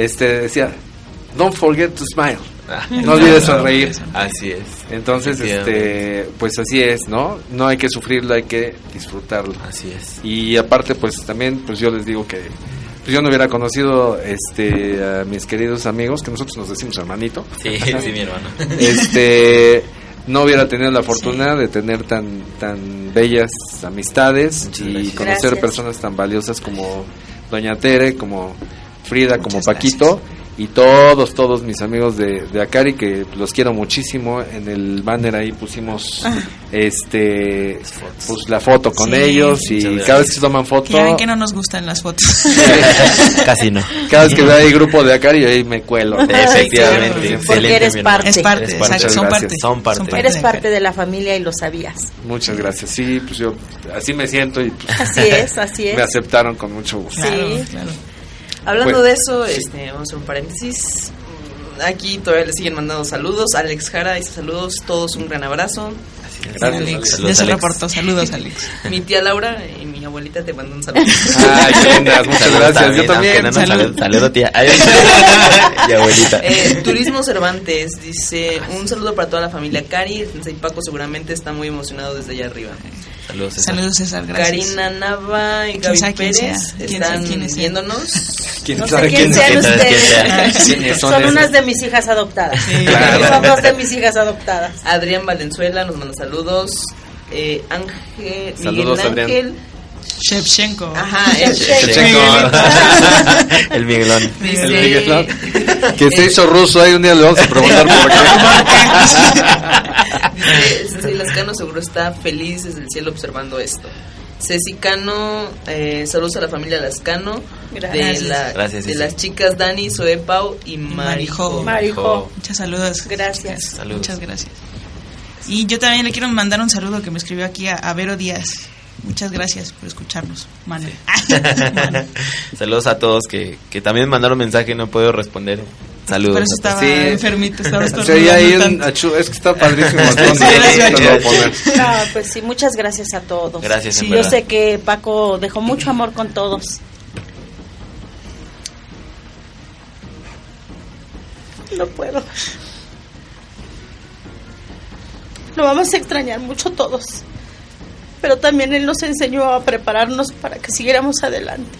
Este, decía, don't forget to smile. No olvides sonreír. Así es. Entonces, este, pues así es, ¿no? No hay que sufrirlo, hay que disfrutarlo. Así es. Y aparte, pues también, pues yo les digo que pues yo no hubiera conocido este a mis queridos amigos, que nosotros nos decimos hermanito. Sí, sí, mi hermano. Este no hubiera tenido la fortuna de tener tan tan bellas amistades y gracias. conocer Gracias. personas tan valiosas como Doña Tere, como Frida, como Muchas Paquito y todos, todos mis amigos de, de Akari, que los quiero muchísimo. En el banner ahí pusimos Ah. este pues la foto con Sí. ellos y cada vez que toman foto, Ya ven que no nos gustan las fotos. casi no. Cada vez que veo ahí grupo de Akari, ahí me cuelo. Efectivamente, Siempre. porque eres parte. Es parte, Muchas exacto, son gracias. parte. Son parte. Eres parte de la familia y lo sabías. Muchas gracias. Sí, pues yo así me siento y pues, Así es, así es. me aceptaron con mucho gusto. Sí. Hablando de eso, este, vamos a hacer un paréntesis. Aquí todavía le siguen mandando saludos. Alex Jara dice saludos, todos un gran abrazo. Gracias, Alex. Ya se reportó. Saludos, Alex. Mi tía Laura y mi abuelita te mandan saludos. Ay, qué lindas, muchas Saludos gracias. también, Yo también. no nos Salud. saludo, tía. Ay, y abuelita. Eh, Turismo Cervantes dice un saludo para toda la familia Cari. El Sensei Paco seguramente está muy emocionado desde allá arriba. Saludos, César. Saludos, César. Gracias. Karina Nava y ¿Quién Gaby Pérez sea? ¿Quién están viéndonos. ¿Quién No sé quién sean ustedes. ¿Quiénes son unas de mis hijas adoptadas. claro. Son dos de mis hijas adoptadas. Adrián Valenzuela nos manda saludos. Eh, Ángel, Saludos, Miguel Adrián. Ángel. Shevchenko. Ajá, el El Miguelón. Dice- El Miguelón. Que se hizo ruso ahí un día le vamos a preguntar por Dice, Sensei Lascano seguro está feliz desde el cielo observando esto. Ceci Cano, eh, saludos a la familia Lascano. De, Gracias. la- Gracias, de Ceci. las chicas Dani, Zoe Pau y Marijo. Marijo. Muchas saludos. Gracias. Saludos. Muchas gracias. Y yo también le quiero mandar un saludo que me escribió aquí a, a Vero Díaz. Muchas gracias por escucharnos, Manu. Saludos a todos que, que también mandaron mensaje y no puedo responder. Saludos. Por eso estaba enfermito, estaba Sí, ahí estornudando achu- es que está padrísimo. Sí. No, pues sí, muchas gracias a todos. Gracias, en Sí, yo verdad. sé que Paco dejó mucho amor con todos. No puedo. Lo vamos a extrañar mucho todos. Pero también él nos enseñó a prepararnos para que siguiéramos adelante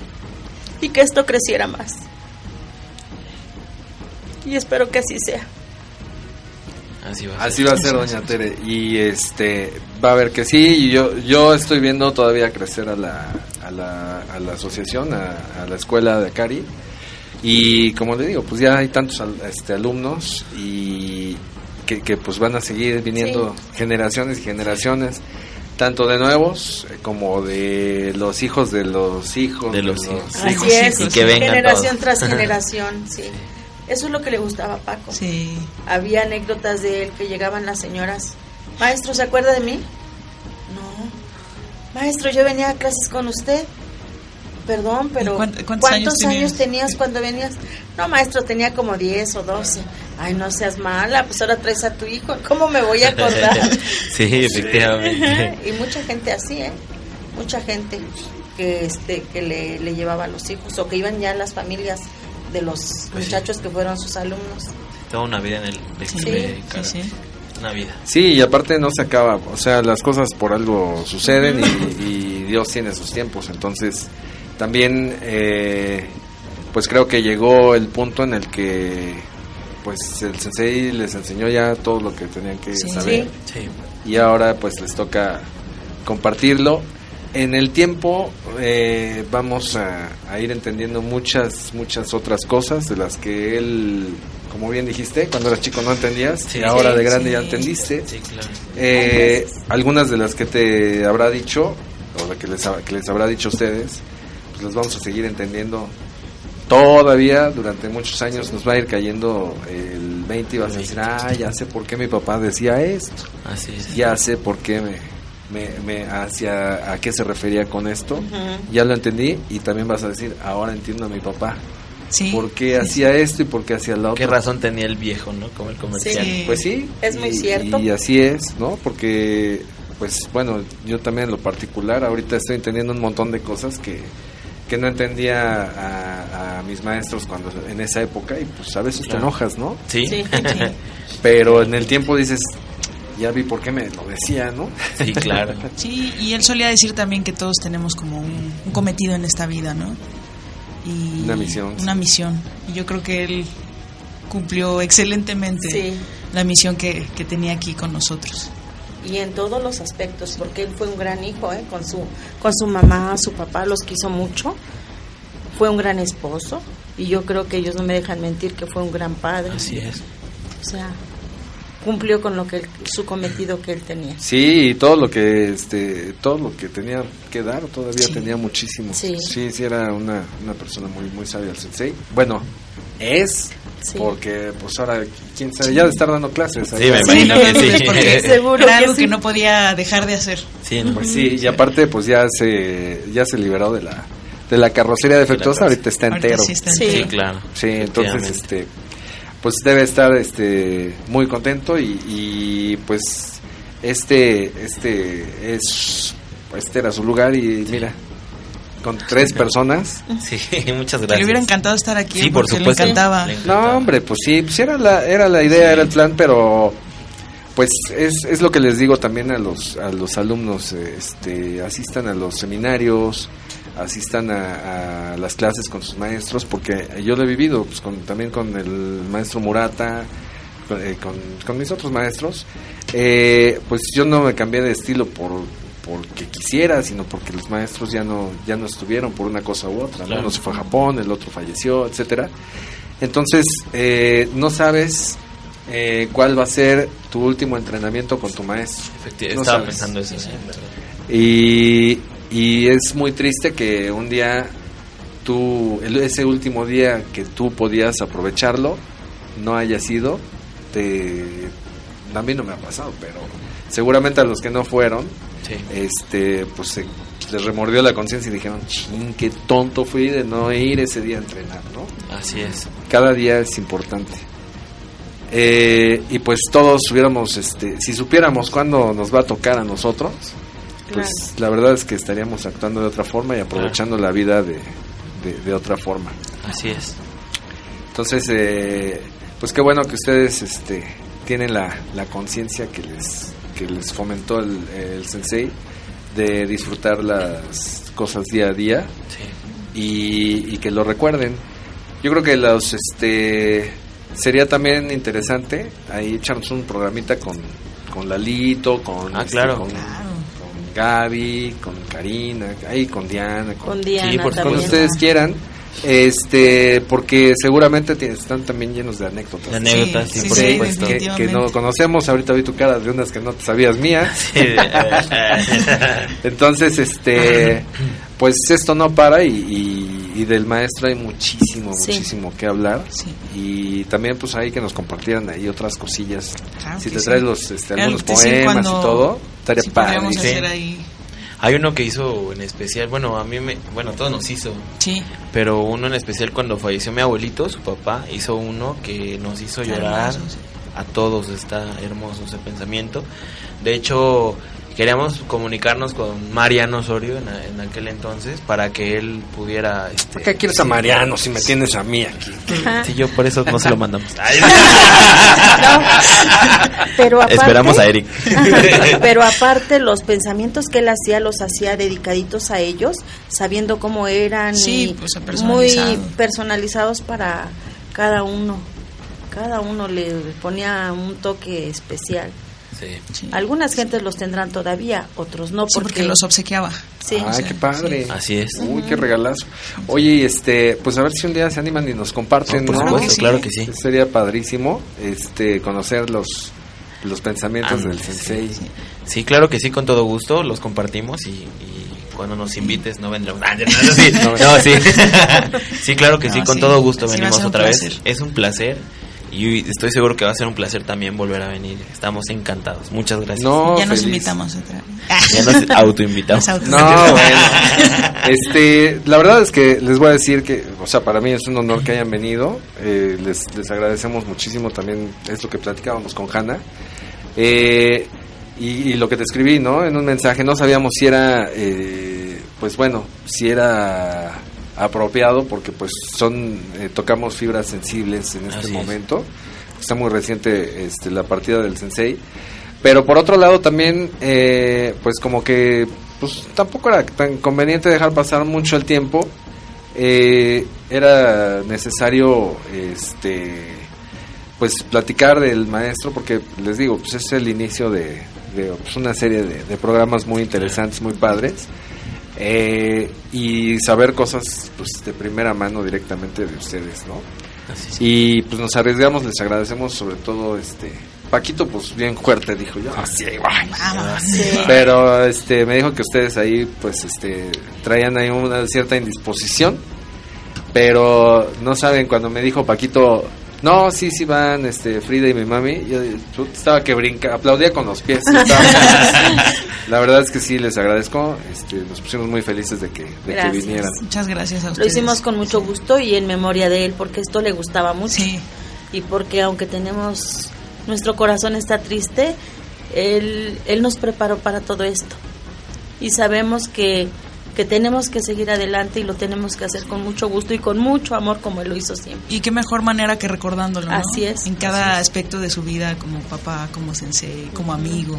y que esto creciera más. Y espero que así sea. Así va. Así va a ser, doña Tere. Y este, va a ver que sí. Y yo, yo estoy viendo todavía crecer a la, a la, a la asociación, a, a la escuela de Acari. Y como le digo, pues ya hay tantos este, alumnos y que, que pues van a seguir viniendo generaciones y generaciones, tanto de nuevos eh, como de los hijos de los hijos De los hijos. hijos. Así es, Y que vengan generación todos. tras generación, sí. Eso es lo que le gustaba a Paco. Sí. Había anécdotas de él que llegaban las señoras. Maestro, ¿se acuerda de mí? No. Maestro, yo venía a clases con usted. Perdón, pero ¿Y cuánt- ¿cuántos, cuántos años, años tenías cuando venías? No, maestro, tenía como 10 o 12. Ay, no seas mala, pues ahora traes a tu hijo. ¿Cómo me voy a acordar? Sí, efectivamente. y mucha gente así, ¿eh? Mucha gente que este que le, le llevaba a los hijos o que iban ya las familias de los Pues sí. muchachos que fueron sus alumnos. Toda una vida en el de Sí, sí. Una vida. Sí, y aparte no se acaba, o sea, las cosas por algo suceden y, y Dios tiene sus tiempos, entonces también eh, pues creo que llegó el punto en el que pues el sensei les enseñó ya todo lo que tenían que Sí. saber Sí. y ahora pues les toca compartirlo. En el tiempo eh, vamos a, a ir entendiendo muchas, muchas otras cosas de las que él, como bien dijiste, cuando eras chico no entendías Sí. y ahora de grande sí. ya entendiste. Sí, claro. Eh, algunas de las que te habrá dicho, o de que les, ha- que les habrá dicho a ustedes, pues las vamos a seguir entendiendo todavía durante muchos años. Nos va a ir cayendo el 20 y vas a decir, ah, ya sé por qué mi papá decía esto, Así es. ya sé por qué me, me, me hacia, a qué se refería con esto, ya lo entendí y también vas a decir, ahora entiendo a mi papá. Sí. ¿Por qué hacía esto y por qué hacía lo otro? ¿Qué razón tenía el viejo, no? Como el comercial. Sí. Pues sí. Es muy y- cierto. Y así es, ¿no? Porque, pues bueno, yo también en lo particular, ahorita estoy entendiendo un montón de cosas que, que no entendía a, a mis maestros cuando en esa época y pues a veces te enojas, ¿no? Sí. Sí. Pero en el tiempo dices, ya vi por qué me lo decía, ¿no? Sí, claro. Sí, y él solía decir también que todos tenemos como un, un cometido en esta vida, ¿no? Y Una misión, Una misión. Y yo creo que él cumplió excelentemente Sí. la misión que, que tenía aquí con nosotros. Y en todos los aspectos, porque él fue un gran hijo, ¿eh? Con su, con su mamá, su papá, los quiso mucho. Fue un gran esposo y yo creo que ellos no me dejan mentir que fue un gran padre. Así es. O sea, cumplió con lo que él- su cometido que él tenía. Sí, y todo lo que este todo lo que tenía que dar todavía Sí. tenía muchísimo. Sí. sí, sí, era una, una persona muy muy sabia el sensei. Bueno, es Sí. porque pues ahora quién sabe ya de estar dando clases. Sí, me imagino que sí. Porque Seguro era que algo que no podía dejar de hacer. Sí, no, Pues sí, y aparte pues ya se ya se liberó de la de la carrocería defectuosa, ahorita está Ahorita entero. sí está Sí. sí, claro. Sí, entonces este pues debe estar este muy contento y, y, pues este este es este era su lugar y mira con tres personas Sí, muchas Que gracias. le hubiera encantado estar aquí Sí, por supuesto. le encantaba. Le encantaba. no hombre pues sí pues era la era la idea era el plan pero pues es, es lo que les digo también a los a los alumnos este asistan a los seminarios asistan a, a las clases con sus maestros porque yo lo he vivido pues con, también con el maestro Murata con, eh, con- con mis otros maestros. Eh, pues yo no me cambié de estilo por porque quisiera sino porque los maestros ya no ya no estuvieron por una cosa u otra ¿no? Uno se fue a Japón el otro falleció etcétera. Entonces eh, no sabes cuál va a ser tu último entrenamiento con tu maestro. Efectivamente, No estaba sabes. pensando eso, sí, y, y es muy triste que un día tú, ese último día que tú podías aprovecharlo, no haya sido. Te, a mí no me ha pasado, pero seguramente a los que no fueron, Sí. este, pues se les remordió la conciencia y dijeron, ching, qué tonto fui de no ir ese día a entrenar, ¿no? Así es. cada día es importante. Eh, y pues todos hubiéramos, este, si supiéramos cuándo nos va a tocar a nosotros, pues la verdad es que estaríamos actuando de otra forma y aprovechando la vida de, de, de otra forma. Así es. Entonces, eh, pues qué bueno que ustedes este, tienen la, la conciencia que les, que les fomentó el, el sensei de disfrutar las cosas día a día Sí. y, y que lo recuerden. Yo creo que los este sería también interesante ahí echarnos un programita con, con Lalito, con, Ah, este, claro. con, con Gaby, con Karina, ahí con Diana, con, Con Diana Sí, por con también. ustedes quieran. Este, porque seguramente tienen- están también llenos de anécdotas. De anécdotas, sí, sí, por sí, supuesto. que, que no conocemos. Ahorita vi tu cara de unas que no te sabías mía. Sí, Entonces, este, pues esto no para y, y- y del maestro hay muchísimo, Sí. muchísimo que hablar. Sí. Y también pues ahí que nos compartieran ahí otras cosillas. Claro si te sí. traes los, este, algunos poemas cuando- y todo, estaría sí, padre. podríamos Sí. hacer ahí. Hay uno que hizo en especial, bueno, a mí me, bueno, todos nos hizo, Sí. pero uno en especial cuando falleció mi abuelito, su papá, hizo uno que nos hizo llorar hermoso, sí. a todos, está hermoso ese pensamiento. De hecho, queríamos comunicarnos con Mariano Osorio en, a- en aquel entonces para que él pudiera... Este, ¿Por qué quieres a Mariano si me tienes a mí aquí? Sí, yo por eso no se lo mandamos. Pero aparte, Esperamos a Eric. Pero aparte los pensamientos que él hacía los hacía dedicaditos a ellos, sabiendo cómo eran Sí, y pues, muy personalizado. personalizados para cada uno. Cada uno le ponía un toque especial. Sí. sí. Algunas gentes los tendrán todavía, otros no Sí, porque, porque los obsequiaba. sí. Ay, sí, qué padre. Así es. Uy, qué regalazo. Oye, y este, pues a ver si un día se animan y nos comparten, por ¿no? supuesto, sí. claro que sí. Sería padrísimo, este, conocer los, los pensamientos Ándale, del sensei. Sí, claro que sí, con todo gusto, los compartimos y, y cuando nos invites no vendremos. Ah, no, sí, no, sí. sí, claro que sí, No, con sí, todo gusto sí venimos un otra vez. placer. Es un placer y estoy seguro que va a ser un placer también volver a venir. Estamos encantados. Muchas gracias. No, ya nos invitamos otra Ya nos autoinvitamos. Nos auto- No, bueno. Este, la verdad es que les voy a decir que, o sea, para mí es un honor que hayan venido. Eh, les, les agradecemos muchísimo también esto que platicábamos con Hanna. Eh, y, y lo que te escribí, ¿no? En un mensaje, no sabíamos si era, eh, pues bueno, si era apropiado, porque pues son, eh, tocamos fibras sensibles en este Así es. momento. Está muy reciente este, la partida del Sensei. Pero por otro lado también, eh, pues como que pues tampoco era tan conveniente dejar pasar mucho el tiempo. Eh, era necesario este pues platicar del maestro porque les digo, pues es el inicio de, de, pues, una serie de, de programas muy interesantes, muy padres. Eh, y saber cosas pues de primera mano directamente de ustedes, ¿no? Y pues nos arriesgamos, les agradecemos sobre todo este Paquito pues bien fuerte dijo yo, así Pero este me dijo que ustedes ahí pues este traían ahí una cierta indisposición, pero no saben cuando me dijo Paquito no, sí, sí van, este, Frida y mi mami. Yo, yo estaba que brinca, aplaudía con los pies. estaba- la verdad es que sí, les agradezco. Este, nos pusimos muy felices de que, de que Gracias. vinieran. Muchas gracias a Lo ustedes. hicimos con mucho gusto y en memoria de él, porque esto le gustaba mucho. Y porque aunque tenemos, nuestro corazón está triste, él, él nos preparó para todo esto. Y sabemos que, que tenemos que seguir adelante y lo tenemos que hacer con mucho gusto y con mucho amor como él lo hizo siempre. Y qué mejor manera que recordándolo, ¿no? Así es. En cada aspecto de su vida, como papá, como sensei, como amigo.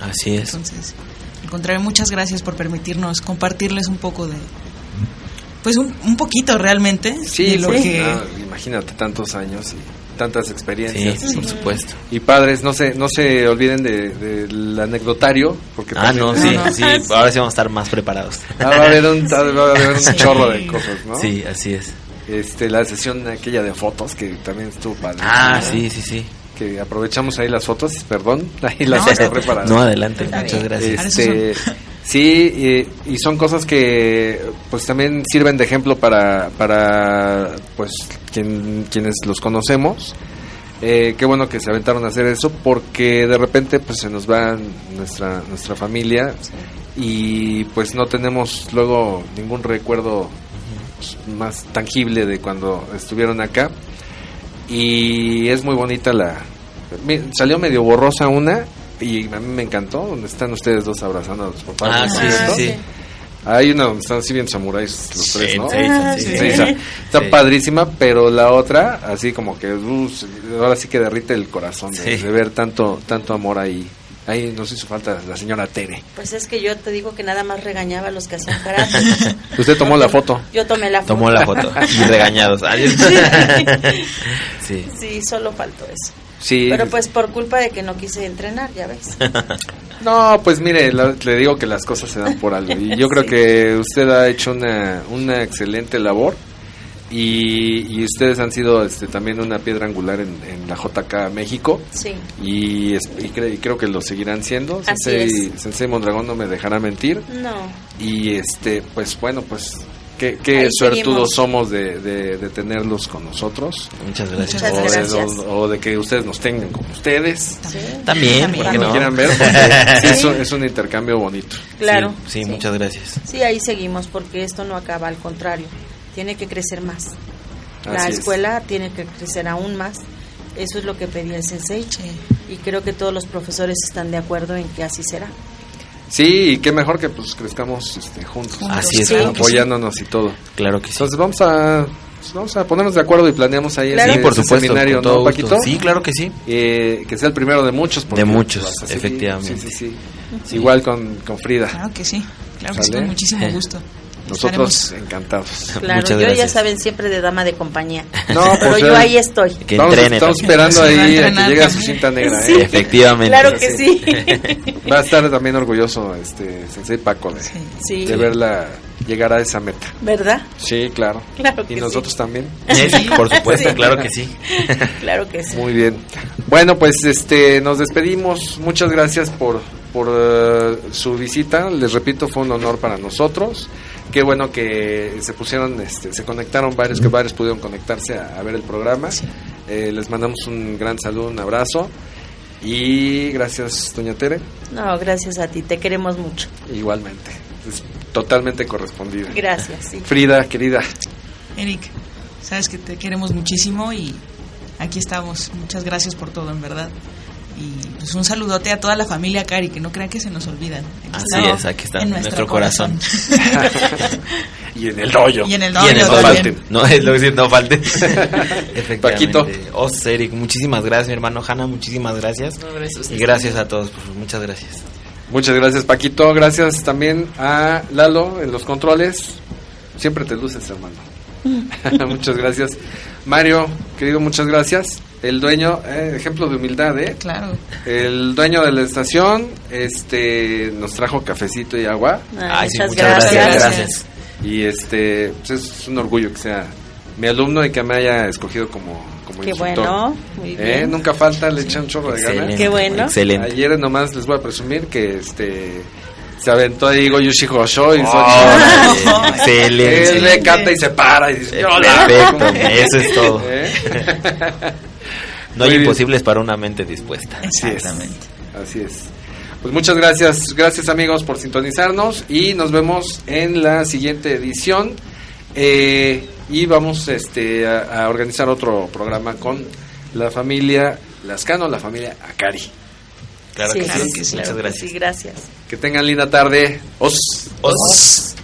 Así es. Entonces, al contrario, muchas gracias por permitirnos compartirles un poco de... Pues un, un poquito realmente Sí, de lo pues, que... ah, imagínate tantos años y tantas experiencias. Sí, por supuesto. Y padres, no se, no se olviden de- del anecdotario, porque Ah, no, sí, sí, ahora sí vamos a estar más preparados. Ah, va a haber un, va a haber un Sí. chorro de cosas, ¿no? Sí, así es. Este, la sesión aquella de fotos que también estuvo padre. Ah, sí, sí, sí. Que aprovechamos ahí las fotos, perdón, ahí las No, agarré para. no, adelante, muchas gracias. Este, sí, y, y son cosas que pues también sirven de ejemplo para, para pues quien- quienes los conocemos. Eh, qué bueno que se aventaron a hacer eso porque de repente pues se nos va nuestra nuestra familia y pues no tenemos luego ningún recuerdo pues, más tangible de cuando estuvieron acá y es muy bonita la salió medio borrosa una y a mí me encantó donde están ustedes dos abrazando a los papás Ah, sí, ¿Esto? sí, sí. hay una donde están así bien samuráis los tres no Sensei, sí, sí. Está Sí. padrísima pero la otra así como que uh, ahora sí que derrite el corazón de, Sí. de ver tanto tanto amor ahí ahí nos hizo falta la señora Tere Pues es que yo te digo que nada más regañaba a los que hacían karate. usted tomó la foto Yo tomé la foto. Tomó la foto y regañados. Sí. Sí, solo faltó eso. Sí Pero pues por culpa de que no quise entrenar, ya ves. No, pues mire, la- le digo que las cosas se dan por algo. Y yo creo que usted ha hecho una, una excelente labor. Y, y ustedes han sido este, también una piedra angular en, en la JK México. Sí. Y, es- y cre- y creo que lo seguirán siendo. Así Sensei, Sensei Mondragón no me dejará mentir. No. Y este, pues bueno, pues qué, qué suertudos seguimos. somos de, de- de tenerlos con nosotros. Muchas gracias. Muchas o, de, gracias. o- o de que ustedes nos tengan con ustedes. También, ¿por Para qué que lo no? quieran ver, porque sí, es, un, es un intercambio bonito. Claro. Sí, sí, muchas gracias. Sí, ahí seguimos porque esto no acaba, al contrario, tiene que crecer más. La Así es. escuela tiene que crecer aún más. Eso es lo que pedía el sensei y creo que todos los profesores están de acuerdo en que así será. Sí, y qué mejor que pues crezcamos este, juntos, Así es, sí. apoyándonos y todo. Claro que sí. Entonces vamos a pues, vamos a ponernos de acuerdo y planeamos ahí Claro. ese, Sí, por ese supuesto, seminario, con todo ¿no, gusto. Paquito? Sí, claro que sí. Eh, que sea el primero de muchos. De muchos, pues, efectivamente. Sí, sí, sí. Igual con, con Frida. Claro que sí. Claro que sí, ¿Sale? con muchísimo gusto. Nosotros encantados. Claro, Muchas yo ya gracias. saben siempre de dama de compañía. No, Pero pues, yo eh, ahí estoy. Que Estamos, entrene estamos también. esperando Sí, va a ahí a que llegue a su cinta negra. Sí. ¿eh? Efectivamente. Claro que sí. Va a estar también orgulloso este Sensei Paco de, Sí. de verla llegar a esa meta. ¿Verdad? Sí, claro. Claro y nosotros también. Sí, por supuesto, Sí. claro que sí. Claro que sí. Muy bien. Bueno, pues este nos despedimos. Muchas gracias por por eh, su visita. Les repito, fue un honor para nosotros. Qué bueno que se pusieron, este, se conectaron varios, que varios pudieron conectarse a, a ver el programa. Eh, les mandamos un gran saludo, un abrazo. Y gracias, doña Tere. No, gracias a ti, te queremos mucho. Igualmente. Es totalmente correspondida. Gracias, sí. Frida, querida. Eric, sabes que te queremos muchísimo y aquí estamos. Muchas gracias por todo, en verdad. Y pues un saludote a toda la familia Cari, que no crean que se nos olvidan. Aquí Así está, es, aquí está, en nuestro nuestro corazón. y en el rollo. Y en el Y en el doño no falten. No, es lo que decir, no falten. Efectivamente. Paquito. Os, Eric, muchísimas gracias, mi hermano Hanna, muchísimas gracias. No, gracias a ustedes. y gracias a todos, por- muchas gracias. Muchas gracias, Paquito. Gracias también a Lalo en los controles. Siempre te luces, hermano. muchas gracias. Mario, querido, muchas gracias. El dueño, eh, ejemplo de humildad, ¿eh? Claro. El dueño de la estación, este, nos trajo cafecito y agua. Ay, sí, muchas muchas gracias. gracias. Y este, pues es un orgullo que sea mi alumno y que me haya escogido como, como Qué instructor. bueno, muy Eh, bien. Nunca falta, le echan un chorro de ganas. Qué bueno. Excelente. Ayer nomás les voy a presumir que este se aventó ahí Goyushi Hosho y soy- excelente. Él le canta y se para y dice, "Yo la Perfecto, hago". eso es todo. ¿Eh? No hay bien. imposibles para una mente dispuesta. Así es. Así es. Pues muchas gracias, gracias amigos por sintonizarnos y nos vemos en la siguiente edición. Eh, y vamos este, a, a organizar otro programa con la familia Lascano, la familia Akari. Claro Sí, que claro sí. que sí. Muchas gracias. Sí, gracias. Que tengan linda tarde. Os. Os.